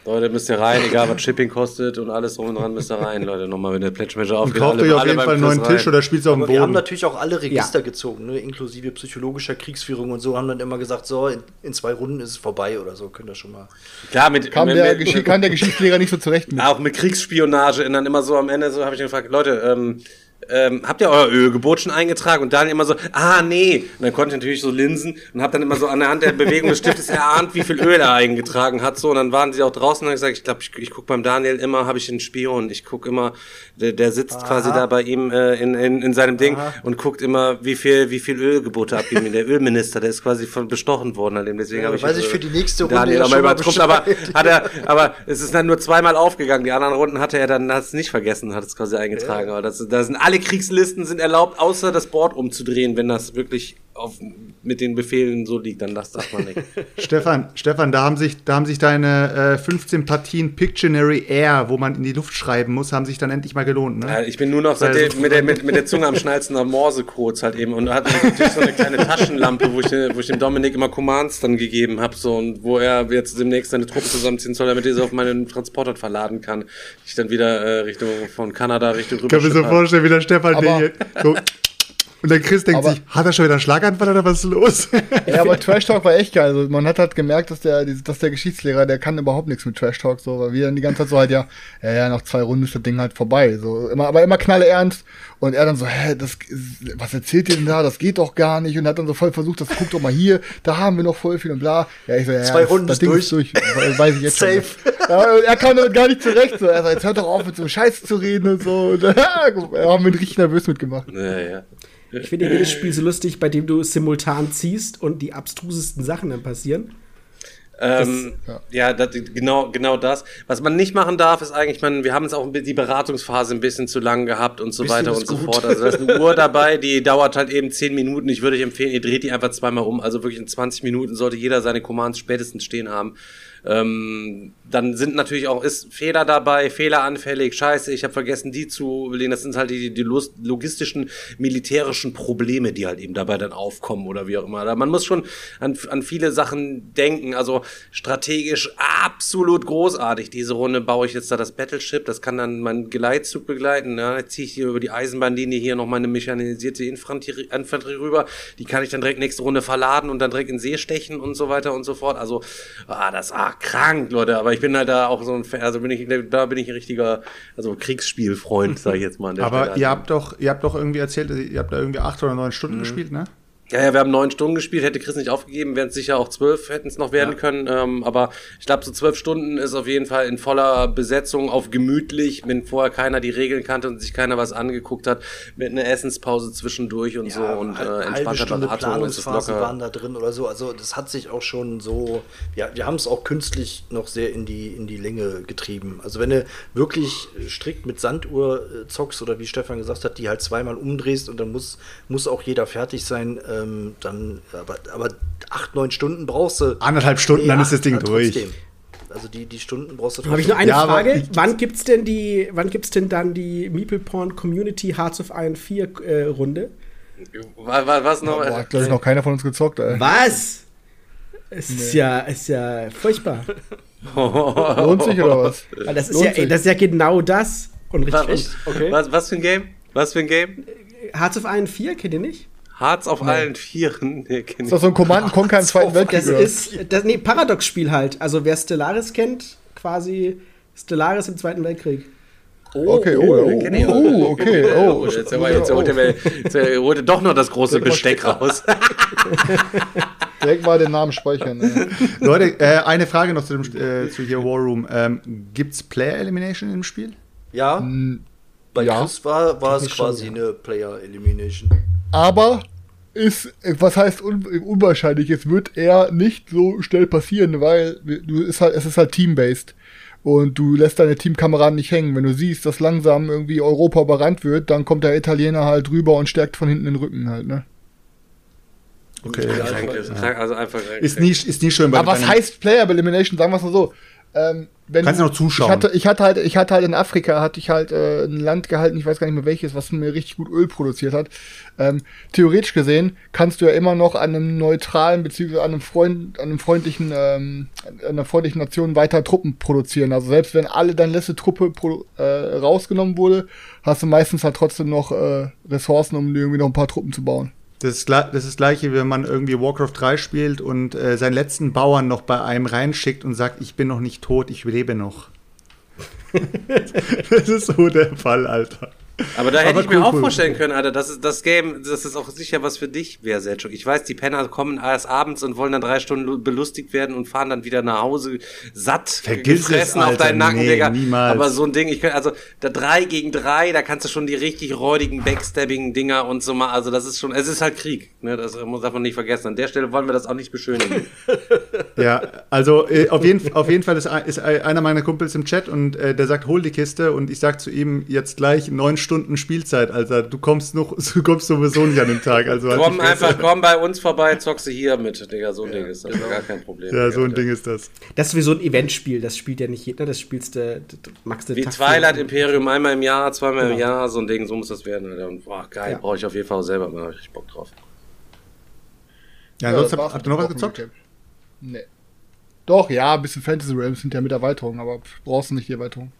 Leute, müsst ihr rein, egal was Shipping kostet und alles drum und dran, müsst ihr rein, Leute. Nochmal, wenn der Pledge Manager aufgeht.
Kauft
alle-
euch auf jeden Fall einen neuen Tisch
rein.
oder spielt's auf dem
Aber wir haben
Boden.
natürlich auch alle Register gezogen, ne? inklusive psychologischer Kriegsführung und so, haben dann immer gesagt, so, in, in zwei Runden ist es vorbei oder so, könnt ihr schon mal.
Klar, mit,
Kam
mit,
der,
mit,
Geschi kann der Geschichtslehrer nicht so zurecht mit.
auch mit Kriegsspionage und dann immer so am Ende so habe ich ihn gefragt, Leute, ähm, ähm, habt ihr euer Ölgebot schon eingetragen? Und dann immer so, ah, nee. Und dann konnte ich natürlich so linsen und habe dann immer so an der Hand der Bewegung des Stiftes erahnt, wie viel Öl er eingetragen hat. So, und dann waren sie auch draußen und haben gesagt, ich glaube, ich, ich gucke beim Daniel immer, habe ich einen Spion. Ich gucke immer, der, der sitzt quasi da bei ihm äh, in, in, in seinem Ding und guckt immer, wie viel, wie viel Ölgebote abgeben. Der Ölminister, der ist quasi von bestochen worden. an dem. Deswegen
Ja,
habe ich
weiß
äh,
ich für die nächste Runde
Daniel
ja schon
mal übertrumpft, aber hat er, aber es ist dann nur zweimal aufgegangen. Die anderen Runden hatte er dann, hat es nicht vergessen, hat es quasi eingetragen. Aber das, da sind alle Kriegslisten sind erlaubt, außer das Board umzudrehen, wenn das wirklich auf, mit den Befehlen so liegt, dann das darf man nicht. [laughs]
Stefan, Stefan, da haben sich, da haben sich deine äh, 15 Partien Pictionary Air, wo man in die Luft schreiben muss, haben sich dann endlich mal gelohnt, ne?
Ja, ich bin nur noch seitdem mit der, mit, mit der Zunge am Schnalzen am Morsecodes halt eben und hatte natürlich so eine kleine Taschenlampe, wo ich, den- wo ich dem Dominik immer Commands dann gegeben habe, so und wo er jetzt demnächst seine Truppen zusammenziehen soll, damit er sie auf meinen Transporter verladen kann. Ich dann wieder äh, Richtung von Kanada Richtung rüber
Ich kann mir so vorstellen, wie der Stefan
Aber-
den hier so Und der Chris denkt
Aber-
sich, hat er schon wieder einen Schlaganfall oder was ist los? [laughs]
Ja, aber Trash Talk war echt geil. Also man hat halt gemerkt, dass der, dass der Geschichtslehrer, der kann überhaupt nichts mit Trash Talk, so, weil wir dann die ganze Zeit so halt, ja, ja, ja, nach zwei Runden ist das Ding halt vorbei. So, immer, aber immer knalle ernst. Und er dann so, hä, das, was erzählt ihr denn da? Das geht doch gar nicht. Und hat dann so voll versucht, das guckt doch mal hier, da haben wir noch voll viel und bla. Ja, ich so, ja,
Zwei
das,
Runden
das
ist
Ding
durch.
ist durch. We- Weiß ich jetzt
Safe.
schon. [laughs] Ja, er kam damit gar nicht zurecht. So. Er so, jetzt hört doch auf mit so einem Scheiß zu reden und so. Und, [laughs] ja, haben wir richtig nervös mitgemacht.
Ja, ja.
Ich finde jedes Spiel so lustig, bei dem du simultan ziehst und die abstrusesten Sachen dann passieren.
Ähm, ja, das, genau, genau das. Was man nicht machen darf, ist eigentlich, man, wir haben es auch die Beratungsphase ein bisschen zu lang gehabt und so
Bisschen
weiter und so
gut.
fort. Also da ist eine Uhr [laughs] dabei, die dauert halt eben 10 Minuten. Ich würde euch empfehlen, ihr dreht die einfach zweimal um. Also wirklich in 20 Minuten sollte jeder seine Commands spätestens stehen haben. Ähm, dann sind natürlich auch ist Fehler dabei, fehleranfällig, scheiße, ich habe vergessen, die zu belegen. Das sind halt die, die logistischen, militärischen Probleme, die halt eben dabei dann aufkommen oder wie auch immer. Man muss schon an, an viele Sachen denken. Also strategisch absolut großartig. Diese Runde baue ich jetzt da das Battleship, das kann dann mein Geleitzug begleiten. Ja, jetzt ziehe ich hier über die Eisenbahnlinie hier noch meine mechanisierte Infanterie, Infanterie rüber. Die kann ich dann direkt nächste Runde verladen und dann direkt in See stechen und so weiter und so fort. Also, ah, das ah, krank, Leute. Aber ich bin halt da auch so ein Fan, also bin ich, da bin ich ein richtiger, also Kriegsspielfreund, sage ich jetzt mal. an der Stelle.
Aber ihr habt doch, ihr habt doch irgendwie erzählt, ihr habt da irgendwie acht oder neun Stunden gespielt, ne?
Ja, ja, wir haben neun Stunden gespielt, hätte Chris nicht aufgegeben, wären es sicher auch zwölf, hätten es noch werden
Ja.
können. Ähm, aber ich glaube, so zwölf Stunden ist auf jeden Fall in voller Besetzung, auf gemütlich, wenn vorher keiner die Regeln kannte und sich keiner was angeguckt hat, mit einer Essenspause zwischendurch und so und äh, entspannter Beratung ist es locker.
waren da drin oder so. Also das hat sich auch schon so, ja, wir haben es auch künstlich noch sehr in die, in die Länge getrieben. Also wenn du wirklich strikt mit Sanduhr äh, zockst oder wie Stefan gesagt hat, die halt zweimal umdrehst und dann muss, muss auch jeder fertig sein, ähm, dann, aber, aber acht, neun Stunden brauchst du.
Anderthalb Stunden, dann ist das Ding
ja,
durch.
trotzdem. Also die, die Stunden brauchst du
Habe ich nur eine
Ja,
Frage. wann gibt's denn die, wann gibt's denn dann die Meeple Porn Community Hearts of Iron 4 äh, Runde?
Was, was, was noch?
Boah, hat, glaube ich, noch keiner von uns gezockt, ey.
Was? Es ist ja, ist ja furchtbar. [laughs]
Lohnt sich oder was?
Das ist
Lohnt
ja, ey,
sich.
das ist ja genau das. Und richtig.
was,
Okay.
was, was für ein Game? Was für ein Game?
Hearts of Iron 4, kennt ihr nicht?
Hearts auf allen Vieren. [laughs] Nee, kenn
Ist das so ein Command Conquer im Zweiten Weltkrieg?
Das ist, das, nee, Paradox-Spiel halt. Also wer Stellaris kennt, quasi Stellaris im Zweiten Weltkrieg.
Okay, oh, oh,
ich
oh,
auch.
oh, okay, oh. [laughs]
Jetzt, aber jetzt holt er, mir- jetzt holt er doch noch das große Besteck raus. [laughs]
Direkt mal den Namen speichern. ey.
Leute, äh, eine Frage noch zu, dem, äh, zu hier War Room. Ähm, gibt's Player Elimination im Spiel?
Ja, bei
ja.
Chris war, war es
Technisch schon,
quasi eine Player Elimination.
Aber ist, was heißt un unwahrscheinlich, es wird eher nicht so schnell passieren, weil du ist halt, es ist halt team-based. Und du lässt deine Teamkameraden nicht hängen. Wenn du siehst, dass langsam irgendwie Europa überrannt wird, dann kommt der Italiener halt drüber und stärkt von hinten den Rücken halt, ne?
Okay.
Krank, also einfach.
Ist nie, ist nie schön bei
Aber was heißt Player Elimination? Sagen wir es mal so. Ähm, wenn
Kannst du noch zuschauen.
Ich hatte, ich hatte halt, ich hatte halt in Afrika hatte ich halt äh, ein Land gehalten, ich weiß gar nicht mehr welches, was mir richtig gut Öl produziert hat. Ähm, theoretisch gesehen kannst du ja immer noch an einem neutralen beziehungsweise an einem Freund, an einem freundlichen, ähm, an einer freundlichen Nation weiter Truppen produzieren. Also selbst wenn alle deine letzte Truppe pro, äh, rausgenommen wurde, hast du meistens halt trotzdem noch äh, Ressourcen, um irgendwie noch ein paar Truppen zu bauen.
Das ist, das ist das gleiche, wenn man irgendwie Warcraft 3 spielt und äh, seinen letzten Bauern noch bei einem reinschickt und sagt, ich bin noch nicht tot, ich lebe noch. [laughs] das ist so der Fall, Alter.
Aber da hätte
Aber
ich mir
cool,
auch
cool.
vorstellen können, Alter, das ist das Game, das ist auch sicher was für dich wäre, Selchuk. Ich weiß, die Penner kommen erst abends und wollen dann drei Stunden lu- belustigt werden und fahren dann wieder nach Hause satt
Vergiss es,
gefressen auf
Alter.
deinen Nacken,
Nee,
Digga.
niemals.
Aber so ein Ding, ich könnte, also da drei gegen drei, da kannst du schon die richtig räudigen Backstabbing-Dinger und so mal, also das ist schon, es ist halt Krieg, ne, das muss man nicht vergessen. An der Stelle wollen wir das auch nicht beschönigen. [laughs]
Ja, also äh, auf, jeden, auf jeden Fall ist, ist einer meiner Kumpels im Chat und äh, der sagt, hol die Kiste und ich sag zu ihm jetzt gleich neun Stunden Spielzeit, Alter. Du kommst noch, [laughs] du kommst sowieso nicht an den Tag. Also halt
komm einfach, komm bei uns vorbei, zockst du hier mit, Digga, so ein Ding ist das, gar kein Problem.
Ja, so ein. Ding ist das.
Das ist wie so ein Eventspiel, das spielt ja nicht jeder, das spielst du, du magst du
Wie
Tag
Twilight Imperium, einmal im Jahr, zweimal im
Genau.
Jahr, so ein Ding, so muss das werden, Alter. Und boah, geil,
Ja.
brauche ich auf jeden Fall auch selber mal richtig Bock drauf.
Ja,
das
ansonsten
war's
habt ihr noch was gezockt?
Nee. Doch, ja, ein bisschen Fantasy Realms sind ja mit Erweiterung, aber brauchst du nicht die Erweiterung.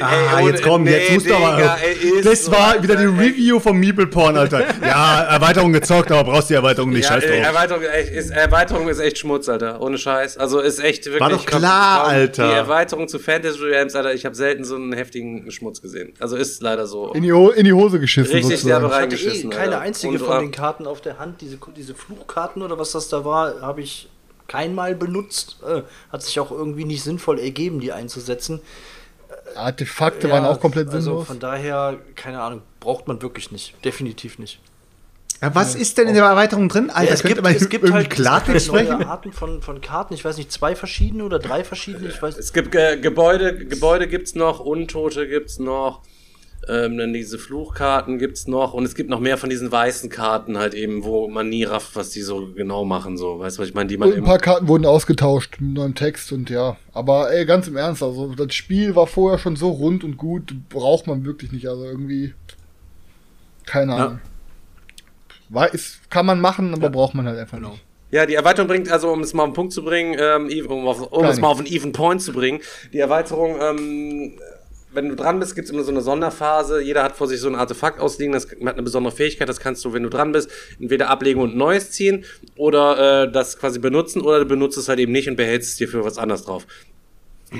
Ah, jetzt komm, jetzt musst du aber. Das war wieder die Review vom Meeple Porn, Alter. [laughs] Ja, Erweiterung gezockt, aber brauchst die Erweiterung nicht.
Ja,
Scheiß drauf.
Erweiterung, ist, Erweiterung ist echt Schmutz, Alter. Ohne Scheiß. Also ist echt wirklich.
War doch klar,
kaum-
Alter.
Die Erweiterung zu Fantasy Realms, Alter, ich habe selten so einen heftigen Schmutz gesehen. Also ist leider so.
In die, Ho in die Hose geschissen
Richtig
sozusagen.
derbe
Ich hatte eh keine einzige
Und,
von den Karten auf der Hand. Diese, diese Fluchkarten oder was das da war, habe ich keinmal benutzt. Äh, hat sich auch irgendwie nicht sinnvoll ergeben, die einzusetzen.
Artefakte
Ja,
waren auch komplett
also
sinnlos.
Von daher, keine Ahnung, braucht man wirklich nicht. Definitiv nicht.
Ja, was ist denn in der Erweiterung drin? Alter,
Ja, es, gibt, es gibt
irgendwie
halt es gibt
Klartext
halt neue Arten von, von Karten. Ich weiß nicht, zwei verschiedene oder drei verschiedene. Ich weiß
Es gibt Ge Gebäude, Gebäude gibt's noch, Untote gibt's noch, ähm, dann diese Fluchkarten gibt's noch und es gibt noch mehr von diesen weißen Karten halt eben, wo man nie rafft, was die so genau machen, so. Weißt du, was ich meine? Die man
Und ein paar Karten wurden ausgetauscht mit neuem Text und ja. Aber ey, ganz im Ernst, also das Spiel war vorher schon so rund und gut, braucht man wirklich nicht. Also irgendwie. Keine Ahnung. War, ist, kann man machen, aber braucht man halt einfach
Genau.
nicht.
Ja, die Erweiterung bringt, also um es mal auf den Punkt zu bringen, ähm, um, auf, um es mal auf einen even Point zu bringen, die Erweiterung, ähm, wenn du dran bist, gibt's immer so eine Sonderphase. Jeder hat vor sich so ein Artefakt ausliegen, das hat eine besondere Fähigkeit, das kannst du, wenn du dran bist, entweder ablegen und Neues ziehen oder äh, das quasi benutzen oder du benutzt es halt eben nicht und behältst es dir für was anderes drauf.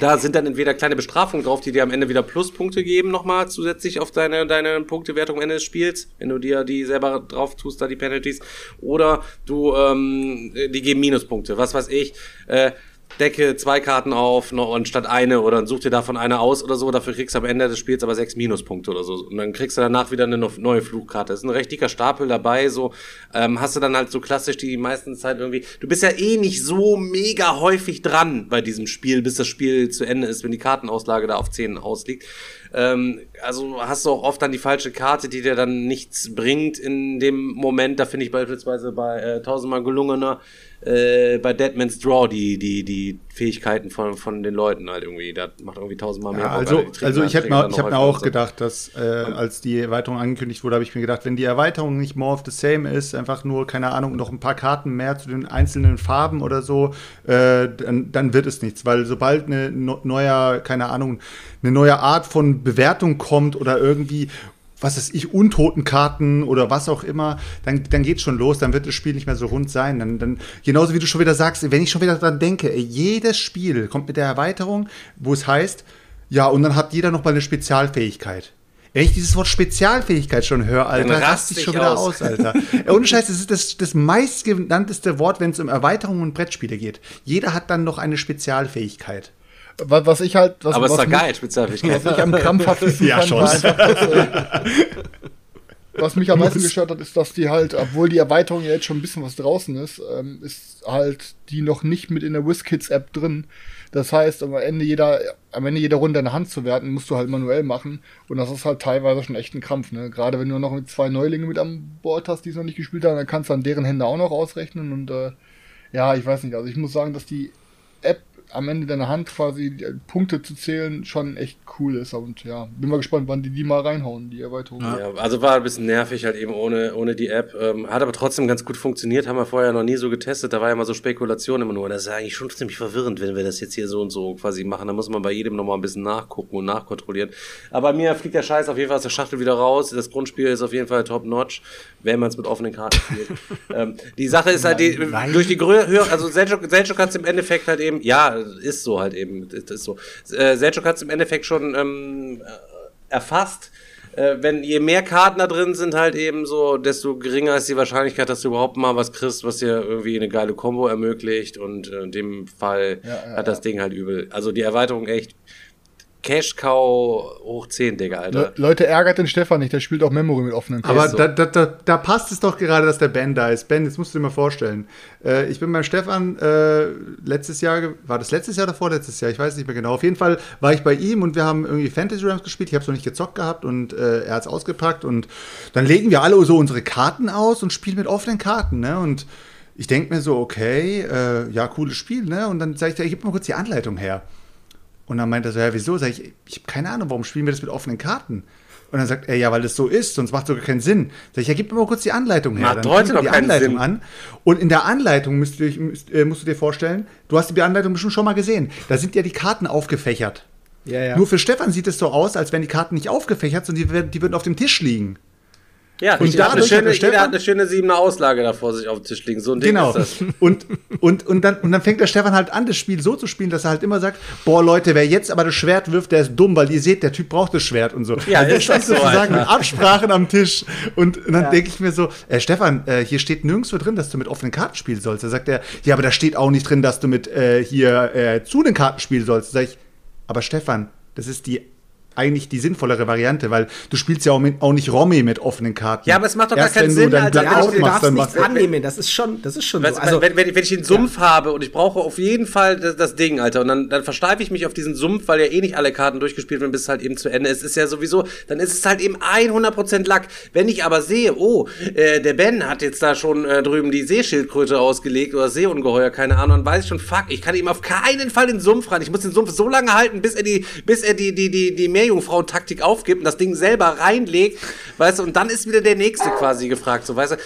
Da sind dann entweder kleine Bestrafungen drauf, die dir am Ende wieder Pluspunkte geben, nochmal zusätzlich auf deine, deine Punktewertung am Ende des Spiels, wenn du dir die selber drauf tust, da die Penalties. Oder du, ähm, die geben Minuspunkte, was weiß ich. Äh, decke zwei Karten auf noch anstatt eine oder such dir davon eine aus oder so. Dafür kriegst du am Ende des Spiels aber sechs Minuspunkte oder so. Und dann kriegst du danach wieder eine neue Flugkarte. Das ist ein recht dicker Stapel dabei. So ähm, hast du dann halt so klassisch die meisten Zeit irgendwie. Du bist ja eh nicht so mega häufig dran bei diesem Spiel, bis das Spiel zu Ende ist, wenn die Kartenauslage da auf 10 ausliegt. Ähm, also hast du auch oft dann die falsche Karte, die dir dann nichts bringt in dem Moment. Da finde ich beispielsweise bei äh, tausendmal gelungener äh, bei Deadman's Draw die, die, die Fähigkeiten von, von den Leuten halt irgendwie. Das macht irgendwie tausendmal mehr.
Ja, also, also ich hätte
trinken
mir, ich hab mir auch gedacht, dass äh, als die Erweiterung angekündigt wurde, habe ich mir gedacht, wenn die Erweiterung nicht more of the same ist, einfach nur, keine Ahnung, noch ein paar Karten mehr zu den einzelnen Farben oder so, äh, dann, dann wird es nichts. Weil sobald eine neuer, keine Ahnung, eine neue Art von Bewertung kommt oder irgendwie was weiß ich, Untotenkarten oder was auch immer, dann, dann geht's schon los, dann wird das Spiel nicht mehr so rund sein. Dann, dann, genauso wie du schon wieder sagst, wenn ich schon wieder dran denke, ey, jedes Spiel kommt mit der Erweiterung, wo es heißt, ja, und dann hat jeder noch mal eine Spezialfähigkeit. Wenn ich dieses Wort Spezialfähigkeit schon höre, Alter,
Dann rast
raste ich schon wieder
aus.
aus, Alter. Ohne Scheiß, das ist das, das meistgenannteste Wort, wenn es um Erweiterungen und Brettspiele geht. Jeder hat dann noch eine Spezialfähigkeit.
Was, was ich halt. Was,
Aber doch
mich-
geil, Spezialfähigkeit.
Was ich am krampfhaftesten [laughs]
Ja,
fand,
schon.
war einfach, dass, äh, [laughs] was mich am meisten gestört hat, ist, dass die halt, obwohl die Erweiterung ja jetzt schon ein bisschen was draußen ist, ähm, ist halt die noch nicht mit in der WizKids-App drin. Das heißt, am Ende jeder, am Ende jeder Runde eine Hand zu werten, musst du halt manuell machen. Und das ist halt teilweise schon echt ein Krampf, ne? Gerade wenn du noch mit zwei Neulingen mit an Bord hast, die es noch nicht gespielt haben, dann kannst du an deren Hände auch noch ausrechnen. Und äh, ja, ich weiß nicht. Also ich muss sagen, dass die App am Ende deiner Hand quasi die Punkte zu zählen schon echt cool ist. Und ja, bin mal gespannt, wann die die mal reinhauen, die Erweiterung.
Ja, also war ein bisschen nervig halt eben ohne, ohne die App. Ähm, hat aber trotzdem ganz gut funktioniert, haben wir vorher noch nie so getestet. Da war ja immer so Spekulation immer nur. Das ist ja eigentlich schon ziemlich verwirrend, wenn wir das jetzt hier so und so quasi machen. Da muss man bei jedem nochmal ein bisschen nachgucken und nachkontrollieren. Aber mir fliegt der Scheiß auf jeden Fall aus der Schachtel wieder raus. Das Grundspiel ist auf jeden Fall top-notch, wenn man es mit offenen Karten spielt. [laughs] ähm, die Sache ist halt, die,
Nein.
durch die Größe, also Selchuk, Selchuk hat es im Endeffekt halt eben, ja, ist so halt eben, ist, ist so. Äh, Selchuk hat es im Endeffekt schon ähm, erfasst. Äh, wenn je mehr Karten da drin sind, halt eben so, desto geringer ist die Wahrscheinlichkeit, dass du überhaupt mal was kriegst, was dir irgendwie eine geile Combo ermöglicht. Und äh, in dem Fall
Ja, ja,
hat das Ding halt übel. Also die Erweiterung echt Cash Cow hoch 10, Digga, Alter.
Le Leute, ärgert den Stefan nicht, der spielt auch Memory mit offenen Karten.
Aber
so.
da, da, da, da passt es doch gerade, dass der Ben da ist. Ben, jetzt musst du dir mal vorstellen. Äh, ich bin beim Stefan äh, letztes Jahr, war das letztes Jahr oder vorletztes Jahr? Ich weiß nicht mehr genau. Auf jeden Fall war ich bei ihm und wir haben irgendwie Fantasy Rams gespielt. Ich habe es noch nicht gezockt gehabt und äh, er hat es ausgepackt. Und dann legen wir alle so unsere Karten aus und spielen mit offenen Karten. Ne? Und ich denke mir so, okay, äh, ja, cooles Spiel. Ne? Und dann sage ich, ja, gib mal kurz die Anleitung her. Und dann meint er so, ja, wieso? Sag ich, ich habe keine Ahnung, warum spielen wir das mit offenen Karten? Und dann sagt er, ja, weil das so ist, sonst macht sogar keinen Sinn. Sag ich, ja, gib mir mal kurz die Anleitung her.
Macht
dann
heute noch
die Anleitung
Sinn.
an. Und in der Anleitung müsst ihr, müsst, äh, musst du dir vorstellen, du hast die Anleitung bestimmt schon mal gesehen. Da sind ja die Karten aufgefächert.
Ja, ja.
Nur für Stefan sieht es so aus, als wenn die Karten nicht aufgefächert sind, die, werden- die würden auf dem Tisch liegen.
Ja,
Und
jeder, hat eine schöne,
der
jeder
Stefan-
hat eine schöne siebener Auslage da vor sich auf dem Tisch liegen. So ein Ding
Genau.
ist das. [laughs]
Und, und, und, dann, und dann fängt der Stefan halt an, das Spiel so zu spielen, dass er halt immer sagt, boah Leute, wer jetzt aber das Schwert wirft, der ist dumm, weil ihr seht, der Typ braucht das Schwert und so.
Ja,
also
ist das so,
sozusagen mit Absprachen am Tisch. Und, und dann denke ich mir so, äh, Stefan, äh, hier steht nirgendwo drin, dass du mit offenen Karten spielen sollst. Da sagt er, ja, aber da steht auch nicht drin, dass du mit äh, hier äh, zu den Karten spielen sollst. Da sag ich, aber Stefan, das ist die eigentlich die sinnvollere Variante, weil du spielst ja auch, mit, auch nicht Romy mit offenen Karten.
Ja, aber es macht doch gar
Erst
keinen
wenn
Sinn,
du
Alter. Ja,
Ja, du
machst,
darfst
dann
nichts
machst
annehmen, das ist schon, das ist schon
Weißt,
so.
also, wenn, wenn, wenn ich einen Sumpf habe und ich brauche auf jeden Fall das, das Ding, Alter, und dann, dann versteife ich mich auf diesen Sumpf, weil ja eh nicht alle Karten durchgespielt werden, bis es halt eben zu Ende ist. Es ist ja sowieso, dann ist es halt eben 100% Lack. Wenn ich aber sehe, oh, äh, der Ben hat jetzt da schon äh, drüben die Seeschildkröte ausgelegt oder Seeungeheuer, keine Ahnung, dann weiß ich schon, fuck, ich kann ihm auf keinen Fall den Sumpf rein. Ich muss den Sumpf so lange halten, bis er die, bis er die, die, die, die Meerjungfrauen-Taktik aufgibt und das Ding selber reinlegt, weißt du, und dann ist wieder der Nächste quasi gefragt, so, weißt du,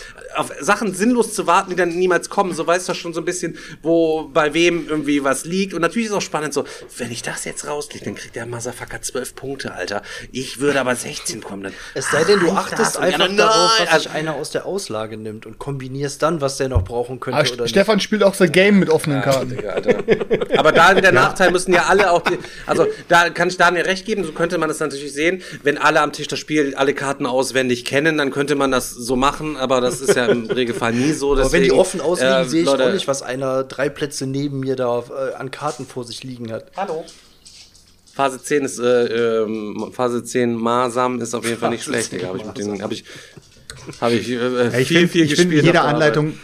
auf Sachen sinnlos zu warten, die dann niemals kommen, so weißt du schon so ein bisschen, wo, bei wem irgendwie was liegt und natürlich ist auch spannend so, wenn ich das jetzt rauskriege, dann kriegt der Motherfucker 12 Punkte, Alter. Ich würde aber 16 kommen, dann.
Es sei denn, du
Ach,
achtest einfach
ja,
darauf, was sich einer aus der Auslage nimmt und kombinierst dann, was der noch brauchen könnte
Aber
oder nicht.
Stefan spielt auch The Game mit offenen Karten.
Digga, Alter. Aber da wieder Nachteil müssen ja alle auch, die, also da kann ich Daniel recht geben, so könnte man das natürlich sehen, wenn alle am Tisch das Spiel, alle Karten auswendig kennen, dann könnte man das so machen, aber das ist ja im Regelfall nie so.
Aber wenn die
deswegen,
offen ausliegen,
äh,
sehe ich
Leute,
auch nicht, was einer drei Plätze neben mir da äh, an Karten vor sich liegen hat. Hallo.
Phase 10 ist, äh, ähm, Phase 10 Masam ist auf jeden Fall nicht
Phase
schlecht,
10
Digga. Habe ich, mit hab ich, hab ich, äh,
Ja, ich
viel,
find,
viel
ich
gespielt.
in jeder Anleitung,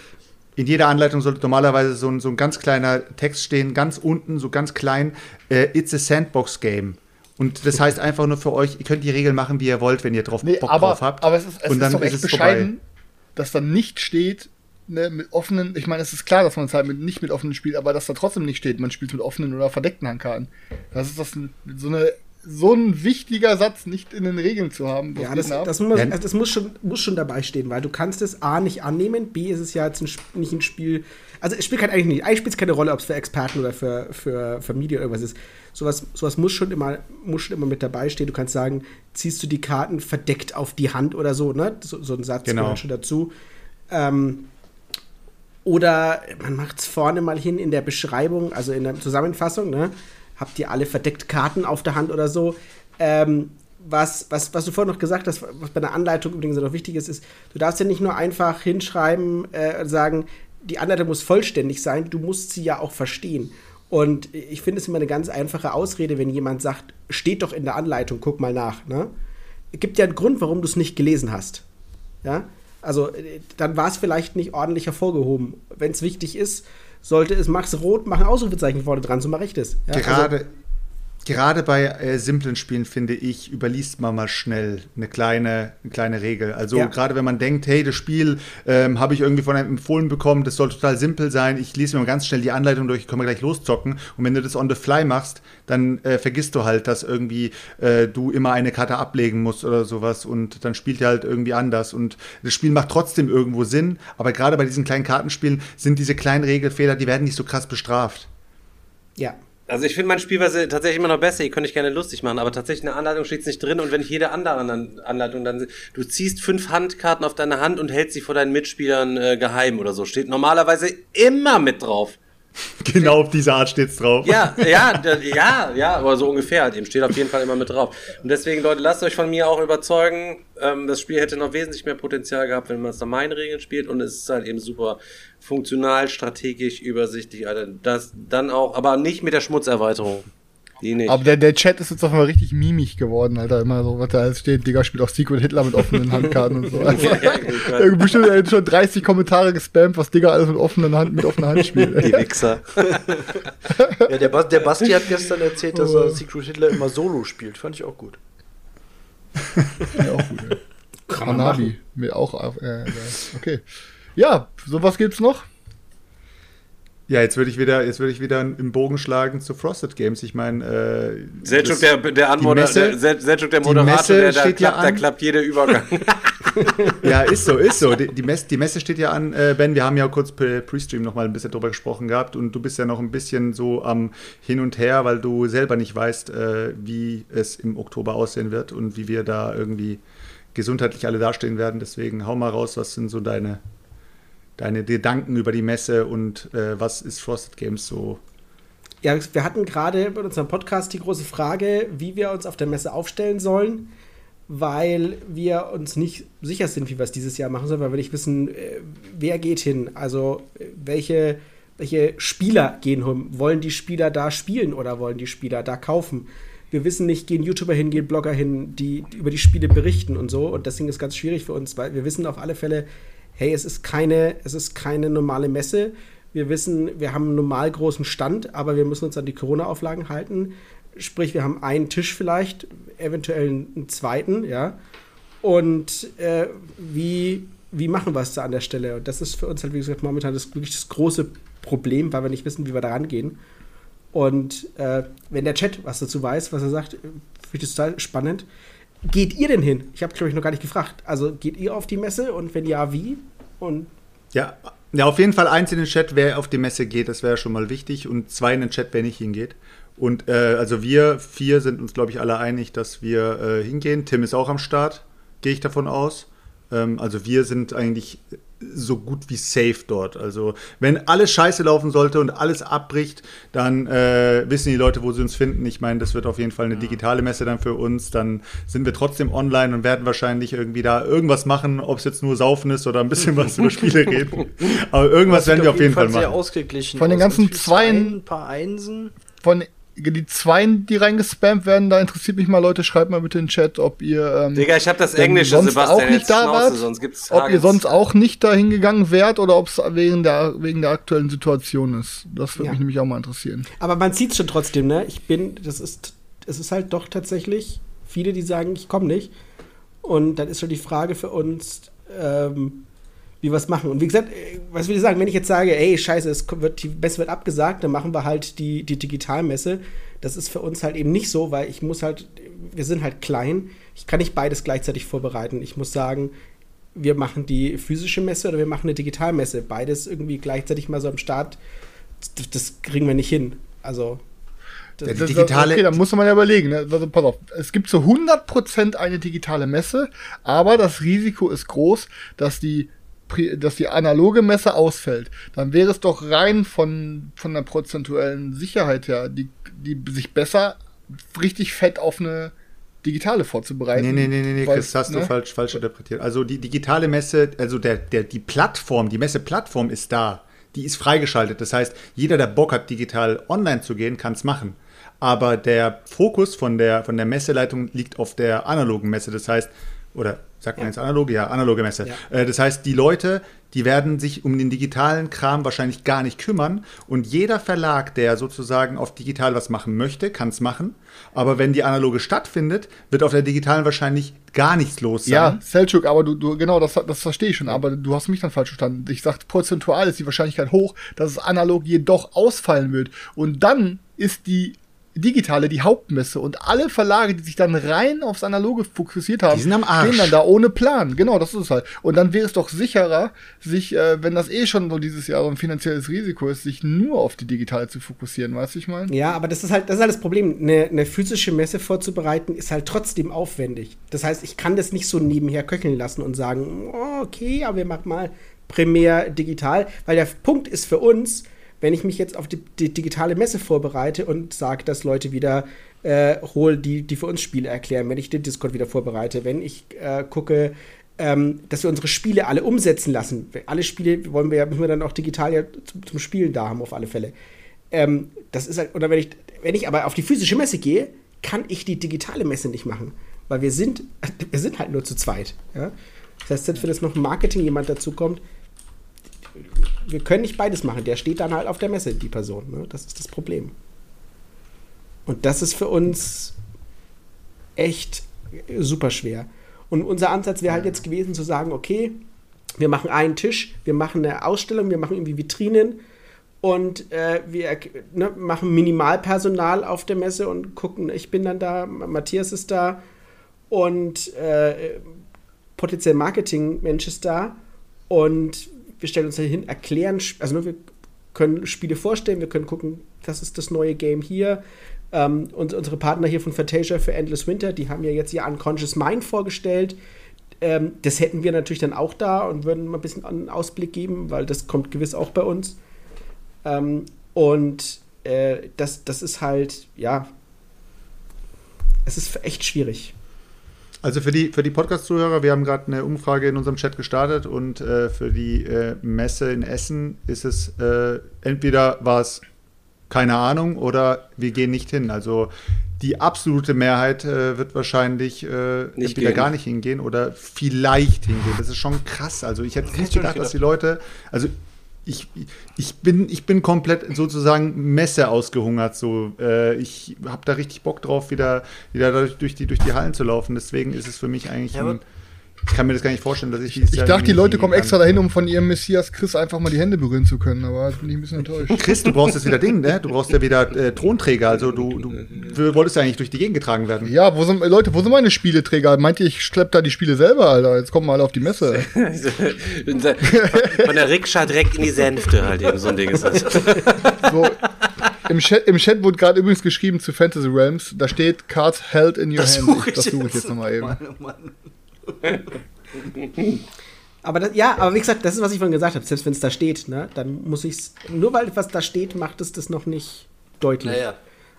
in jeder Anleitung sollte normalerweise so ein, so ein ganz kleiner Text stehen, ganz unten, so ganz klein, äh, It's a Sandbox Game. Und das heißt einfach nur für euch, ihr könnt die Regeln machen, wie ihr wollt, wenn ihr drauf
Nee,
Bock
aber,
drauf habt.
aber es ist, es
und dann
ist doch
ist
echt
es
bescheiden,
vorbei.
Dass da nicht steht, ne, mit offenen, ich meine, es ist klar, dass man es halt mit, nicht mit offenen spielt, aber dass da trotzdem nicht steht, man spielt mit offenen oder verdeckten Handkarten. Das ist das so eine so ein wichtiger Satz nicht in den Regeln zu haben.
Ja, das, das, muss,
Ja.
also das muss, schon, muss schon dabei stehen, weil du kannst es A nicht annehmen, B ist es ja jetzt ein, nicht ein Spiel. Also es spielt halt eigentlich nicht, eigentlich spielt es keine Rolle, ob es für Experten oder für, für Familie oder irgendwas ist. Sowas, sowas muss, schon immer, muss schon immer mit dabei stehen. Du kannst sagen, ziehst du die Karten verdeckt auf die Hand oder so, ne? So, so ein Satz
Genau.
gehört schon dazu. Ähm, oder man macht es vorne mal hin in der Beschreibung, also in der Zusammenfassung, ne? Habt ihr alle verdeckt Karten auf der Hand oder so? Ähm, was, was, was du vorhin noch gesagt hast, was bei einer Anleitung übrigens noch wichtig ist, ist, du darfst ja nicht nur einfach hinschreiben, äh, sagen, die Anleitung muss vollständig sein, du musst sie ja auch verstehen. Und ich finde es immer eine ganz einfache Ausrede, wenn jemand sagt, steht doch in der Anleitung, guck mal nach. Ne? Gibt ja einen Grund, warum du es nicht gelesen hast. Ja? Also, äh, dann war es vielleicht nicht ordentlich hervorgehoben. Wenn es wichtig ist, sollte es, mach's rot, mach ein Ausrufezeichen vorne dran, so mache ich das. Ja?
Gerade,
Also,
gerade bei äh, simplen Spielen, finde ich, überliest man mal schnell eine kleine, eine kleine Regel. Also
Ja.
gerade wenn man denkt, hey, das Spiel ähm, habe ich irgendwie von einem empfohlen bekommen, das soll total simpel sein, ich lese mir mal ganz schnell die Anleitung durch, können wir gleich loszocken. Und wenn du das on the fly machst, dann äh, vergisst du halt, dass irgendwie äh, du immer eine Karte ablegen musst oder sowas und dann spielt er halt irgendwie anders. Und das Spiel macht trotzdem irgendwo Sinn, aber gerade bei diesen kleinen Kartenspielen sind diese kleinen Regelfehler, die werden nicht so krass bestraft.
ja.
Also ich finde meine Spielweise tatsächlich immer noch besser, die könnte ich gerne lustig machen, aber tatsächlich in der Anleitung steht es nicht drin und wenn ich jede andere An- Anleitung dann, du ziehst fünf Handkarten auf deine Hand und hältst sie vor deinen Mitspielern äh, geheim oder so, steht normalerweise immer mit drauf. [laughs]
Genau auf diese Art steht's drauf.
Ja, ja, ja, ja, aber so ungefähr eben. Steht auf jeden Fall immer mit drauf. Und deswegen, Leute, lasst euch von mir auch überzeugen. Ähm, das Spiel hätte noch wesentlich mehr Potenzial gehabt, wenn man es nach meinen Regeln spielt. Und es ist halt eben super funktional, strategisch, übersichtlich. Alter. Das dann auch, aber nicht mit der Schmutzerweiterung. Die nicht.
Aber der, der Chat ist jetzt auf einmal richtig mimig geworden, Alter. Immer so, was da alles steht. Digga spielt auch Secret Hitler mit offenen Handkarten und so. [laughs] Also,
Ja, [laughs]
bestimmt ey, schon 30 Kommentare gespammt, was Digga alles mit offenen Hand, mit offener Hand spielt.
die. Wichser. [laughs]
Ja, der, Bas der Basti hat gestern erzählt, dass
Oh.
er Secret Hitler immer solo spielt. Fand ich auch gut.
Ja, auch gut, ey. Hanabi. Mir auch, äh, äh, okay. Ja, sowas gibt's noch?
Ja, jetzt würde ich wieder, jetzt würde ich wieder im Bogen schlagen zu Frosted Games. Ich meine, äh,
Selchuk, der, der Anmoder,
die Messe-
der, Sel- Selchuk, der Moderator,
Messe
der, da
steht ja
klappt, da
an.
klappt jeder Übergang. [laughs]
Ja, ist so, ist so. Die, die, Messe, die Messe steht ja an, äh, Ben. Wir haben ja kurz pre- Pre-Stream noch mal ein bisschen drüber gesprochen gehabt und du bist ja noch ein bisschen so am Hin und Her, weil du selber nicht weißt, äh, wie es im Oktober aussehen wird und wie wir da irgendwie gesundheitlich alle dastehen werden. Deswegen hau mal raus, was sind so deine, deine Gedanken über die Messe und äh, was ist Frosted Games so?
Ja, wir hatten gerade bei unserem Podcast die große Frage, wie wir uns auf der Messe aufstellen sollen, weil wir uns nicht sicher sind, wie wir es dieses Jahr machen sollen, weil wir nicht wissen, äh, wer geht hin, also welche, welche Spieler gehen hin. Wollen die Spieler da spielen oder wollen die Spieler da kaufen? Wir wissen nicht, gehen YouTuber hin, gehen Blogger hin, die über die Spiele berichten und so. Und deswegen ist es ganz schwierig für uns, weil wir wissen auf alle Fälle, hey, es ist keine, es ist keine normale Messe. Wir wissen, wir haben einen normal großen Stand, aber wir müssen uns an die Corona-Auflagen halten. Sprich, wir haben einen Tisch vielleicht, eventuell einen zweiten, ja. Und äh, wie, wie machen wir es da an der Stelle? Und das ist für uns halt, wie gesagt, momentan das, wirklich das große Problem, weil wir nicht wissen, wie wir da rangehen. Und äh, wenn der Chat was dazu weiß, was er sagt, finde ich das total spannend. Geht ihr denn hin? Ich habe, glaube ich, noch gar nicht gefragt. Also geht ihr auf die Messe und wenn ja, wie? Und
Ja, ja, auf jeden Fall eins in den Chat, wer auf die Messe geht, das wäre schon mal wichtig. Und zwei in den Chat, wer nicht hingeht. Und äh, also wir vier sind uns, glaube ich, alle einig, dass wir äh, hingehen. Tim ist auch am Start, gehe ich davon aus. Ähm, also wir sind eigentlich so gut wie safe dort. Also wenn alles scheiße laufen sollte und alles abbricht, dann äh, wissen die Leute, wo sie uns finden. Ich meine, das wird auf jeden Fall eine digitale Messe dann für uns. Dann sind wir trotzdem online und werden wahrscheinlich irgendwie da irgendwas machen, ob es jetzt nur Saufen ist oder ein bisschen was über Spiele [laughs] reden. Aber irgendwas werden wir auf jeden Fall
sehr
machen.
ausgeglichen.
Von den ganzen Zweien,
Ein paar Einsen.
Von die Zweien, die reingespammt werden, da interessiert mich mal, Leute, schreibt mal bitte in den Chat, ob ihr. Ähm,
Digga, ich hab das Englische,
sonst
Sebastian,
auch nicht
jetzt
da
Schnauze,
wart,
sonst gibt's
ob ihr sonst auch nicht da hingegangen wärt oder ob es wegen der, wegen der aktuellen Situation ist. Das würde
Ja.
mich nämlich auch mal interessieren.
Aber man sieht es schon trotzdem, ne? Ich bin, das ist, es ist halt doch tatsächlich viele, die sagen, ich komme nicht. Und dann ist schon die Frage für uns, ähm, wie wir es machen. Und wie gesagt, äh, was will ich sagen, wenn ich jetzt sage, ey, scheiße, es wird, die Messe wird abgesagt, dann machen wir halt die, die Digitalmesse. Das ist für uns halt eben nicht so, weil ich muss halt, wir sind halt klein. Ich kann nicht beides gleichzeitig vorbereiten. Ich muss sagen, wir machen die physische Messe oder wir machen eine Digitalmesse. Beides irgendwie gleichzeitig mal so am Start, das, das kriegen wir nicht hin. Also,
Ja, die
Das-
digitale-
Okay, da muss man ja überlegen. Ne? Also, pass auf, es gibt zu 100% eine digitale Messe, aber das Risiko ist groß, dass die, dass die analoge Messe ausfällt. Dann wäre es doch rein von, von der prozentuellen Sicherheit her, die, die sich besser richtig fett auf eine digitale vorzubereiten.
Nee, nee, nee, nee, Chris, hast du
ne?
falsch, falsch interpretiert. Also die digitale Messe, also der, der, die Plattform, die Messeplattform ist da. Die ist freigeschaltet. Das heißt, jeder, der Bock hat, digital online zu gehen, kann es machen. Aber der Fokus von der, von der Messeleitung liegt auf der analogen Messe. Das heißt, oder sagt man jetzt analoge? Ja, analoge Messe.
Ja.
Äh, das heißt, die Leute, die werden sich um den digitalen Kram wahrscheinlich gar nicht kümmern. Und jeder Verlag, der sozusagen auf digital was machen möchte, kann es machen. Aber wenn die analoge stattfindet, wird auf der digitalen wahrscheinlich gar nichts los sein.
Ja, Selchuk, aber du, du genau, das, das verstehe ich schon, aber du hast mich dann falsch verstanden. Ich sag, prozentual ist die Wahrscheinlichkeit hoch, dass es analog jedoch ausfallen wird. Und dann ist die digitale die Hauptmesse und alle Verlage, die sich dann rein aufs Analoge fokussiert haben,
Die sind am Arsch.
gehen dann da ohne Plan. Genau, das ist es halt. Und dann wäre es doch sicherer, sich, äh, wenn das eh schon so dieses Jahr so ein finanzielles Risiko ist, sich nur auf die digitale zu fokussieren, weißt du, ich meine?
Ja, aber das ist halt das, ist halt das Problem. Eine, eine physische Messe vorzubereiten ist halt trotzdem aufwendig. Das heißt, ich kann das nicht so nebenher köcheln lassen und sagen, oh, okay, aber wir machen mal primär digital. Weil der Punkt ist für uns, wenn ich mich jetzt auf die, die digitale Messe vorbereite und sage, dass Leute wieder äh, hol, die, die für uns Spiele erklären, wenn ich den Discord wieder vorbereite, wenn ich äh, gucke, ähm, dass wir unsere Spiele alle umsetzen lassen. Alle Spiele wollen wir ja, müssen wir dann auch digital ja zum, zum Spielen da haben, auf alle Fälle. Ähm, das ist halt, oder wenn ich, wenn ich aber auf die physische Messe gehe, kann ich die digitale Messe nicht machen. Weil wir sind, [laughs] wir sind halt nur zu zweit. Ja? Das heißt, selbst wenn jetzt noch Marketing jemand dazukommt, wir können nicht beides machen. Der steht dann halt auf der Messe, die Person. Ne? Das ist das Problem. Und das ist für uns echt super schwer. Und unser Ansatz wäre halt jetzt gewesen zu sagen, okay, wir machen einen Tisch, wir machen eine Ausstellung, wir machen irgendwie Vitrinen und äh, wir ne, machen Minimalpersonal auf der Messe und gucken, ich bin dann da, Matthias ist da und äh, potenziell Marketing-Mensch da und wir stellen uns dahin, erklären, also nur wir können Spiele vorstellen, wir können gucken, das ist das neue Game hier. Ähm, und unsere Partner hier von Fantasia für Endless Winter, die haben ja jetzt ihr Unconscious Mind vorgestellt. Ähm, das hätten wir natürlich dann auch da und würden mal ein bisschen einen Ausblick geben, weil das kommt gewiss auch bei uns. Ähm, und äh, das, das ist halt, ja, es ist echt schwierig.
Also für die, für die Podcast-Zuhörer, wir haben gerade eine Umfrage in unserem Chat gestartet und äh, für die äh, Messe in Essen ist es äh, entweder war es keine Ahnung oder wir gehen nicht hin. Also die absolute Mehrheit äh, wird wahrscheinlich äh, entweder gar nicht hingehen oder vielleicht hingehen. Das ist schon krass. Also ich hätte nicht gedacht, dass die Leute, also ich, ich, bin, ich bin komplett sozusagen Messe ausgehungert. So. Äh, ich habe da richtig Bock drauf, wieder, wieder durch, die, durch die Hallen zu laufen. Deswegen ist es für mich eigentlich ja, ein, ich kann mir das gar nicht vorstellen, dass ich dieses
Ich Jahr dachte, die Leute kommen extra dahin, um von ihrem Messias Chris einfach mal die Hände berühren zu können, aber bin ich ein bisschen enttäuscht.
Chris, du brauchst jetzt wieder Ding, ne? Du brauchst ja wieder äh, Thronträger, also du, du, wolltest ja eigentlich durch die Gegend getragen werden.
Ja, wo sind, Leute, wo sind meine Spieleträger? Meint ihr, ich schlepp da die Spiele selber, Alter? Jetzt kommen wir alle auf die Messe. [laughs]
von der Rikscha direkt in die Sänfte halt eben, so ein Ding ist das. [laughs] So,
im Chat, Im Chat wurde gerade übrigens geschrieben zu Fantasy Realms, da steht Cards held in your das hand. Das suche ich jetzt nochmal eben. Mann, oh Mann.
Aber das, ja, aber wie gesagt, das ist, was ich vorhin gesagt habe. Selbst wenn es da steht, ne, dann muss ich es. Nur weil etwas da steht, macht es das noch nicht deutlich. Naja.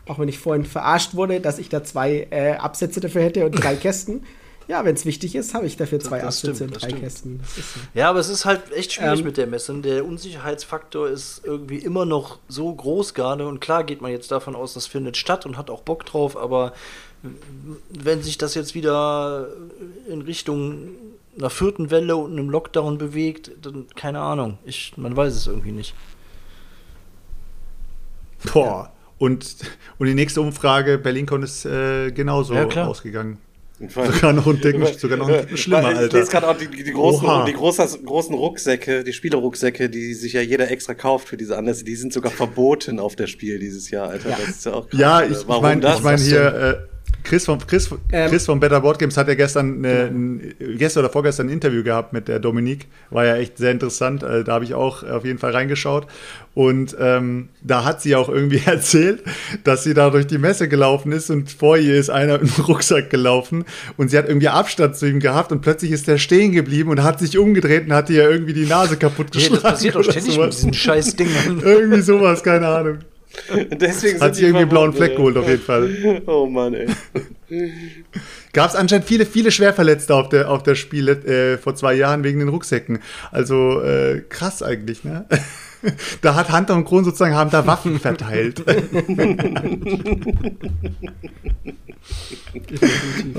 Auch wenn ich vorhin verarscht wurde, dass ich da zwei äh, Absätze dafür hätte und drei [laughs] Kästen. Ja, wenn es wichtig ist, habe ich dafür zwei das Absätze stimmt, und drei stimmt. Kästen.
So. Ja, aber es ist halt echt schwierig ähm, mit der Messe. Der Unsicherheitsfaktor ist irgendwie immer noch so groß gerade. Und klar geht man jetzt davon aus, das findet statt und hat auch Bock drauf, aber wenn sich das jetzt wieder in Richtung einer vierten Welle und einem Lockdown bewegt, dann keine Ahnung. Ich, man weiß es irgendwie nicht.
Boah. Ja. Und, und die nächste Umfrage, BerlinCon ist äh, genauso ja, ausgegangen.
Sogar noch ein Ding, sogar noch ein schlimmer, Alter. Ich lese gerade auch die, die, großen, die großen, großen Rucksäcke, die Spielerucksäcke, die sich ja jeder extra kauft für diese Anlässe, die sind sogar verboten auf der Spiel dieses Jahr, Alter.
Ja, das ist ja auch krass, Ja, ich, ich meine ich mein hier, äh, Chris von, Chris, ähm, Chris von Better Board Games hat ja gestern, eine, ein, gestern oder vorgestern ein Interview gehabt mit der Dominique. War ja echt sehr interessant. Also, da habe ich auch auf jeden Fall reingeschaut. Und ähm, da hat sie auch irgendwie [laughs] erzählt, dass sie da durch die Messe gelaufen ist und vor ihr ist einer [laughs] im Rucksack gelaufen und sie hat irgendwie Abstand zu ihm gehabt und plötzlich ist der stehen geblieben und hat sich umgedreht und hat ihr irgendwie die Nase kaputt geschlagen. Ja, das
passiert doch ständig sowas. mit diesen scheiß Dingen. [laughs]
irgendwie sowas, keine Ahnung. [laughs]
Deswegen
Hat sie irgendwie einen blauen Fleck geholt, auf jeden Fall. [laughs]
Oh Mann, ey. [laughs]
Gab es anscheinend viele, viele Schwerverletzte auf der, auf der Spiele äh, vor zwei Jahren wegen den Rucksäcken. Also äh, krass eigentlich, ne? [laughs] da hat Hunter und Kron sozusagen haben da Waffen verteilt.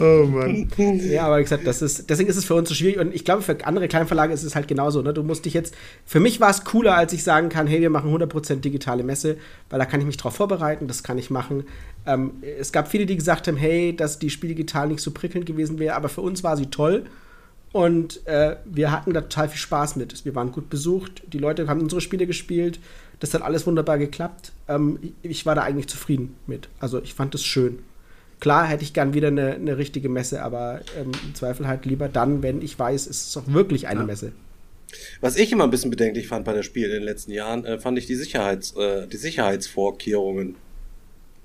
oh Mann. Ja, aber wie gesagt, das ist, deswegen ist es für uns so schwierig und ich glaube, für andere Kleinverlage ist es halt genauso. Ne? Du musst dich jetzt, für mich war es cooler, als ich sagen kann, hey, wir machen 100% digitale Messe, weil da kann ich mich drauf vorbereiten, das kann ich machen. Ähm, es gab viele, die gesagt haben, hey, dass die Spiel digital nicht so prickelnd gewesen wäre, aber für uns war sie toll. Und äh, wir hatten da total viel Spaß mit. Wir waren gut besucht, die Leute haben unsere Spiele gespielt. Das hat alles wunderbar geklappt. Ähm, ich war da eigentlich zufrieden mit. Also ich fand es schön. Klar hätte ich gern wieder eine, eine richtige Messe, aber ähm, im Zweifel halt lieber dann, wenn ich weiß, es ist auch wirklich eine ja. Messe.
Was ich immer ein bisschen bedenklich fand bei der Spiel in den letzten Jahren, äh, fand ich die, Sicherheits, äh, die Sicherheitsvorkehrungen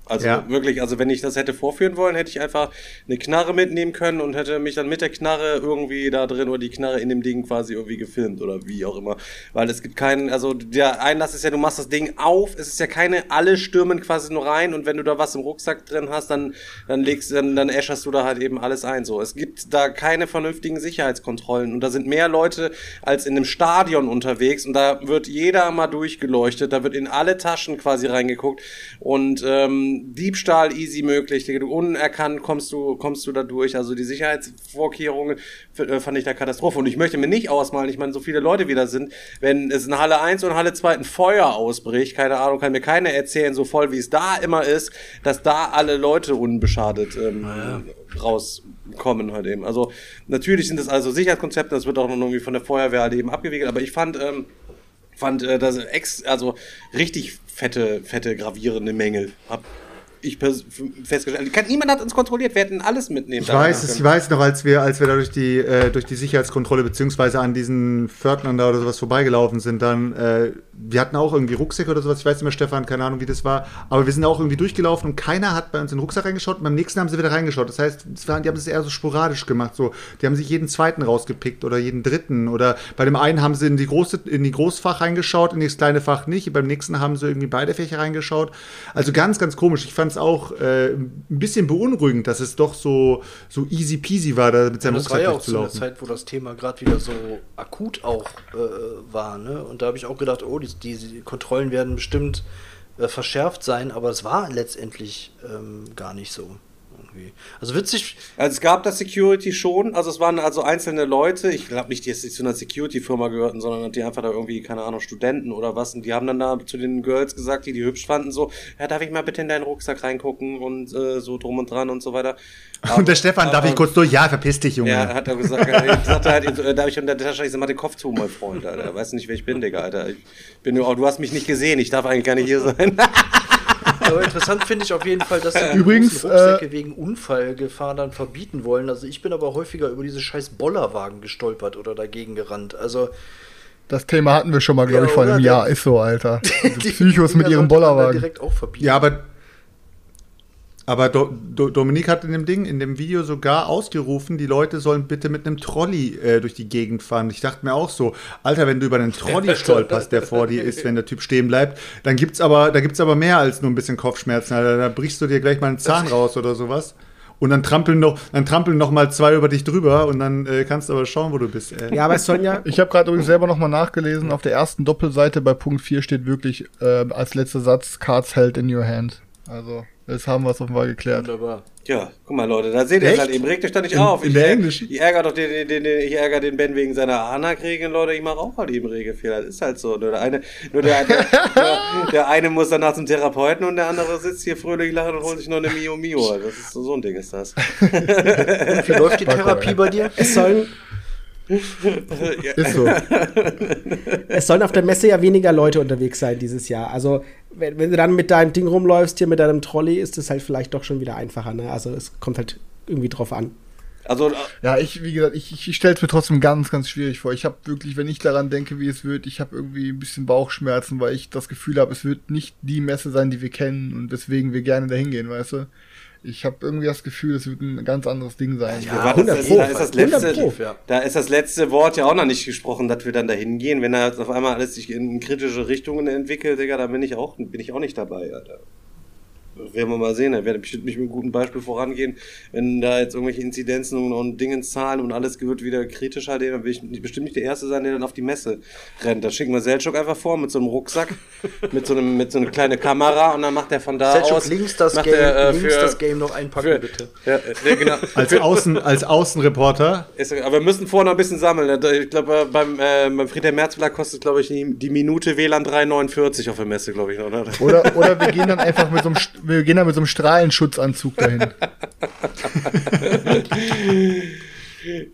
also ja. wirklich, also wenn ich das hätte vorführen wollen, hätte ich einfach eine Knarre mitnehmen können und hätte mich dann mit der Knarre irgendwie da drin oder die Knarre in dem Ding quasi irgendwie gefilmt oder wie auch immer. Weil es gibt keinen, also der Einlass ist ja, du machst das Ding auf, es ist ja keine, alle stürmen quasi nur rein und wenn du da was im Rucksack drin hast, dann, dann legst, dann, dann äscherst du da halt eben alles ein. So, es gibt da keine vernünftigen Sicherheitskontrollen und da sind mehr Leute als in einem Stadion unterwegs und da wird jeder mal durchgeleuchtet, da wird in alle Taschen quasi reingeguckt und ähm, Diebstahl easy möglich. Du unerkannt kommst du, kommst du da durch. Also die Sicherheitsvorkehrungen äh, fand ich da Katastrophe. Und ich möchte mir nicht ausmalen, ich meine, so viele Leute wieder sind, wenn es in Halle 1 und Halle 2 ein Feuer ausbricht, keine Ahnung, kann mir keiner erzählen, so voll wie es da immer ist, dass da alle Leute unbeschadet ähm, naja. rauskommen halt eben. Also natürlich sind das also Sicherheitskonzepte, das wird auch noch irgendwie von der Feuerwehr halt eben abgewickelt, aber ich fand, ähm, fand äh, das ex, also richtig fette, fette gravierende Mängel. Hab ich festgestellt. Kann, niemand hat uns kontrolliert, wir hätten alles mitnehmen.
Ich weiß es, ich weiß noch, als wir, als wir da durch die, äh, durch die Sicherheitskontrolle beziehungsweise an diesen Pförtnern da oder sowas vorbeigelaufen sind, dann, äh, wir hatten auch irgendwie Rucksäcke oder sowas, ich weiß nicht mehr, Stefan, keine Ahnung, wie das war, aber wir sind auch irgendwie durchgelaufen und keiner hat bei uns in den Rucksack reingeschaut und beim nächsten haben sie wieder reingeschaut. Das heißt, waren, die haben es eher so sporadisch gemacht, so, die haben sich jeden zweiten rausgepickt oder jeden dritten oder bei dem einen haben sie in die große, in die Großfach reingeschaut, in das kleine Fach nicht, beim nächsten haben sie irgendwie beide Fächer reingeschaut. Also ganz, ganz komisch. Ich fand es auch äh, ein bisschen beunruhigend, dass es doch so, so easy peasy war, da mit seinem
das war
Rucksack
ja auch so eine. Zeit, wo das Thema gerade wieder so akut auch äh, war. Ne? Und da habe ich auch gedacht, oh, die, die Kontrollen werden bestimmt äh, verschärft sein, aber es war letztendlich ähm, gar nicht so. Irgendwie. Also witzig,
Also es gab das Security schon, also es waren also einzelne Leute, ich glaube nicht, die jetzt zu einer Security-Firma gehörten, sondern die einfach da irgendwie, keine Ahnung, Studenten oder was, und die haben dann da zu den Girls gesagt, die die hübsch fanden, so, ja, darf ich mal bitte in deinen Rucksack reingucken und äh, so drum und dran und so weiter. [laughs]
Und der Stefan, darf
aber-
ich kurz durch? Ja, verpiss dich, Junge.
Ja, hat er gesagt, ich sagte halt, äh, darf ich unter der Tasche, ich sag mal den Kopf zu, mein Freund, Alter, weißt du nicht, wer ich bin, Digga, Alter, ich bin nur, oh, du hast mich nicht gesehen, ich darf eigentlich gar nicht hier sein. [laughs]
aber interessant finde ich auf jeden Fall, dass sie die
Übrigens,
Rucksäcke wegen Unfallgefahr dann verbieten wollen. Also ich bin aber häufiger über diese scheiß Bollerwagen gestolpert oder dagegen gerannt. Also
Das Thema hatten wir schon mal, glaube
Ja,
ich, vor einem? Jahr. Ist so, Alter. [laughs] Diese
die
Psychos mit ihrem Bollerwagen.
direkt auch verbieten.
Ja, aber, aber Do, Do, Dominik hat in dem Ding, in dem Video sogar ausgerufen, die Leute sollen bitte mit einem Trolley äh, durch die Gegend fahren. Ich dachte mir auch so, Alter, wenn du über einen Trolley [laughs] stolperst, der vor dir ist, wenn der Typ stehen bleibt, dann gibt's aber, da gibt's aber mehr als nur ein bisschen Kopfschmerzen. Alter. Da brichst du dir gleich mal einen Zahn raus oder sowas. Und dann trampeln noch, dann trampeln noch mal zwei über dich drüber und dann äh, kannst du aber schauen, wo du bist. Äh.
Ja, aber es sollen ja. [laughs]
Ich habe gerade übrigens selber nochmal nachgelesen. Auf der ersten Doppelseite bei Punkt 4 steht wirklich äh, als letzter Satz Cards held in your hand. Also, jetzt haben wir es offenbar geklärt.
Wunderbar.
Ja, guck mal, Leute, da seht ihr es halt eben. Regt euch da nicht
In-
auf.
in
ich,
der englischen?
Ich ärgere doch den, den, den, den, ich ärgere den Ben wegen seiner Anak-Regeln, Leute. Ich mache auch halt eben Regelfehler. Das ist halt so. Nur der eine, nur der, der, der, [laughs] der eine muss danach zum Therapeuten und der andere sitzt hier fröhlich lachend und holt sich noch eine Mio Mio. [laughs] Das ist so, so ein Ding ist das.
Wie läuft die Therapie bei dir?
Es sollen, [laughs]
Ist so.
es sollen auf der Messe ja weniger Leute unterwegs sein dieses Jahr. Also, wenn, wenn du dann mit deinem Ding rumläufst, hier mit deinem Trolley, ist es halt vielleicht doch schon wieder einfacher. Ne? Also, es kommt halt irgendwie drauf an.
Also,
Ja, ich, wie gesagt, ich, ich stelle es mir trotzdem ganz, ganz schwierig vor. Ich habe wirklich, wenn ich daran denke, wie es wird, ich habe irgendwie ein bisschen Bauchschmerzen, weil ich das Gefühl habe, es wird nicht die Messe sein, die wir kennen und weswegen wir gerne dahin gehen, weißt du? Ich habe irgendwie das Gefühl, es wird ein ganz anderes Ding sein.
Ja, das
100
ist,
Pro.
da, ist das
100
letzte,
Pro.
ja.
da ist das letzte Wort ja auch noch nicht gesprochen, dass wir dann dahin gehen. Wenn da jetzt auf einmal alles sich in kritische Richtungen entwickelt, Digga, dann bin ich auch, bin ich auch nicht dabei, Alter. Werden wir mal sehen, da werde bestimmt nicht mit einem guten Beispiel vorangehen. Wenn da jetzt irgendwelche Inzidenzen und, und Dingenszahlen und alles wird wieder kritischer, dann will ich nicht- bestimmt nicht der Erste sein, der dann auf die Messe rennt. Da schicken wir Selchuk einfach vor mit so einem Rucksack, [laughs] mit so einem, mit so einer kleinen Kamera und dann macht er von da
Selchuk,
aus.
links das
macht
Game,
er, äh,
links
für-
das Game noch einpacken,
für,
bitte.
Ja, ja, genau. [laughs]
Als, Außen, als Außenreporter.
Ist, aber wir müssen vorher noch ein bisschen sammeln. Ich glaube, beim, äh, beim Friedhelm Merz Verlag kostet, glaube ich, die, die Minute WLAN 3,49 auf der Messe, glaube ich, oder?
Oder, oder wir gehen [laughs] dann einfach mit so einem, wir gehen dann mit so einem Strahlenschutzanzug dahin.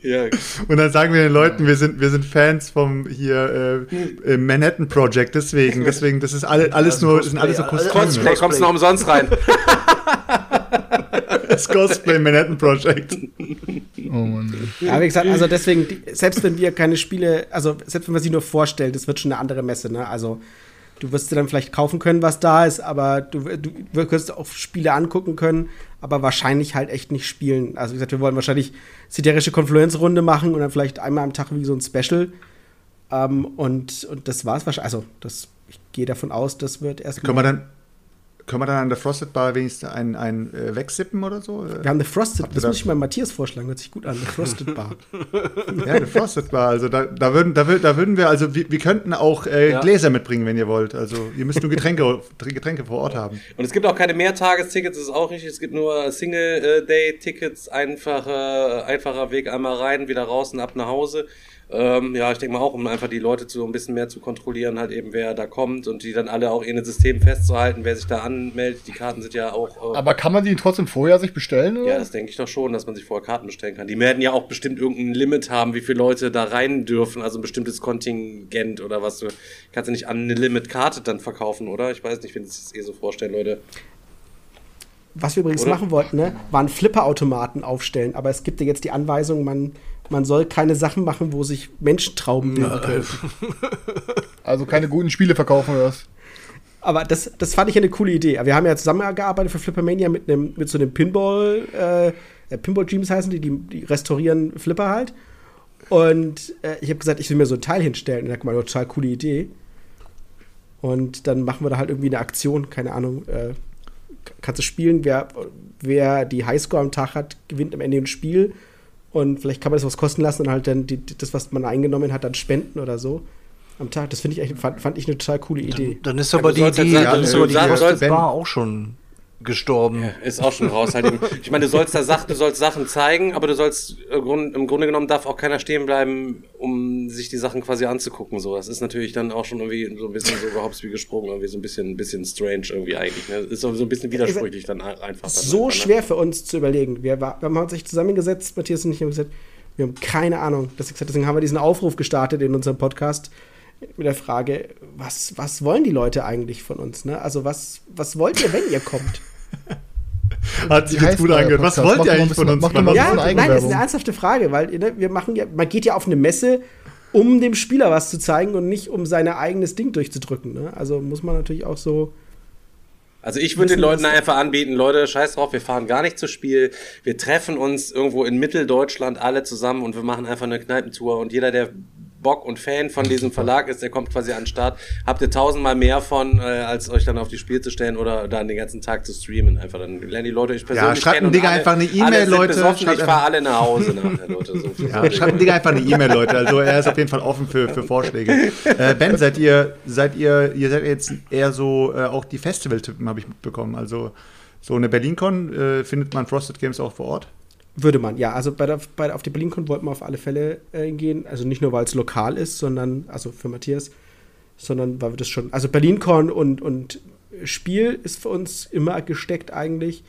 Ja,
Und dann sagen wir den Leuten, wir sind, wir sind Fans vom hier äh, äh, Manhattan Project, deswegen, deswegen, das ist alle, alles
Das
nur,
Cosplay,
sind alles so Kostüme.
Cosplay, kommst du noch umsonst rein. [laughs]
Das Cosplay Manhattan Project.
Oh Mann.
Ja, wie gesagt, also deswegen, selbst wenn wir keine Spiele, also selbst wenn wir sie nur vorstellen, das wird schon eine andere Messe, ne? Also du wirst dir dann vielleicht kaufen können, was da ist, aber du, du wirst auch Spiele angucken können, aber wahrscheinlich halt echt nicht spielen. Also wie gesagt, wir wollen wahrscheinlich siderische Konfluenzrunde machen und dann vielleicht einmal am Tag wie so ein Special. Ähm, und, und das war's wahrscheinlich. Also, das, ich gehe davon aus, das wird erst.
Können wir dann, können wir dann an der Frosted Bar wenigstens ein, ein äh, wegsippen oder so?
wir haben eine Frosted,
Habt ihr
das
da-
muss ich mal Matthias vorschlagen, hört sich gut an, eine Frosted Bar. [laughs]
Ja, eine Frosted Bar. Also da, da, würden, da, da würden wir, also wir, wir könnten auch äh,
Ja.
Gläser mitbringen, wenn ihr wollt. Also ihr müsst nur Getränke, [laughs] Getränke vor Ort haben.
Und es gibt auch keine Mehrtagestickets, das ist auch richtig. Es gibt nur Single-Day-Tickets, einfacher, einfacher Weg einmal rein, wieder raus und ab nach Hause. Ähm, ja, ich denke mal auch, um einfach die Leute so ein bisschen mehr zu kontrollieren, halt eben, wer da kommt und die dann alle auch in ein System festzuhalten, wer sich da anmeldet. Die Karten sind ja auch. Äh,
Aber kann man die trotzdem vorher sich bestellen? Oder?
ja, das denke ich doch schon, dass man sich vorher Karten bestellen kann. Die werden ja auch bestimmt irgendein Limit haben, wie viele Leute da rein dürfen, also ein bestimmtes Kontingent oder was. Du kannst ja nicht an eine Limit-Karte dann verkaufen, oder? Ich weiß nicht, ich finde es eh so vorstellen, Leute.
Was wir übrigens
Oder?
machen wollten, ne, waren Flipperautomaten aufstellen. Aber es gibt ja jetzt die Anweisung, man, man soll keine Sachen machen, wo sich Menschentrauben bilden können. [laughs]
Also keine guten Spiele verkaufen oder was?
Aber das, das fand ich eine coole Idee. Wir haben ja zusammengearbeitet für Flippermania mit, einem, mit so einem Pinball, äh, äh, Pinball Dreams heißen die, die, die restaurieren Flipper halt. Und äh, ich habe gesagt, ich will mir so ein Teil hinstellen. Und da mal, total coole Idee. Und dann machen wir da halt irgendwie eine Aktion, keine Ahnung. Äh, kannst du spielen, wer, wer die Highscore am Tag hat, gewinnt am Ende ein Spiel. Und vielleicht kann man das was kosten lassen und halt dann die, das, was man eingenommen hat, dann spenden oder so. Am Tag. Das finde ich echt, fand, fand ich eine total coole Idee.
Dann ist
Ja,
aber die,
sagen,
dann ist aber die
sollst-
Frosted
sollst-
Bar auch schon gestorben.
Ist auch schon raus. Halt. Ich meine, du sollst da Sachen, du sollst Sachen zeigen, aber du sollst im Grunde, im Grunde genommen darf auch keiner stehen bleiben, um sich die Sachen quasi anzugucken. So, das ist natürlich dann auch schon irgendwie so ein bisschen so überhaupt wie gesprungen, irgendwie so ein bisschen, ein bisschen strange irgendwie eigentlich. Ne? Ist so ein bisschen widersprüchlich dann ein- einfach. Dann
so
einfach, ne?
schwer für uns zu überlegen. Wir, wir haben uns zusammengesetzt, Matthias und ich haben gesagt, wir haben keine Ahnung. Deswegen haben wir diesen Aufruf gestartet in unserem Podcast mit der Frage, was, was wollen die Leute eigentlich von uns? Ne? Also was, was wollt ihr, wenn ihr kommt? [laughs]
Hat sich jetzt gut angehört. Was wollt ihr eigentlich von uns?
macht doch mal
Ja, nein, das ist eine ernsthafte Frage, weil ne, wir machen ja, man geht ja auf eine Messe, um dem Spieler was zu zeigen und nicht um sein eigenes Ding durchzudrücken. Ne? Also muss man natürlich auch so.
Also ich würde den Leuten einfach anbieten, Leute, scheiß drauf, wir fahren gar nicht zu Spiel. Wir treffen uns irgendwo in Mitteldeutschland alle zusammen und wir machen einfach eine Kneipentour und jeder, der Bock und Fan von diesem Verlag ist, der kommt quasi an den Start. Habt ihr tausendmal mehr von, äh, als euch dann auf die Spiel zu stellen oder dann den ganzen Tag zu streamen. Einfach dann lernen die Leute euch persönlich
schreibt
kennen.
Digga
alle-
einfach eine E-Mail, Leute.
besoffen, Ich fahre alle nach Hause nachher, Leute. So
Ja, schreibt Digga einfach eine E-Mail, Leute. Also er ist auf jeden Fall offen für, für Vorschläge. Äh, ben, seid ihr, seid ihr, ihr seid jetzt eher so äh, auch die Festival-Typen, habe ich mitbekommen. Also so eine BerlinCon äh, findet man Frosted Games auch vor Ort.
Würde man, ja. Also bei der, bei auf die BerlinCon wollten wir auf alle Fälle äh, gehen. Also nicht nur, weil es lokal ist, sondern, also für Matthias, sondern weil wir das schon. Also BerlinCon und, und Spiel ist für uns immer gesteckt eigentlich.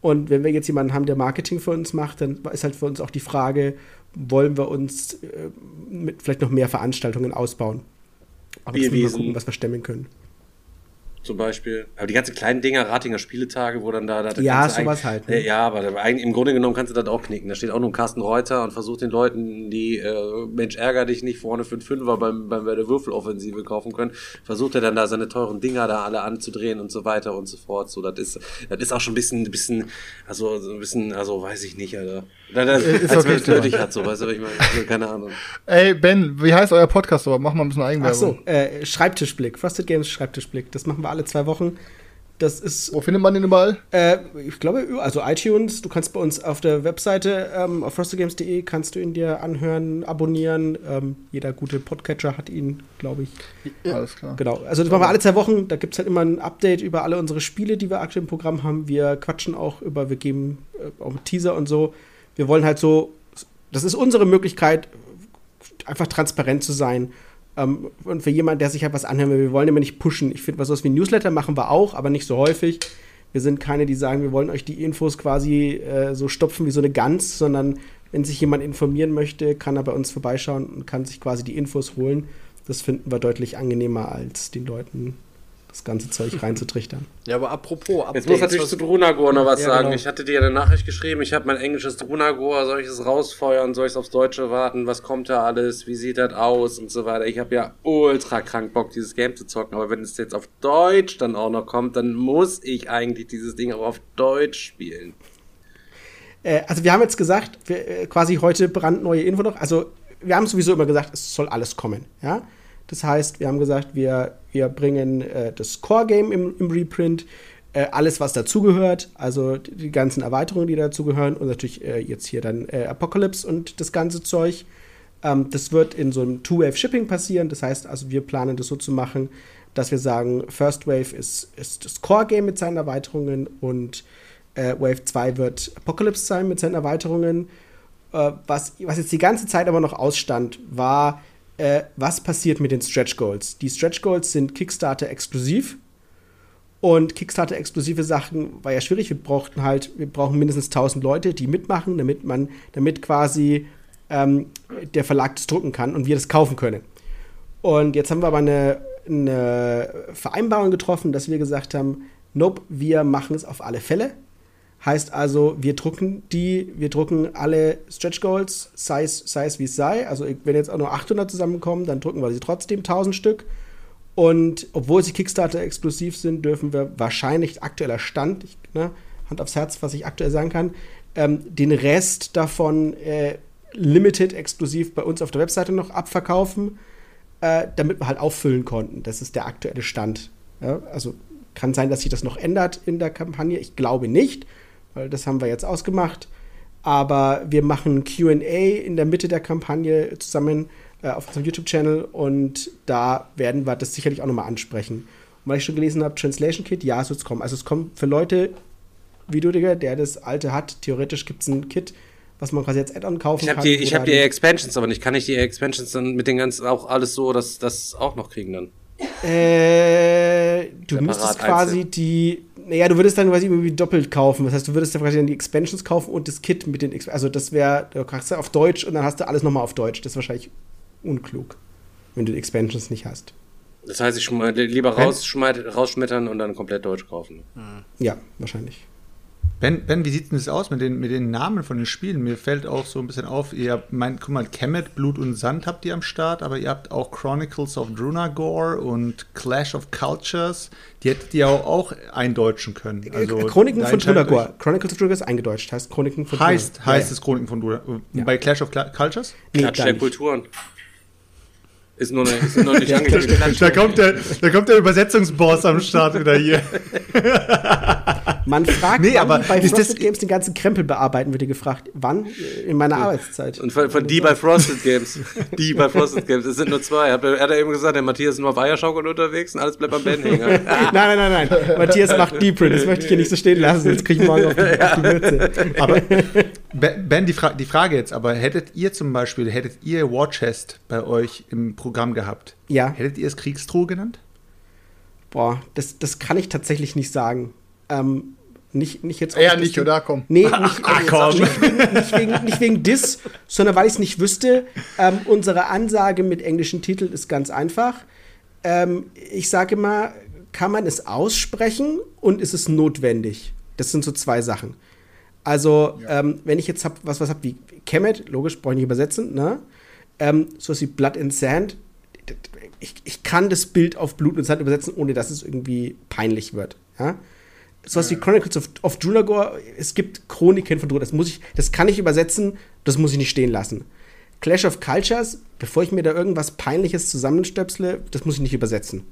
Und wenn wir jetzt jemanden haben, der Marketing für uns macht, dann ist halt für uns auch die Frage, wollen wir uns äh, mit vielleicht noch mehr Veranstaltungen ausbauen? Aber das müssen wir gucken, was wir stemmen können.
Zum Beispiel. Aber die ganzen kleinen Dinger, Ratinger Spieletage, wo dann da. da
Ja, sowas halt, ne?
Äh, Ja, aber im Grunde genommen kannst du das auch knicken. Da steht auch nur ein Carsten Reuter und versucht den Leuten, die äh, Mensch ärger dich nicht vorne für einen Fünfer beim, beim bei der Würfeloffensive kaufen können, versucht er dann da seine teuren Dinger da alle anzudrehen und so weiter und so fort. So, das ist, das ist auch schon ein bisschen, ein bisschen, also so ein bisschen, also weiß ich nicht, Alter. Da, das,
Ist
als
okay,
wenn es
Thema.
nötig hat, so, weißt du, was ich meine? Also, keine Ahnung.
Ey, Ben, wie heißt euer Podcast aber? Mach mal ein bisschen
Ach
Eigenwerbung.
so, äh, Schreibtischblick. Frosted Games Schreibtischblick. Das machen wir alle zwei Wochen. Das ist
Wo findet man den überall?
Äh, ich glaube, also iTunes, du kannst bei uns auf der Webseite ähm, auf frostedgames.de kannst du ihn dir anhören, abonnieren. Ähm, jeder gute Podcatcher hat ihn, glaube ich.
Alles klar.
Genau. Also das machen wir alle zwei Wochen. Da gibt es halt immer ein Update über alle unsere Spiele, die wir aktuell im Programm haben. Wir quatschen auch über, wir geben äh, auch Teaser und so. Wir wollen halt so, das ist unsere Möglichkeit, einfach transparent zu sein. Ähm, und für jemanden, der sich halt was anhören will, wir wollen immer nicht pushen. Ich finde, was sowas wie Newsletter machen wir auch, aber nicht so häufig. Wir sind keine, die sagen, wir wollen euch die Infos quasi äh, so stopfen wie so eine Gans, sondern wenn sich jemand informieren möchte, kann er bei uns vorbeischauen und kann sich quasi die Infos holen. Das finden wir deutlich angenehmer, als den Leuten das ganze Zeug reinzutrichtern.
Ja, aber apropos Updates.
Jetzt muss natürlich
was-
zu Drunagor noch was
Ja,
sagen.
genau.
Ich hatte dir eine Nachricht geschrieben, ich habe mein englisches Drunagor, soll ich es rausfeuern, soll ich es aufs Deutsche warten, was kommt da alles, wie sieht das aus und so weiter. Ich habe ja ultra krank Bock, dieses Game zu zocken, aber wenn es jetzt auf Deutsch dann auch noch kommt, dann muss ich eigentlich dieses Ding auch auf Deutsch spielen.
Äh, also wir haben jetzt gesagt, wir, äh, quasi heute brandneue Info noch. Also wir haben sowieso immer gesagt, es soll alles kommen. Ja? Das heißt, wir haben gesagt, wir, wir bringen äh, das Core-Game im, im Reprint, äh, alles, was dazugehört, also die, ganzen Erweiterungen, die dazugehören und natürlich äh, jetzt hier dann äh, Apocalypse und das ganze Zeug. Ähm, das wird in so einem Two-Wave-Shipping passieren. Das heißt, also wir planen das so zu machen, dass wir sagen, First Wave ist, ist das Core-Game mit seinen Erweiterungen und äh, Wave 2 wird Apocalypse sein mit seinen Erweiterungen. Äh, was, was jetzt die ganze Zeit aber noch ausstand, war, äh, was passiert mit den Stretch Goals. Die Stretch Goals sind Kickstarter exklusiv. Und Kickstarter exklusive Sachen war ja schwierig. Wir brauchten halt, wir brauchen mindestens 1000 Leute, die mitmachen, damit man, damit quasi ähm, der Verlag das drucken kann und wir das kaufen können. Und jetzt haben wir aber eine, eine Vereinbarung getroffen, dass wir gesagt haben, nope, wir machen es auf alle Fälle. Heißt also, wir drucken die, wir drucken alle Stretch Goals, Size, Size wie es sei. Also wenn jetzt auch nur 800 zusammenkommen, dann drucken wir sie trotzdem 1000 Stück. Und obwohl sie Kickstarter exklusiv sind, dürfen wir wahrscheinlich aktueller Stand, ich, ne, Hand aufs Herz, was ich aktuell sagen kann, ähm, den Rest davon äh, limited exklusiv bei uns auf der Webseite noch abverkaufen, äh, damit wir halt auffüllen konnten. Das ist der aktuelle Stand. Ja, also kann sein, dass sich das noch ändert in der Kampagne. Ich glaube nicht, weil das haben wir jetzt ausgemacht. Aber wir machen QA in der Mitte der Kampagne zusammen äh, auf unserem YouTube-Channel und da werden wir das sicherlich auch nochmal ansprechen. Und weil ich schon gelesen habe, Translation Kit, ja, es wird kommen. Also es kommt für Leute wie du, Digga, der das alte hat. Theoretisch gibt es ein Kit, was man quasi als Add-on kaufen
Ich habe
kann.
die, ich hab
oder
die Expansions, aber nicht. Kann ich die Expansions dann mit den ganzen auch alles so, dass das auch noch kriegen dann?
Äh, du
Separat
müsstest quasi
einzeln.
die. Naja, du würdest dann quasi irgendwie doppelt kaufen. Das heißt, du würdest dann quasi dann die Expansions kaufen und das Kit mit den. Exp also, das wäre. Du kriegst du auf Deutsch und dann hast du alles nochmal auf Deutsch. Das ist wahrscheinlich unklug, wenn du die Expansions nicht hast.
Das heißt, ich lieber rausschmettern und dann komplett Deutsch kaufen.
Ja, wahrscheinlich.
Ben, ben, wie sieht denn das aus mit den, mit den Namen von den Spielen? Mir fällt auch so ein bisschen auf, ihr habt, mein, guck mal, Kemet, Blut und Sand habt ihr am Start, aber ihr habt auch Chronicles of Drunagor und Clash of Cultures. Die hättet ihr auch, auch eindeutschen können. Also,
Äh, Chroniken
da
von
entscheidet
Drunagor. Chronicles of Drunagor ist eingedeutscht. Heißt Chroniken von
euch- Heißt, heißt
Ja,
es Chroniken von Drunagor.
Ja.
Bei Clash of Cultures?
Nee,
Klatsch der. Kulturen. Ist nur, eine, ist nur nicht [laughs] angekündigt. Klatsch
Da kommt, der, da kommt der Übersetzungsboss am Start wieder hier. [laughs]
Man fragt,
Nee,
wann
aber
die bei Frosted Games den ganzen Krempel bearbeiten, wird dir gefragt. Wann? In meiner Arbeitszeit.
Und von, von die bei Frosted Games. [laughs] Die bei Frosted Games. Es sind nur zwei. Hat, er hat er eben gesagt, der Matthias ist nur auf Eierschaukeln unterwegs und alles bleibt am Ben hängen. [laughs]
Nein, nein, nein, nein. Matthias macht Deep Print. Das möchte ich hier nicht so stehen lassen. Jetzt kriege ich morgen auf die, [laughs] auf die.
Aber Ben, Ben, die, Fra die Frage jetzt, aber hättet ihr zum Beispiel, hättet ihr War Chest bei euch im Programm gehabt?
Ja.
Hättet ihr es Kriegstruhe genannt?
Boah, das, das kann ich tatsächlich nicht sagen. Ähm, nicht, nicht jetzt. Das
nicht, oder? Komm.
Nee, nicht, [laughs]
ach, komm.
Nicht, wegen, nicht, wegen, nicht wegen Dis, sondern weil ich es nicht wüsste. Ähm, unsere Ansage mit englischen Titeln ist ganz einfach. Ähm, ich sage immer, kann man es aussprechen und ist es notwendig? Das sind so zwei Sachen. Also, ähm, wenn ich jetzt hab, was, was hab wie Kemet, logisch, brauche ich nicht übersetzen, ne? Ähm, so wie Blood and Sand, ich, ich kann das Bild auf Blut und Sand übersetzen, ohne dass es irgendwie peinlich wird. Ja? So was wie Chronicles of, of Drunagor, es gibt Chroniken von Drunagor, das muss ich, das kann ich übersetzen, das muss ich nicht stehen lassen. Clash of Cultures, bevor ich mir da irgendwas Peinliches zusammenstöpsle, das muss ich nicht übersetzen.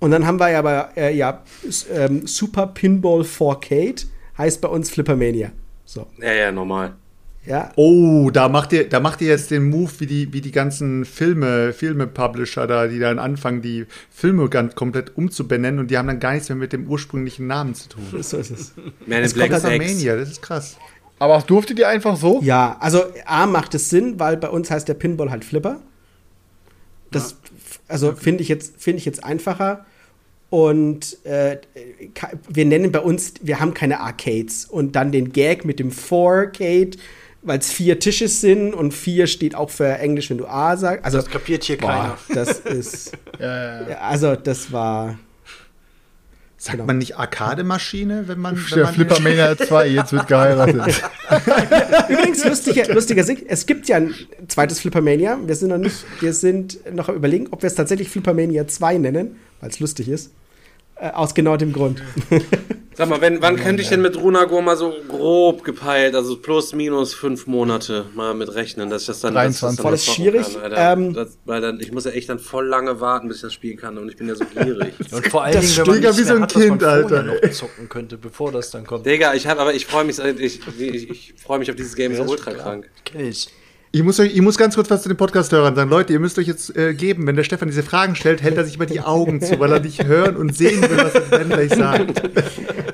Und dann haben wir ja aber äh, ja, ähm, Super Pinball 4K, heißt bei uns Flippermania. So,
Ja, ja, normal.
Ja.
Oh, da macht ihr, da macht ihr jetzt den Move wie die, wie die ganzen Filme, Filme-Publisher da, die dann anfangen, die Filme ganz komplett umzubenennen und die haben dann gar nichts mehr mit dem ursprünglichen Namen zu tun. [laughs]
So ist es.
Man in
Das
Black
kommt aus
6.
Armenia, das ist krass.
Aber das durftet ihr einfach so?
Ja, also A macht es Sinn, weil bei uns heißt der Pinball halt Flipper. Das f- also finde ich jetzt finde ich jetzt einfacher und äh, wir nennen bei uns wir haben keine Arcades und dann den Gag mit dem Fourcade, weil es vier Tische sind und vier steht auch für Englisch, wenn du A sagst. Also
Das kapiert hier keiner.
boah, das ist [laughs]
Ja, ja, ja.
ja, also das war
Sagt
Genau.
man nicht Arcade-Maschine, wenn man. wenn
Der
man
Flippermania 2, jetzt wird geheiratet. [laughs]
Übrigens, lustiger, lustiger Sieg. Es gibt ja ein zweites Flippermania. Wir sind noch nicht, wir sind noch am überlegen, ob wir es tatsächlich Flippermania 2 nennen, weil es lustig ist. Äh, aus genau dem Grund. [laughs]
Sag mal, wenn, wann könnte ich denn mit Runagor mal so grob gepeilt, also plus minus fünf Monate mal mit rechnen, dass ich das dann, dass ich
23.
das,
Boah,
dann
das ist schwierig.
Kann.
Ähm,
das, weil dann, ich muss ja echt dann voll lange warten, bis ich das spielen kann und ich bin ja so gierig. [laughs]
Und vor allen
Das
Dingen, wenn man
wie so ein
hat,
Kind, Alter.
noch zocken könnte, bevor das dann kommt.
Digga, ich habe, aber ich freue mich, ich, ich, ich freue mich auf dieses Game so ultra krank.
Kenn ich.
Ich muss, euch, ich muss ganz kurz was zu den Podcast-Hörern sagen. Leute, ihr müsst euch jetzt äh, geben, wenn der Stefan diese Fragen stellt, hält er sich immer die Augen zu, weil er nicht hören und sehen will, was der Ben gleich sagt. [laughs]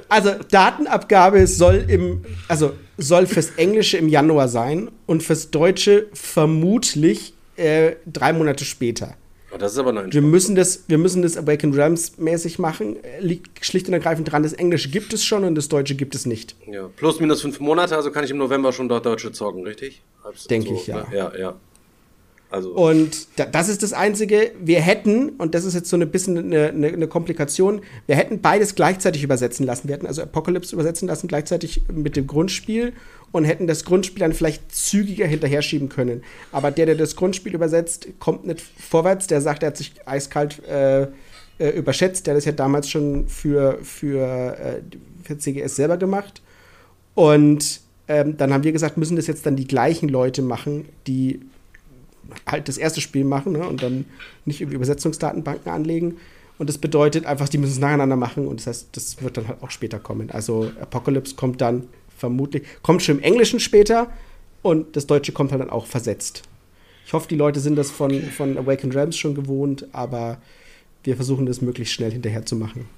Also Datenabgabe soll im, also soll fürs Englische im Januar sein und fürs Deutsche vermutlich äh, drei Monate später.
Oh, das ist aber noch
Wir müssen das, wir müssen das Awakened Realms mäßig machen. Liegt schlicht und ergreifend dran, das Englische gibt es schon und das Deutsche gibt es nicht.
Ja. Plus minus fünf Monate, also kann ich im November schon dort Deutsche zocken, richtig?
Denke ich, ja.
ne? Ja, ja. Also
Und da, das ist das Einzige. Wir hätten, und das ist jetzt so ein bisschen eine, eine, eine Komplikation, wir hätten beides gleichzeitig übersetzen lassen. Wir hätten also Apocalypse übersetzen lassen, gleichzeitig mit dem Grundspiel und hätten das Grundspiel dann vielleicht zügiger hinterher schieben können. Aber der, der das Grundspiel übersetzt, kommt nicht vorwärts. Der sagt, er hat sich eiskalt äh, äh, überschätzt. Der hat das ja damals schon für, für, äh, für CGS selber gemacht. Und ähm, dann haben wir gesagt, müssen das jetzt dann die gleichen Leute machen, die halt das erste Spiel machen ne, und dann nicht irgendwie Übersetzungsdatenbanken anlegen. Und das bedeutet einfach, die müssen es nacheinander machen und das heißt, das wird dann halt auch später kommen. Also Apocalypse kommt dann vermutlich, kommt schon im Englischen später und das Deutsche kommt halt dann auch versetzt. Ich hoffe, die Leute sind das von, von Awakened Realms schon gewohnt, aber wir versuchen das möglichst schnell hinterher zu machen.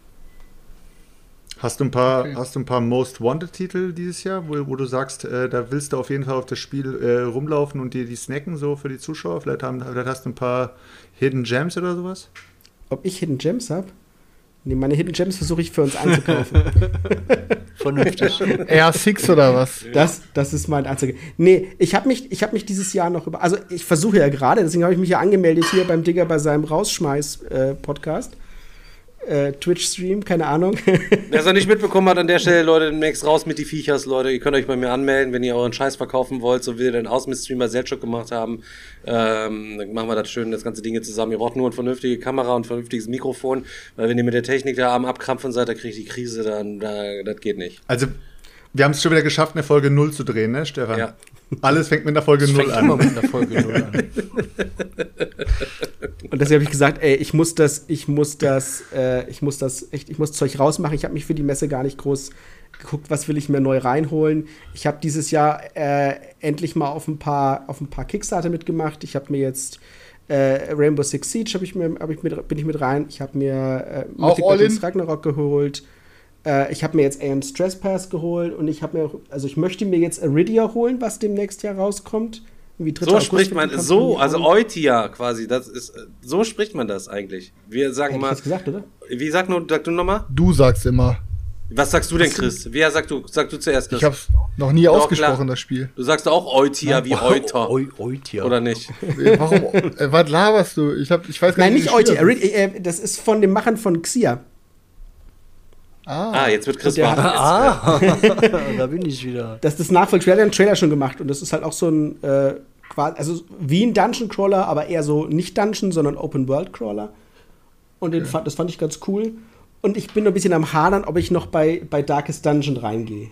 Hast du ein paar,
Okay.
hast du ein paar Most Wanted Titel dieses Jahr, wo, wo du sagst, äh, da willst du auf jeden Fall auf das Spiel äh, rumlaufen und dir die snacken so für die Zuschauer? Vielleicht, haben, vielleicht hast du ein paar Hidden Gems oder sowas?
Ob ich Hidden Gems habe? Nee, meine Hidden Gems versuche ich für uns einzukaufen. [laughs]
Vernünftig.
R6 oder was?
Das, das ist mein einziger. Nee, ich habe mich, ich hab mich dieses Jahr noch über. Also, ich versuche ja gerade, deswegen habe ich mich ja angemeldet hier beim Digger bei seinem Rausschmeiß-Podcast. Äh, Twitch-Stream, keine Ahnung. [laughs]
Wer es noch nicht mitbekommen hat, an der Stelle, Leute, demnächst raus mit die Viechers, Leute. Ihr könnt euch bei mir anmelden, wenn ihr euren Scheiß verkaufen wollt, so wie wir den Ausmist-Streamer Selchuk gemacht haben. Ähm, dann machen wir das schön, das ganze Ding hier zusammen. Ihr braucht nur eine vernünftige Kamera und ein vernünftiges Mikrofon, weil wenn ihr mit der Technik da am Abkrampfen seid, da kriegt die Krise, dann da, das geht nicht.
Also, wir haben es schon wieder geschafft, eine Folge 0 zu drehen, ne, Stefan?
Ja.
Alles fängt mit einer Folge
Das
0
fängt immer
an.
mit einer Folge 0 an. [laughs]
Und deswegen habe ich gesagt, ey, ich muss das, ich muss das, äh, ich muss das, echt, ich muss Zeug rausmachen. Ich habe mich für die Messe gar nicht groß geguckt, was will ich mir neu reinholen. Ich habe dieses Jahr äh, endlich mal auf ein paar, auf ein paar Kickstarter mitgemacht. Ich habe mir jetzt äh, Rainbow Six Siege habe ich mir, hab ich mit, bin ich mit rein. Ich habe mir äh,
Auch all in?
Ragnarok geholt. Äh, ich habe mir jetzt AM Stress Pass geholt und ich habe mir, also ich möchte mir jetzt Iridia holen, was demnächst ja rauskommt. Irgendwie 3.
So
August
spricht man, so, also Eutia quasi, das ist, äh, so spricht man das eigentlich. Wir sagen
Hätte ich
mal,
jetzt gesagt, oder?
wie sag, nur, sag du nochmal?
Du sagst immer.
Was sagst du denn, Chris? Wer sagst du, sag du zuerst, Chris?
Ich hab's noch nie
Doch,
ausgesprochen,
klar.
das Spiel.
Du sagst auch Eutia wie Euter,
Oitia.
oder nicht?
Äh, Warum? äh, was laberst du? Ich, hab, ich weiß gar
Nein,
nicht.
nicht
wie das
ist von dem Machern von Xia.
Ah,
Ah, jetzt wird Chris
der.
Ah, [laughs] [laughs] da bin ich wieder.
Das ist das Nachfolgespiel. Der hat einen Trailer schon gemacht. Und das ist halt auch so ein, äh, quasi, also wie ein Dungeon Crawler, aber eher so nicht Dungeon, sondern Open World Crawler. Und den fand, das fand ich ganz cool. Und ich bin noch ein bisschen am Hadern, ob ich noch bei, bei Darkest Dungeon reingehe.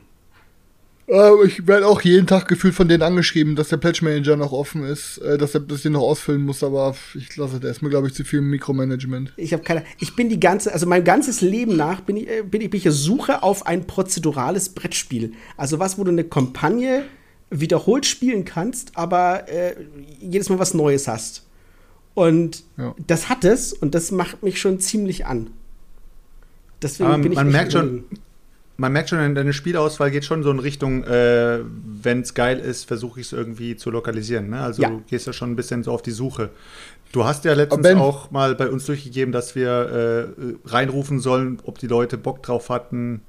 Äh, ich werde auch jeden Tag gefühlt von denen angeschrieben, dass der Pledge Manager noch offen ist, äh, dass er das hier noch ausfüllen muss, aber ich lasse das. Ist mir, glaube ich, zu viel Mikromanagement.
Ich habe keine. Ich bin die ganze, also mein ganzes Leben nach bin ich, äh, bin ich, bin ich Suche auf ein prozedurales Brettspiel. Also was, wo du eine Kampagne wiederholt spielen kannst, aber äh, jedes Mal was Neues hast. Und
Ja.
das hat es und das macht mich schon ziemlich an. Deswegen
Aber
bin ich
man merkt schon. Man merkt schon, deine Spielauswahl geht schon so in Richtung, äh, wenn es geil ist, versuche ich es irgendwie zu lokalisieren. Ne? Also
Ja.
du gehst ja schon ein bisschen so auf die Suche. Du hast ja letztens auch mal bei uns durchgegeben, dass wir äh, reinrufen sollen, ob die Leute Bock drauf hatten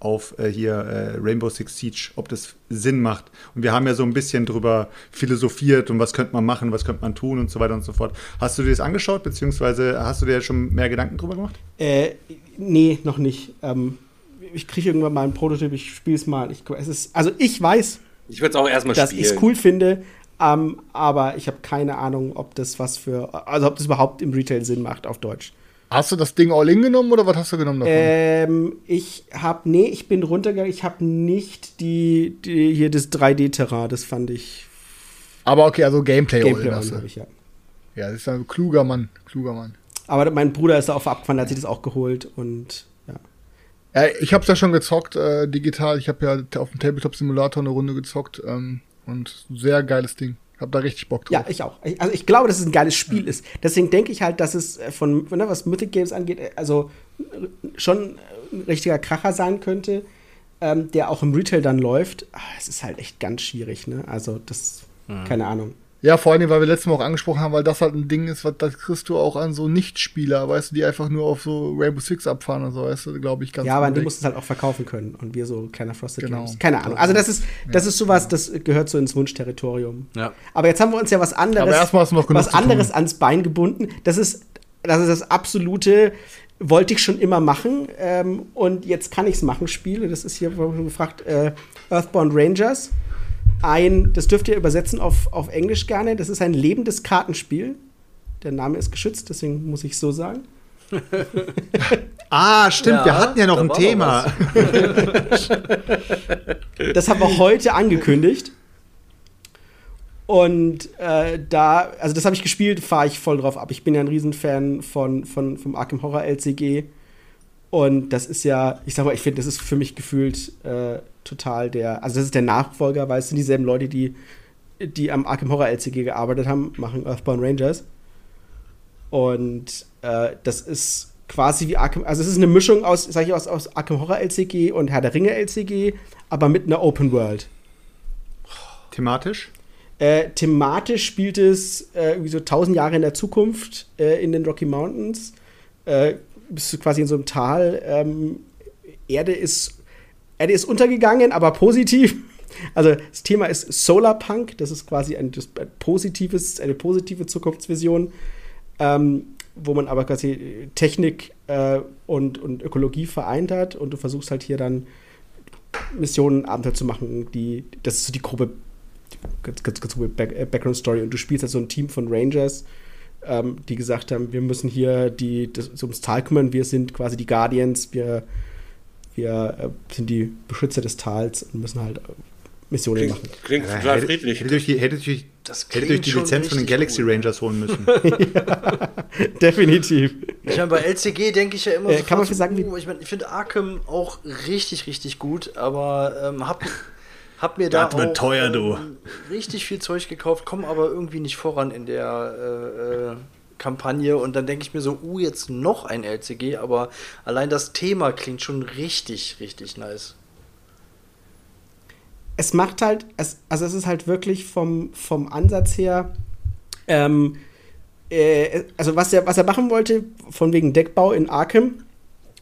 auf äh, hier äh, Rainbow Six Siege, ob das Sinn macht. Und wir haben ja so ein bisschen drüber philosophiert und was könnte man machen, was könnte man tun und so weiter und so fort. Hast du dir das angeschaut, beziehungsweise hast du dir schon mehr Gedanken drüber gemacht?
Äh, nee, noch nicht. Ähm, ich kriege irgendwann mal einen Prototyp, ich spiele es mal. Ich, es ist, also ich weiß,
Ich würde es auch erstmal
dass ich es cool finde, ähm, aber ich habe keine Ahnung, ob das was für, also ob das überhaupt im Retail Sinn macht auf Deutsch.
Hast du das Ding all in genommen oder was hast du genommen davon?
Ähm, ich habe, nee, ich bin runtergegangen, ich habe nicht die, die, hier das 3D-Terrain, das fand ich
aber okay, also Gameplay,
Gameplay
all in hast du.
habe ich ja.
Ja, das ist ein kluger Mann. Kluger Mann.
Aber mein Bruder ist da auch abgefahren, hat sich das auch geholt und ja.
Ja, ich hab's ja schon gezockt, äh, digital. Ich habe ja auf dem Tabletop Simulator eine Runde gezockt ähm, und sehr geiles Ding. Hab da richtig Bock drauf.
Ja, ich auch. Also ich glaube, dass es ein geiles Spiel ist. Deswegen denke ich halt, dass es äh, von, ne, was Mythic Games angeht, äh, also äh, schon ein richtiger Kracher sein könnte, ähm, der auch im Retail dann läuft. Ah, Es ist halt echt ganz schwierig, ne? Also das, keine Ahnung.
Ja, vor allem, weil wir letztes Mal auch angesprochen haben, weil das halt ein Ding ist, was das kriegst du auch an so Nichtspieler, weißt du, die einfach nur auf so Rainbow Six abfahren und so, weißt du, glaube ich, ganz
Ja, aber die
gut.
mussten es halt auch verkaufen können. Und wir so kleiner Frosted
Genau.
Games. Keine Ahnung. Also das ist, das ist sowas, das gehört so ins Wunschterritorium.
Ja.
Aber jetzt haben wir uns ja was anderes,
Aber erstmal hast du noch genug
was anderes ans Bein gebunden. Das ist, das ist das absolute, wollte ich schon immer machen. Ähm, und jetzt kann ich es machen, Spiel. Das ist hier, wo man gefragt, äh, Earthbound Rangers. Ein, das dürft ihr übersetzen auf, auf Englisch gerne. Das ist ein lebendes Kartenspiel. Der Name ist geschützt, deswegen muss ich so sagen. [laughs]
Ah, stimmt,
Ja,
wir hatten ja noch ein Thema. [laughs] [laughs]
Das haben wir heute angekündigt. Und äh, da, also das habe ich gespielt, fahre ich voll drauf ab. Ich bin ja ein Riesenfan von, von, vom Arkham Horror LCG. Und das ist ja, ich sag mal, ich finde, das ist für mich gefühlt äh, total der, also das ist der Nachfolger, weil es sind dieselben Leute, die, die am Arkham Horror LCG gearbeitet haben, machen Earthbound Rangers. Und äh, das ist quasi wie Arkham, also es ist eine Mischung aus, sag ich aus, aus Arkham Horror LCG und Herr der Ringe LCG, aber mit einer Open World.
Thematisch?
Äh, thematisch spielt es äh, irgendwie so tausend Jahre in der Zukunft äh, in den Rocky Mountains. Äh, bist du quasi in so einem Tal. Ähm, Erde ist Erde ist untergegangen, aber positiv. [laughs] Also das Thema ist Solarpunk. Das ist quasi ein, ein positives, eine positive Zukunftsvision, ähm, wo man aber quasi Technik äh, und, und Ökologie vereint hat. Und du versuchst halt hier dann Missionen, Abenteuer zu machen. Die, das ist so die grobe ganz, ganz, ganz äh, Background Story und du spielst halt so ein Team von Rangers, ähm, die gesagt haben, wir müssen hier die, das, uns ums Tal kümmern, wir sind quasi die Guardians, wir, wir äh, sind die Beschützer des Tals und müssen halt äh, Missionen
Klingt,
machen.
klingt
Ja,
total
hätte,
friedlich.
hätte die, hätte durch,
Das
hätte durch
klingt
die
schon
Lizenz von den Galaxy
gut.
Rangers holen müssen. [laughs] [laughs]
Definitiv.
Ich meine, bei LCG denke ich ja immer
Äh, kann man
so,
sagen, wie-
uh, ich meine, ich finde Arkham auch richtig, richtig gut, aber ähm, hab, [laughs] hab mir da auch,
teuer, du.
ähm, richtig viel Zeug gekauft, komme aber irgendwie nicht voran in der äh, äh, Kampagne und dann denke ich mir so, uh, jetzt noch ein LCG, aber allein das Thema klingt schon richtig, richtig nice.
es macht halt, es, also es ist halt wirklich vom, vom Ansatz her, ähm, äh, also was er, was er machen wollte, von wegen Deckbau in Arkham.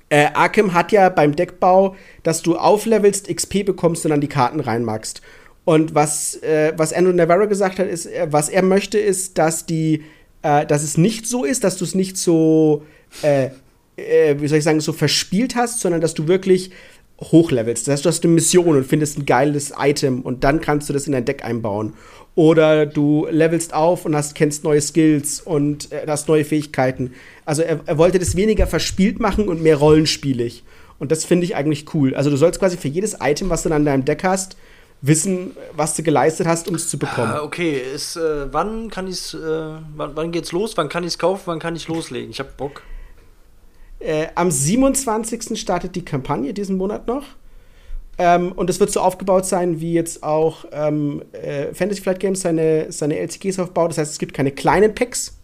Äh, Arkham hat ja beim Deckbau, dass du auflevelst, XP bekommst und dann die Karten reinmachst. Und was, äh, was Andrew Navarro gesagt hat, ist, äh, was er möchte, ist, dass die, äh, dass es nicht so ist, dass du es nicht so, äh, äh, wie soll ich sagen, so verspielt hast, sondern dass du wirklich hochlevelst. Das heißt, du hast eine Mission und findest ein geiles Item und dann kannst du das in dein Deck einbauen. Oder du levelst auf und hast, kennst neue Skills und äh, hast neue Fähigkeiten. Also er, er wollte das weniger verspielt machen und mehr rollenspielig. Und das finde ich eigentlich cool. Also du sollst quasi für jedes Item, was du dann in deinem Deck hast, wissen, was du geleistet hast, um es zu bekommen.
Ah, okay, ist, äh, wann kann ich's, äh, wann, wann geht's los? Wann kann ich's kaufen? Wann kann ich loslegen? Ich hab Bock.
Äh, am 27. startet die Kampagne diesen Monat noch. Ähm, und es wird so aufgebaut sein, wie jetzt auch ähm, äh, Fantasy Flight Games seine, seine LCGs aufbaut. Das heißt, es gibt keine kleinen Packs,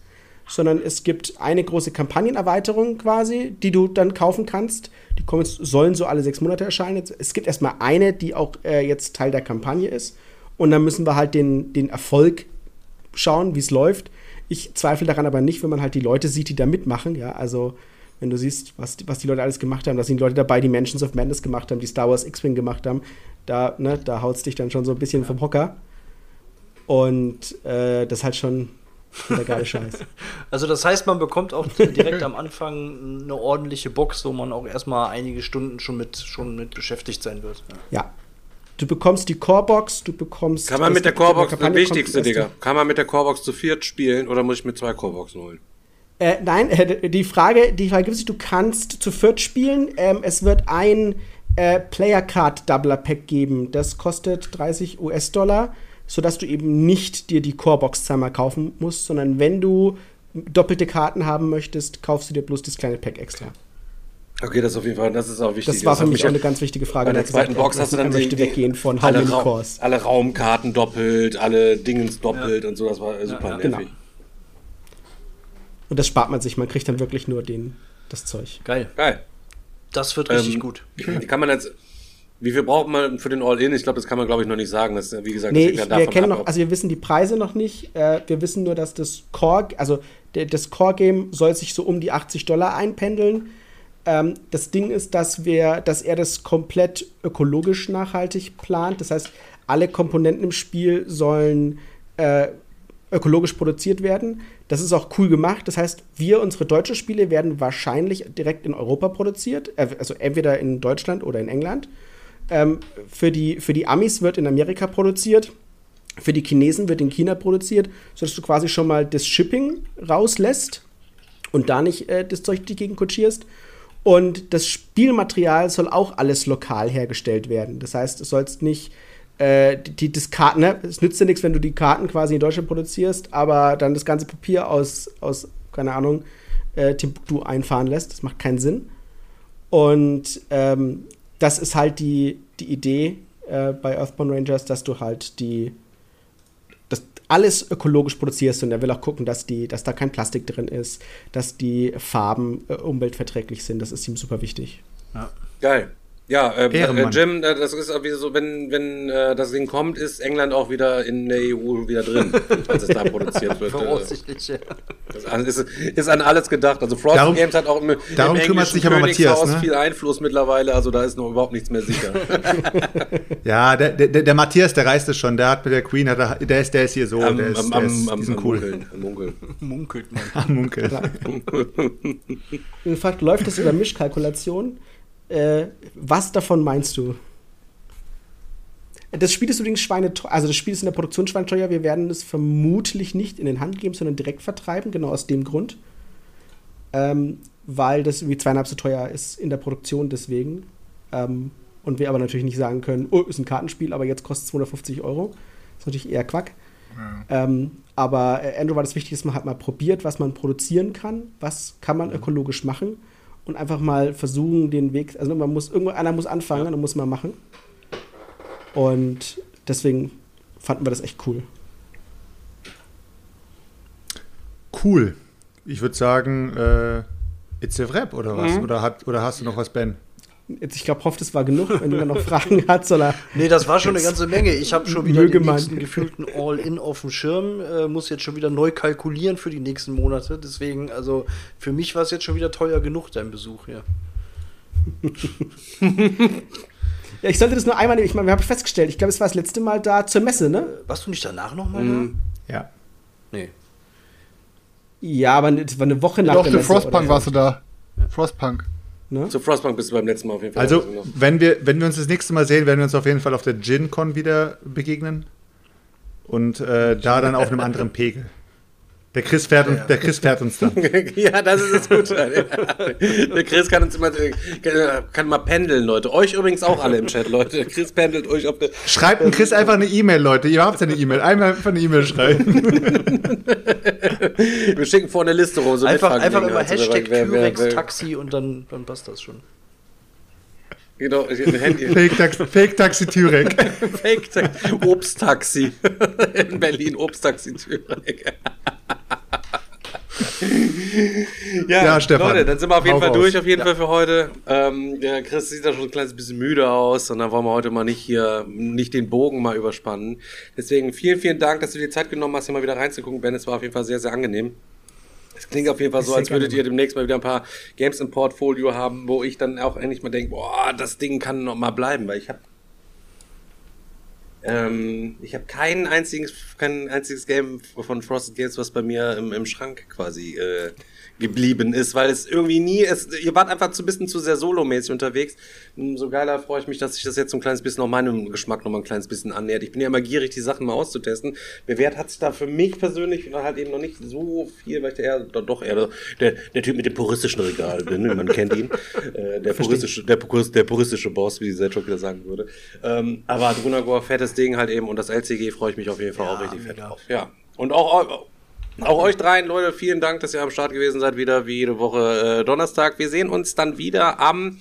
sondern es gibt eine große Kampagnenerweiterung quasi, die du dann kaufen kannst. Die kommen sollen so alle sechs Monate erscheinen. Es gibt erstmal eine, die auch äh, jetzt Teil der Kampagne ist. Und dann müssen wir halt den, den Erfolg schauen, wie es läuft. Ich zweifle daran aber nicht, wenn man halt die Leute sieht, die da mitmachen. Ja, also wenn du siehst, was, die- was die Leute alles gemacht haben, da sind Leute dabei, die Mansions of Madness gemacht haben, die Star Wars X-Wing gemacht haben, da, ne, da haut's dich dann schon so ein bisschen vom Hocker. Und äh, das ist halt schon [laughs] der geile Scheiß.
Also das heißt, man bekommt auch direkt [laughs] am Anfang eine ordentliche Box, wo man auch erstmal einige Stunden schon mit, schon mit beschäftigt sein wird. Ja.
Ja. Du bekommst die Core-Box, du bekommst.
Kann man mit der Corebox, das Wichtigste, Digga, kann man mit der Corebox zu viert spielen oder muss ich mir zwei Coreboxen holen?
Äh, nein, äh, die Frage, die Frage gibt es, du kannst zu viert spielen. Ähm, es wird ein äh, Player Card Doubler Pack geben. Das kostet 30 US-Dollar, sodass du eben nicht dir die Core-Box zweimal kaufen musst, sondern wenn du doppelte Karten haben möchtest, kaufst du dir bloß das kleine Pack extra.
Okay, das ist auf jeden Fall, das ist auch wichtig.
Das war für
hat
mich auch
ja-
eine ganz wichtige Frage.
Bei der
Er gesagt,
zweiten Box hast du dann
möchte
die-
weggehen von
alle, Raum,
Cores.
alle Raumkarten doppelt, alle Dingens doppelt und so, das war super
ja,
nervig.
genau. Und das spart man sich, man kriegt dann wirklich nur den, das Zeug.
Geil.
Geil.
Das wird richtig
Ähm,
gut.
Die [clears throat] kann man jetzt, Wie viel braucht man für den All-In? Ich glaube, das kann man, glaube ich, noch nicht sagen. Das, wie gesagt,
Nee, ich, wir kennen
ab,
noch, also wir wissen die Preise noch nicht. Äh, wir wissen nur, dass das Core, also der, das Core-Game soll sich so um die 80 Dollar einpendeln. Ähm, das Ding ist, dass wir, dass er das komplett ökologisch nachhaltig plant. Das heißt, alle Komponenten im Spiel sollen äh, ökologisch produziert werden. Das ist auch cool gemacht. Das heißt, wir, unsere deutschen Spiele, werden wahrscheinlich direkt in Europa produziert. Äh, also entweder in Deutschland oder in England. Ähm, für, die, für die Amis wird in Amerika produziert. Für die Chinesen wird in China produziert, sodass du quasi schon mal das Shipping rauslässt und da nicht äh, das Zeug Gegend kutschierst. Und das Spielmaterial soll auch alles lokal hergestellt werden. Das heißt, du sollst nicht äh, die, die, das Karten, ne? Es nützt dir nichts, wenn du die Karten quasi in Deutschland produzierst, aber dann das ganze Papier aus, aus keine Ahnung, äh, Timbuktu einfahren lässt. Das macht keinen Sinn. Und ähm, das ist halt die, die Idee äh, bei Earthbound Rangers, dass du halt die dass alles ökologisch produzierst und er will auch gucken, dass die, dass da kein Plastik drin ist, dass die Farben äh, umweltverträglich sind. Das ist ihm super wichtig.
Geil. Ja, äh, äh. Jim, äh, das ist auch wieder so, wenn, wenn äh, das Ding kommt, ist England auch wieder in der EU wieder drin, [laughs] als es da produziert wird.
Voraussichtlich, ja.
Das ist, ist an alles gedacht. Also Frost
Darum-
Games hat auch im,
darum
im
kümmert sich aber Matthias, ne?
viel Einfluss mittlerweile, also da ist noch überhaupt nichts mehr sicher. [laughs]
Ja, der, der, der Matthias, der reist es schon. Der hat mit der Queen, hat er, der, ist, der ist hier so.
am,
der ist,
am,
der
am,
ist,
am, am
cool.
Munkeln, am Munkeln. [laughs]
Munkelt man.
Am Munkeln.
Gefragt, läuft das über Mischkalkulation? Äh, was davon meinst du? Das Spiel ist übrigens schweineteuer, also das Spiel ist in der Produktion schweineteuer. Wir werden es vermutlich nicht in den Hand geben, sondern direkt vertreiben, genau aus dem Grund. Ähm, weil das irgendwie zweieinhalb so teuer ist in der Produktion deswegen. Ähm, und wir aber natürlich nicht sagen können, oh, ist ein Kartenspiel, aber jetzt kostet es 250 Euro. Das ist natürlich eher Quack. Ähm, aber äh, Andrew war das wichtig, dass man halt mal probiert, was man produzieren kann, was kann man ökologisch machen und einfach mal versuchen, den Weg, also man muss, irgendwo einer muss anfangen und dann muss man machen. Und deswegen fanden wir das echt cool.
Cool. Ich würde sagen, äh, it's a Rap oder was?
Mhm.
Oder, hat, oder hast du noch was, Ben?
Jetzt, ich glaube, hofft, es war genug. Wenn jemand noch Fragen [laughs] hat, soll er.
Nee, das war schon eine ganze Menge. Ich habe schon wieder den nächsten gefühlten All-In auf dem Schirm, äh, muss jetzt schon wieder neu kalkulieren für die nächsten Monate. Deswegen, also für mich war es jetzt schon wieder teuer genug, dein Besuch hier. [laughs]
Ja, ich sollte das nur einmal nehmen. Ich meine, wir haben festgestellt, ich glaube, es war das letzte Mal da zur Messe, ne?
Warst du nicht danach nochmal.
Ja.
da? Nee.
Ja, aber es war eine Woche nach
Doch,
der
für
Messe.
Frostpunk
oder
warst du da. Frostpunk.
Ne?
Zu Frostpunk bist du beim letzten Mal auf jeden Fall.
Also,
gewesen,
wenn wir, wenn wir uns das nächste Mal sehen, werden wir uns auf jeden Fall auf der GinCon wieder begegnen. Und äh, da dann auf einem anderen Pegel. Der Chris fährt, uns, der Chris fährt uns dann. [laughs]
ja, das ist das Gute. Der Chris kann uns immer, kann mal pendeln, Leute. Euch übrigens auch alle im Chat, Leute. Chris pendelt euch auf der.
Schreibt dem Chris einfach eine E-Mail, Leute. Ihr habt ja eine E-Mail. Einmal einfach eine E-Mail schreiben. [laughs]
Wir schicken vor eine Liste rum. So
einfach einfach
Mitfahrgelegenheit.
immer Hashtag Tyrex Taxi und dann, dann passt das schon.
Genau, ein Handy.
Fake-Taxi [laughs] Fake -Taxi Türek. [laughs]
Fake Taxi. Obsttaxi. In Berlin Obsttaxi Thüringen. [laughs] ja,
Ja, Stefan.
Leute, dann sind wir auf jeden Fall durch, auf jeden Fall für heute. Ähm, der Chris sieht da schon ein kleines bisschen müde aus und dann wollen wir heute mal nicht hier, nicht den Bogen mal überspannen. Deswegen vielen, vielen Dank, dass du dir Zeit genommen hast, hier mal wieder reinzugucken, Ben. Es war auf jeden Fall sehr, sehr angenehm. Es klingt auf jeden Fall so, als würdet ihr demnächst mal wieder ein paar Games im Portfolio haben, wo ich dann auch endlich mal denke, boah, das Ding kann noch mal bleiben, weil ich habe ähm, ich habe kein einziges, kein einziges Game von Frosted Games, was bei mir im, im Schrank quasi äh, geblieben ist, weil es irgendwie nie, es, ihr wart einfach zu ein bisschen zu sehr solomäßig unterwegs. Umso geiler freue ich mich, dass sich das jetzt so ein kleines bisschen auch meinem Geschmack noch mal ein kleines bisschen annähert. Ich bin ja immer gierig, die Sachen mal auszutesten. Bewährt hat sich da für mich persönlich halt eben noch nicht so viel, weil ich da eher, doch, eher der, der Typ mit dem puristischen Regal bin, [laughs] man kennt ihn. Äh, der, puristische, der, der puristische Boss, wie Selchuk wieder sagen würde. Ähm, aber Drunagor, fettes Ding halt eben und das LCG freue ich mich auf jeden Fall
Ja,
auch richtig fett drauf. Ja. Und auch, auch, auch euch dreien, Leute, vielen Dank, dass ihr am Start gewesen seid, wieder wie jede Woche äh, Donnerstag. Wir sehen uns dann wieder am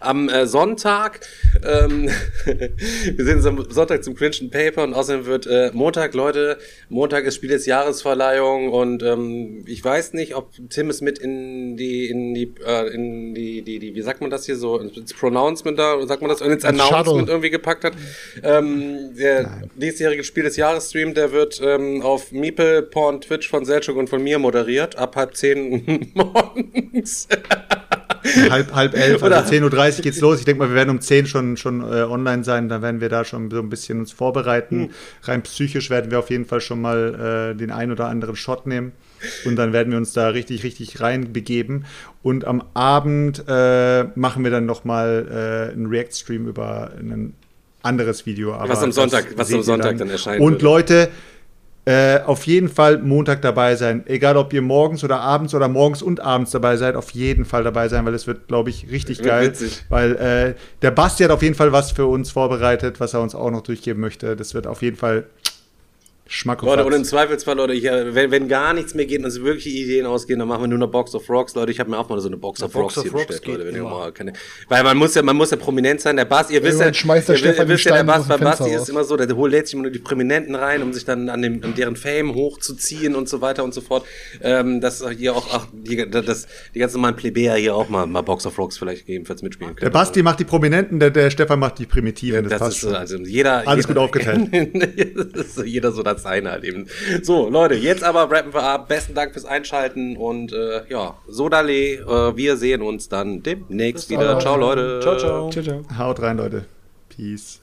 am äh, Sonntag. Ähm, [laughs] wir sehen uns am Sonntag zum Cringe Paper und außerdem wird äh, Montag, Leute, Montag ist Spiel des Jahresverleihung und ähm, ich weiß nicht, ob Tim es mit in die, in die, äh, in die, die, die, wie sagt man das hier so, ins Pronouncement da, sagt man das, ins Announcement irgendwie gepackt hat. Ähm, der diesjährige Spiel des Jahres-Stream, der wird ähm, auf Meeple, Porn, Twitch von Selchuk und von mir moderiert, ab halb zehn [laughs] morgens.
Halb, halb elf,
Oder-
also 10.30 Uhr geht's los. Ich denke mal, wir werden um 10 schon, schon äh, online sein. Dann werden wir da schon so ein bisschen uns vorbereiten.
Hm.
Rein psychisch werden wir auf jeden Fall schon mal äh, den ein oder anderen Shot nehmen. Und dann werden wir uns da richtig, richtig reinbegeben. Und am Abend äh, machen wir dann noch mal äh, einen React-Stream über ein anderes Video. Aber
Was am Sonntag- was am Sonntag dann erscheinen
Und
würde.
Leute, äh, auf jeden Fall Montag dabei sein. Egal, ob ihr morgens oder abends oder morgens und abends dabei seid, auf jeden Fall dabei sein, weil es wird, glaube ich, richtig
Wird
geil.
witzig.
Weil äh, der Basti hat auf jeden Fall was für uns vorbereitet, was er uns auch noch durchgeben möchte. Das wird auf jeden Fall Schmack
Leute, und im Zweifelsfall, Leute, ich, äh, wenn, wenn gar nichts mehr geht und uns wirkliche Ideen ausgehen, dann machen wir nur eine Box of Rocks. Leute, ich habe mir auch mal so eine Box of
Box
Rocks hier bestellt, Leute. Wenn ihr
immer.
mal keine, weil man muss ja, man muss ja prominent sein. Der Basti, ihr wisst ja,
der
ihr, wisst- ihr ja, der
aus
bei Basti ist immer so, der holt lädt sich immer nur die Prominenten rein, um sich dann an, dem, an deren Fame hochzuziehen und so weiter und so fort. Ähm, dass hier auch, ach, die, das, die ganzen normalen Plebejer hier auch mal, mal Box of Rocks vielleicht gegebenenfalls mitspielen können.
der Basti macht die Prominenten, der, der Stefan macht die Primitiven.
Das,
passt
ist so, also jeder.
Alles
jeder,
gut aufgeteilt. [laughs]
das jeder so das seine halt eben. So, Leute, jetzt aber rappen wir ab. Besten Dank fürs Einschalten und äh, ja, Sodale, äh, wir sehen uns dann demnächst wieder. Ciao, Leute.
Ciao, ciao.
Ciao, ciao.
Haut rein, Leute. Peace.